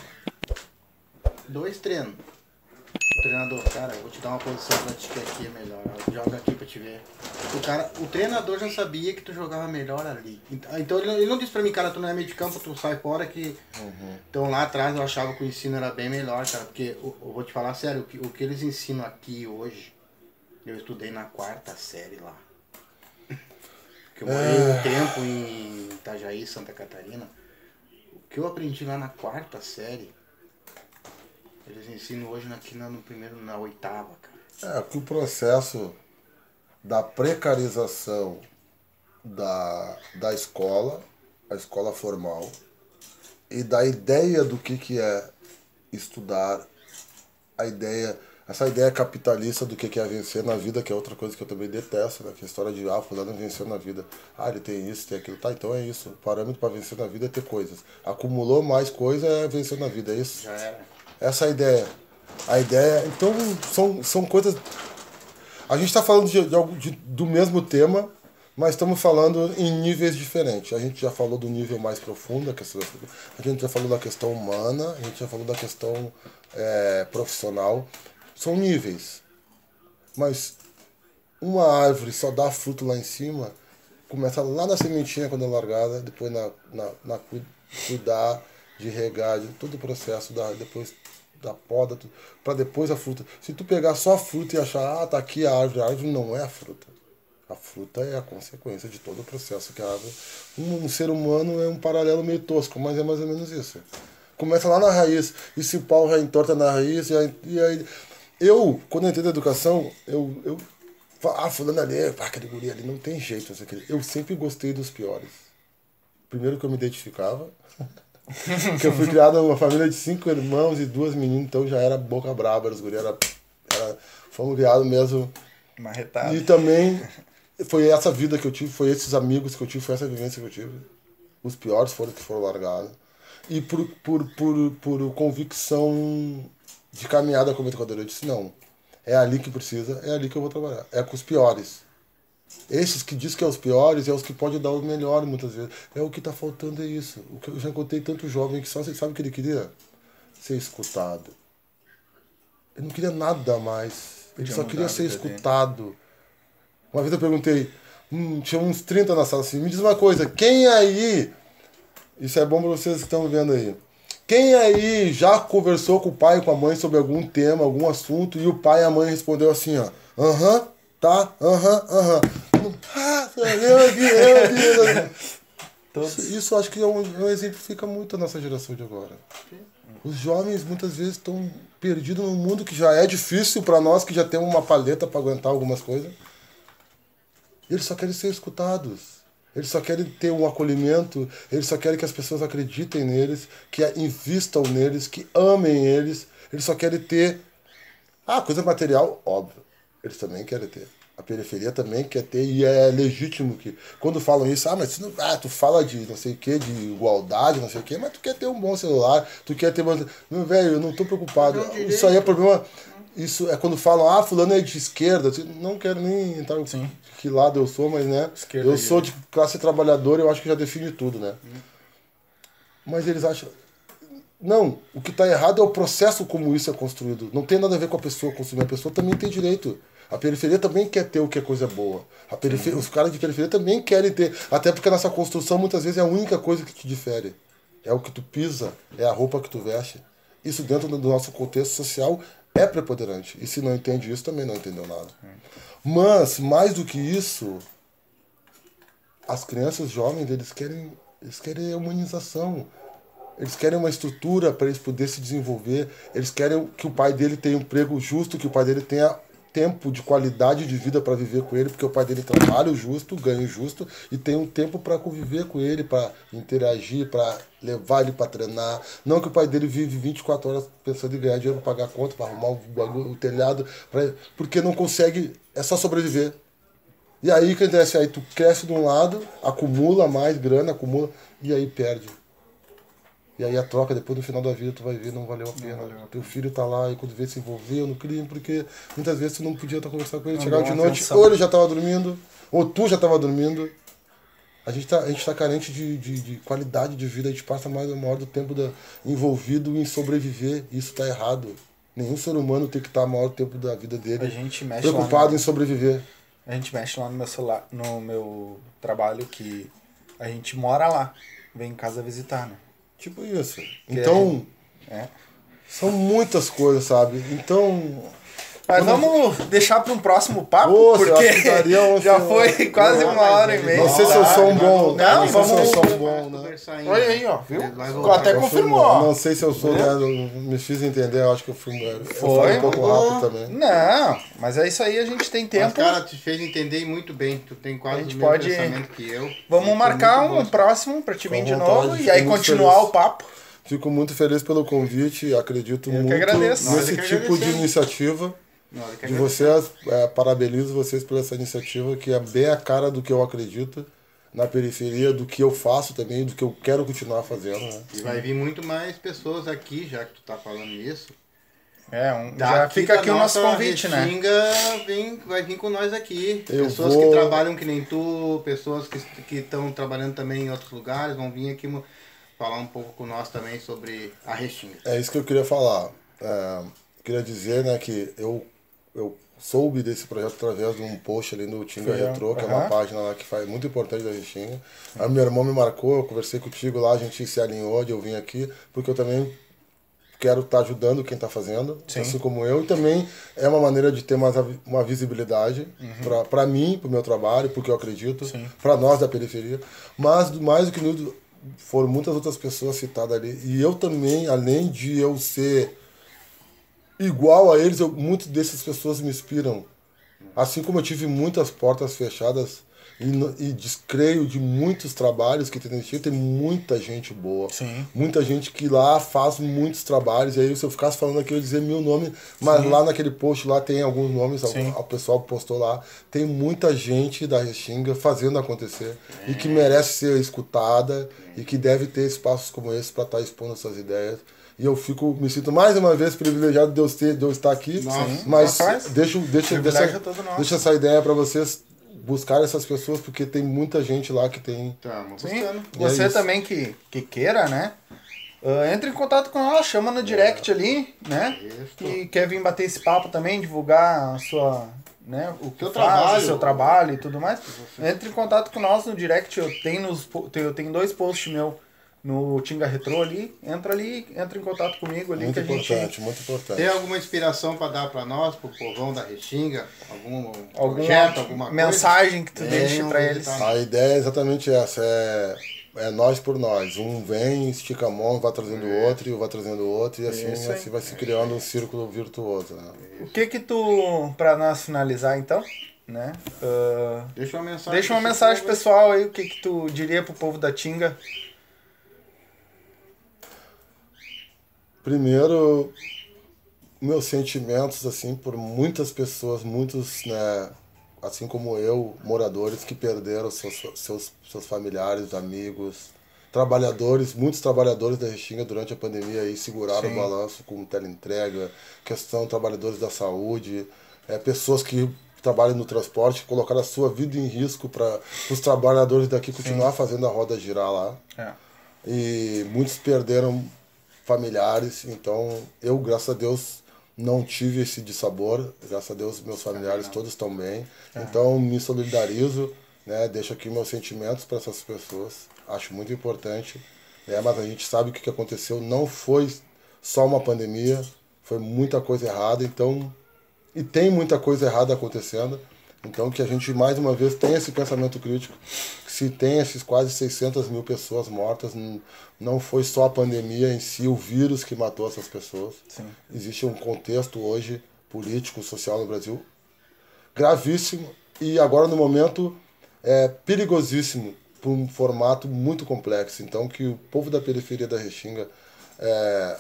Dois treinos. O treinador, cara, eu vou te dar uma posição pra ti que aqui é melhor. Joga aqui pra te ver. O, cara, o treinador já sabia que tu jogava melhor ali. Ent- Então ele, não disse pra mim, cara, tu não é meio de campo, tu sai fora que. Então lá atrás eu achava que o ensino era bem melhor, cara. Porque eu, eu vou te falar sério, o que, o que eles ensinam aqui hoje, eu estudei na quarta série lá. Porque eu morei um tempo em Itajaí, Santa Catarina. O que eu aprendi lá na quarta série, eles ensinam hoje aqui na, no primeiro, na oitava, cara. É que o processo da precarização da, da escola, a escola formal, e da ideia do que, que é estudar, a ideia, essa ideia capitalista do que, é vencer na vida, que é outra coisa que eu também detesto, né? Que é a história de, ah, fulano venceu na vida. Ah, ele tem isso, tem aquilo. Tá, então é isso. O parâmetro para vencer na vida é ter coisas. Acumulou mais coisa, é vencer na vida, é isso? Já era. Essa é a ideia. A ideia. Então, são, são coisas. A gente está falando de, de, de- do mesmo tema, mas estamos falando em níveis diferentes. A gente já falou do nível mais profundo, a, questão, a gente já falou da questão humana, a gente já falou da questão é, profissional. São níveis. Mas uma árvore só dá fruto lá em cima, começa lá na sementinha quando é largada, depois na, na, na cu- cuidar, de regar, de todo o processo, da, depois da poda, para depois a fruta. Se tu pegar só a fruta e achar, ah, tá aqui a árvore, a árvore não é a fruta. A fruta é a consequência de todo o processo que a árvore. Um, um ser humano é um paralelo meio tosco, mas é mais ou menos isso. Começa lá na raiz, e se o pau já entorta na raiz, e aí, e aí- eu, quando eu entrei na educação, eu, eu ah, fulano ali, ah, aquele guri ali, não tem jeito. não sei o que. Eu sempre gostei dos piores. Primeiro que eu me identificava, porque eu fui criado numa família de cinco irmãos e duas meninas, então já era boca braba, os guri era, era, fomos criados mesmo Marretado. e também foi essa vida que eu tive, foi esses amigos que eu tive, foi essa vivência que eu tive. Os piores foram que foram largados. E por, por, por, por convicção de caminhada como educador, eu disse, não, é ali que precisa, é ali que eu vou trabalhar. É com os piores. Esses que diz que é os piores é os que podem dar o melhor muitas vezes. É o que está faltando é isso. O que eu já encontrei tanto jovem que só sabe o que ele queria? Ser escutado. Ele não queria nada mais. Ele Podia só queria ser escutado. Uma vez eu perguntei, hum, tinha uns 30 na sala assim, me diz uma coisa, quem aí, isso é bom para vocês que estão vendo aí, quem aí já conversou com o pai e com a mãe sobre algum tema, algum assunto, e o pai e a mãe respondeu assim, ó, aham, tá, aham, aham. Ah, eu aqui, eu aqui. Todos. Isso, isso acho que é um, um exemplifica muito a nossa geração de agora. Os jovens muitas vezes estão perdidos num mundo que já é difícil para nós que já temos uma paleta para aguentar algumas coisas. Eles só querem ser escutados. Eles só querem ter um acolhimento, eles só querem que as pessoas acreditem neles, que invistam neles, que amem eles. Eles só querem ter. Ah, coisa material, óbvio. Eles também querem ter. A periferia também quer ter, e é legítimo que. Quando falam isso, ah, mas tu, não, ah, tu fala de não sei o que, de igualdade, não sei o que, mas tu quer ter um bom celular, tu quer ter. Meu velho, eu não tô preocupado. Isso aí é problema. Isso é quando falam, ah, fulano é de esquerda. Não quero nem entrar em Sim. que lado eu sou, mas né. Esquerda eu sou de classe trabalhadora, eu acho que já define tudo, né? Mas eles acham. Não, o que está errado é o processo como isso é construído. Não tem nada a ver com a pessoa consumir. A pessoa também tem direito. A periferia também quer ter o que é coisa boa. A periferia, os caras de periferia também querem ter. Até porque a nossa construção muitas vezes é a única coisa que te difere. é o que tu pisa, é a roupa que tu veste. Isso dentro do nosso contexto social é preponderante. E se não entende isso, também não entendeu nada. Mas, mais do que isso, as crianças jovens, eles querem, eles querem humanização. Eles querem uma estrutura para eles poderem se desenvolver. Eles querem que o pai dele tenha um emprego justo, que o pai dele tenha tempo de qualidade de vida para viver com ele, porque o pai dele trabalha o justo, ganha o justo e tem um tempo para conviver com ele, para interagir, para levar ele para treinar. Não que o pai dele vive 24 horas pensando em ganhar dinheiro para pagar a conta, para arrumar o, o telhado, pra, porque não consegue, é só sobreviver. E aí que acontece? Aí tu cresce de um lado, acumula mais grana, acumula, e aí perde. E aí a troca, depois no final da vida, tu vai ver, não valeu a pena. Teu filho tá lá e quando vê se envolveu no crime, porque muitas vezes tu não podia estar conversando com ele. Chegava de noite, atenção. ou ele já tava dormindo, ou tu já tava dormindo. A gente tá, a gente tá carente de, de, de qualidade de vida, a gente passa mais maior do tempo da, envolvido em sobreviver. Isso tá errado. Nenhum ser humano tem que estar o maior tempo da vida dele preocupado lá em sobreviver. no, A gente mexe lá no meu celular, no meu trabalho que a gente mora lá. Vem em casa visitar, né? Tipo isso. Então, É. são muitas coisas, sabe? Então, Mas vamos deixar para um próximo papo, Pô, eu porque já foi quase uma mas hora e meia. Não sei se eu sou um bom. Não, não sei se eu vamos- sou um bom, né? Olha aí, ó, viu? Até confirmou, ó. Não sei se eu sou, né? Me fiz entender, eu acho que eu fui. Eu Foi? um pouco rápido também. Não, mas é isso aí, a gente tem Mas, tempo. cara, te fez entender muito bem. Tu tem quase A o mesmo pode- pensamento que eu. Vamos marcar um bom. próximo pra te vir de vontade, novo e aí continuar feliz. o papo. Fico muito feliz pelo convite, acredito Eu que muito nesse é que tipo de iniciativa. De vocês, é, parabenizo vocês por essa iniciativa, que é bem a cara do que eu acredito na periferia, do que eu faço também, do que eu quero continuar fazendo. Né? E vai vir muito mais pessoas aqui, já que tu tá falando isso. É, um, Daqui já fica aqui o nosso convite, né? Vem, vai vir com nós aqui. Eu pessoas vou- que trabalham que nem tu, pessoas que estão trabalhando também em outros lugares, vão vir aqui falar um pouco com nós também sobre a Restinga. É isso que eu queria falar. É, queria dizer né, que eu, eu soube desse projeto através de um post ali no Tinga Foi, Retro, que é uma página lá que faz muito importante da Restinga. Aí meu irmão me marcou, eu conversei contigo lá, a gente se alinhou de eu vim aqui, porque eu também quero estar ajudando quem está fazendo, Sim. assim como eu, e também é uma maneira de ter mais uma visibilidade para mim, para o meu trabalho, porque eu acredito, Uhum. Sim. para nós da periferia, mas mais do que tudo, foram muitas outras pessoas citadas ali, e eu também, além de eu ser igual a eles, eu, muitas dessas pessoas me inspiram. Assim como eu tive muitas portas fechadas e, e descreio de muitos trabalhos que tem tem muita gente boa. Sim. Muita gente que lá faz muitos trabalhos. E aí, se eu ficasse falando aqui, eu ia dizer mil nomes, mas lá naquele post lá tem alguns nomes, Sim. o pessoal postou lá. Tem muita gente da Restinga fazendo acontecer e que merece ser escutada e que deve ter espaços como esse para estar expondo essas ideias. E eu fico, me sinto mais uma vez privilegiado de eu, ter, de eu estar aqui, Nossa, mas rapaz, deixa, deixa, deixa, é deixa essa ideia para vocês buscar essas pessoas, porque tem muita gente lá que tem Sim. buscando. Você É também que, que queira, né? Ah, entre em contato com nós, chama no direct ali, né? Isso. Que quer vir bater esse papo também, divulgar a sua, né, o que Seu faz, trabalho. o seu trabalho e tudo mais. Entre em contato com nós no direct, eu tenho, nos, eu tenho dois posts meu no Tinga Retro ali. Entra ali, entra em contato comigo ali muito que a gente importante, muito importante. Tem alguma inspiração para dar para nós, pro povão da Restinga? Algum alguma projeto, alguma coisa? mensagem que tu Tem, deixe pra vídeo, eles. A ideia é exatamente essa, é, é nós por nós. Um vem, estica a mão, vai trazendo o outro, e vai trazendo o outro, e assim, Isso aí. assim vai se criando um círculo virtuoso. Né? O que que tu, pra nós finalizar então, né? ah, Deixa uma mensagem. Deixa uma mensagem pessoal aí, o que, que tu diria pro povo da Tinga? Primeiro, meus sentimentos, assim, por muitas pessoas, muitos, né, assim como eu, moradores que perderam seus, seus, seus familiares, amigos, trabalhadores, muitos trabalhadores da Restinga durante a pandemia aí seguraram Sim. o balanço com teleentrega, questão trabalhadores da saúde, é, pessoas que trabalham no transporte, colocaram a sua vida em risco para os trabalhadores daqui continuar fazendo a roda girar lá É. e muitos perderam familiares, então eu, graças a Deus, não tive esse dissabor, graças a Deus meus familiares todos estão bem, então me solidarizo, né, deixo aqui meus sentimentos para essas pessoas, acho muito importante É, mas a gente sabe que o que aconteceu não foi só uma pandemia, foi muita coisa errada, então. E tem muita coisa errada acontecendo. Então que a gente mais uma vez tenha esse pensamento crítico, se tem esses quase 600 mil pessoas mortas, não foi só a pandemia em si, o vírus que matou essas pessoas. Sim. Existe um contexto hoje político, social no Brasil gravíssimo e agora no momento é perigosíssimo por um formato muito complexo. Então que o povo da periferia da Restinga é,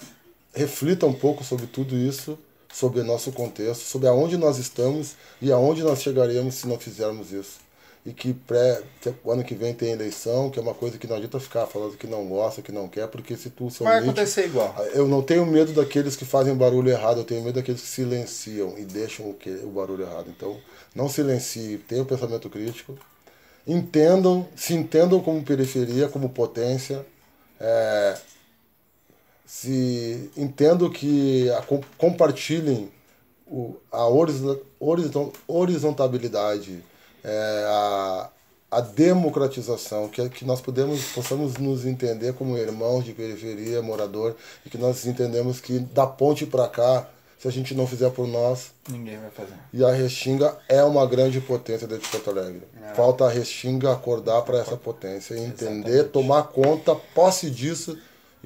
reflita um pouco sobre tudo isso sobre o nosso contexto, sobre aonde nós estamos e aonde nós chegaremos se não fizermos isso. E que, pré, o ano que vem tem eleição, que é uma coisa que não adianta ficar falando que não gosta, que não quer, porque se tu Vai acontecer igual. Eu não tenho medo daqueles que fazem barulho errado, eu tenho medo daqueles que silenciam e deixam o, que, o barulho errado. Então, não silencie, tenha o pensamento crítico, entendam, se entendam como periferia, como potência, é, se entendo que a, compartilhem o, a horizontabilidade, é, a, a democratização, que, que nós podemos, possamos nos entender como irmãos de periferia, morador, e que nós entendemos que da ponte para cá, se a gente não fizer por nós, ninguém vai fazer. E a Restinga é uma grande potência dentro de Porto Alegre. É. Falta a Restinga acordar para essa potência entender, Exatamente. tomar conta, posse disso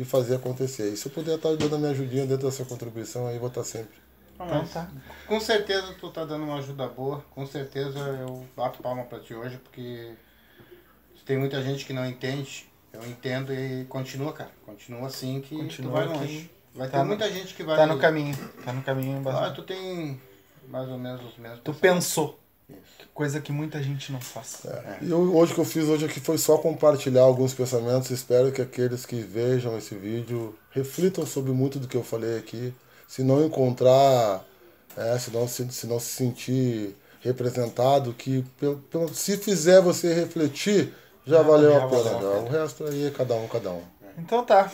e fazer acontecer. E se eu puder estar dando a minha ajudinha dentro dessa contribuição, aí vou estar sempre. Então, tá. Com certeza tu tá dando uma ajuda boa. Com certeza eu bato palma para ti hoje, porque tem muita gente que não entende. Eu entendo e continua, cara. Continua assim que continua tu vai longe. Vai tá ter no, muita gente que vai. Tá no caminho. Tá no caminho bastante. Ah, tu tem mais ou menos os mesmos. Tu pensou. Coisa que muita gente não faz. É. É. E hoje que eu fiz hoje aqui foi só compartilhar alguns pensamentos. Espero que aqueles que vejam esse vídeo reflitam sobre muito do que eu falei aqui. Se não encontrar, é, se, não, se, se não se sentir representado, que se fizer você refletir, já, já valeu a pena. Valeu. O resto aí é cada um, cada um. Então tá.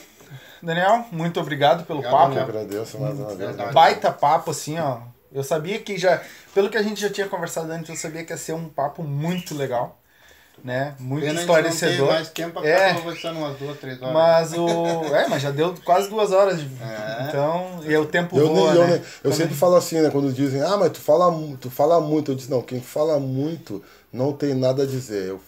Daniel, muito obrigado pelo obrigado, papo. Eu agradeço mais uma vez. Baita papo, assim, ó eu sabia que já, pelo que a gente já tinha conversado antes, eu sabia que ia ser um papo muito legal, né? Muito Pena esclarecedor. mais tempo pra é, conversando umas duas, três horas. Mas o, é, mas já deu quase duas horas. De, é. Então, e o tempo eu, voa, eu, né? eu sempre falo assim, né? Quando dizem, ah, mas tu fala, tu fala muito, eu disse não, quem fala muito não tem nada a dizer. Eu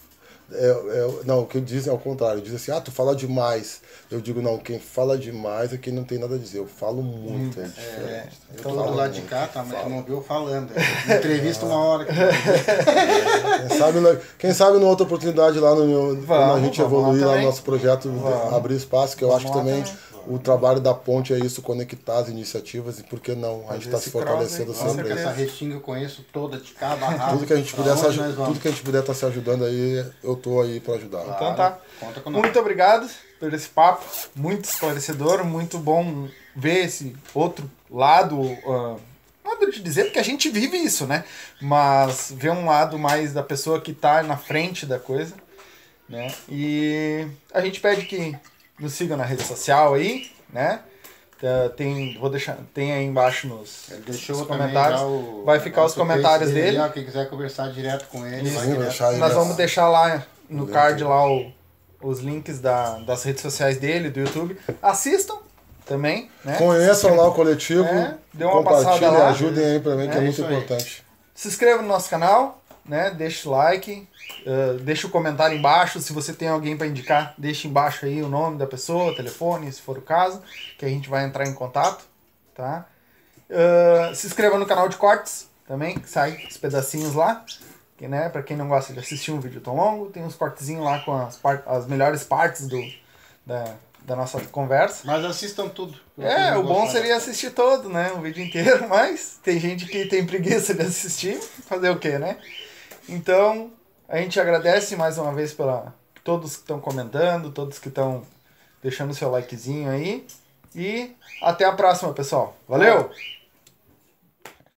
é, é, não, o que dizem é ao contrário. Dizem assim, ah, tu fala demais. Eu digo, não, quem fala demais é quem não tem nada a dizer. Eu falo muito, é, é diferente. É, eu tô do lado de cá, tá, mas não viu falando. Entrevista uma hora. quem, sabe, quem sabe numa outra oportunidade lá no meu, vamos, quando a gente evoluir lá no nosso projeto, abrir espaço, que eu acho que também. também o trabalho da ponte é isso, conectar as iniciativas e por que não? A gente está se fortalecendo sempre. Essa restinga eu conheço toda, de cada barraco. tudo que a gente puder, se, tudo que a gente puder estar tá se ajudando aí, eu tô aí para ajudar. Claro, então tá. Muito obrigado por esse papo, muito esclarecedor, muito bom ver esse outro lado. Uh, nada de dizer, porque a gente vive isso, né? Mas ver um lado mais da pessoa que está na frente da coisa, né? E a gente pede que nos sigam na rede social aí, né? Tá, tem, vou deixar, tem aí embaixo nos, nos comentários. O, vai ficar os comentários dele. dele. quem quiser conversar direto com ele, Sim, Nós vamos deixar lá no card lá o, os links da, das redes sociais dele, do YouTube. Assistam também, né? Conheçam lá o coletivo. É, dê uma passada lá. ajudem aí pra mim, é, que é muito importante. Se inscreva no nosso canal, né? Deixa o like, uh, deixa o comentário embaixo. Se você tem alguém para indicar, deixa embaixo aí o nome da pessoa, telefone, se for o caso, que a gente vai entrar em contato, tá? Uh, se inscreva no canal de cortes também, que sai os pedacinhos lá. Que, né, para quem não gosta de assistir um vídeo tão longo, tem uns cortezinhos lá com as, as melhores partes do, da, da nossa conversa. Mas assistam tudo. É, o bom seria assistir todo, né? O vídeo inteiro, mas tem gente que tem preguiça de assistir, fazer o quê, né? Então, a gente agradece mais uma vez pela todos que estão comentando, todos que estão deixando seu likezinho aí. E até a próxima, pessoal. Valeu!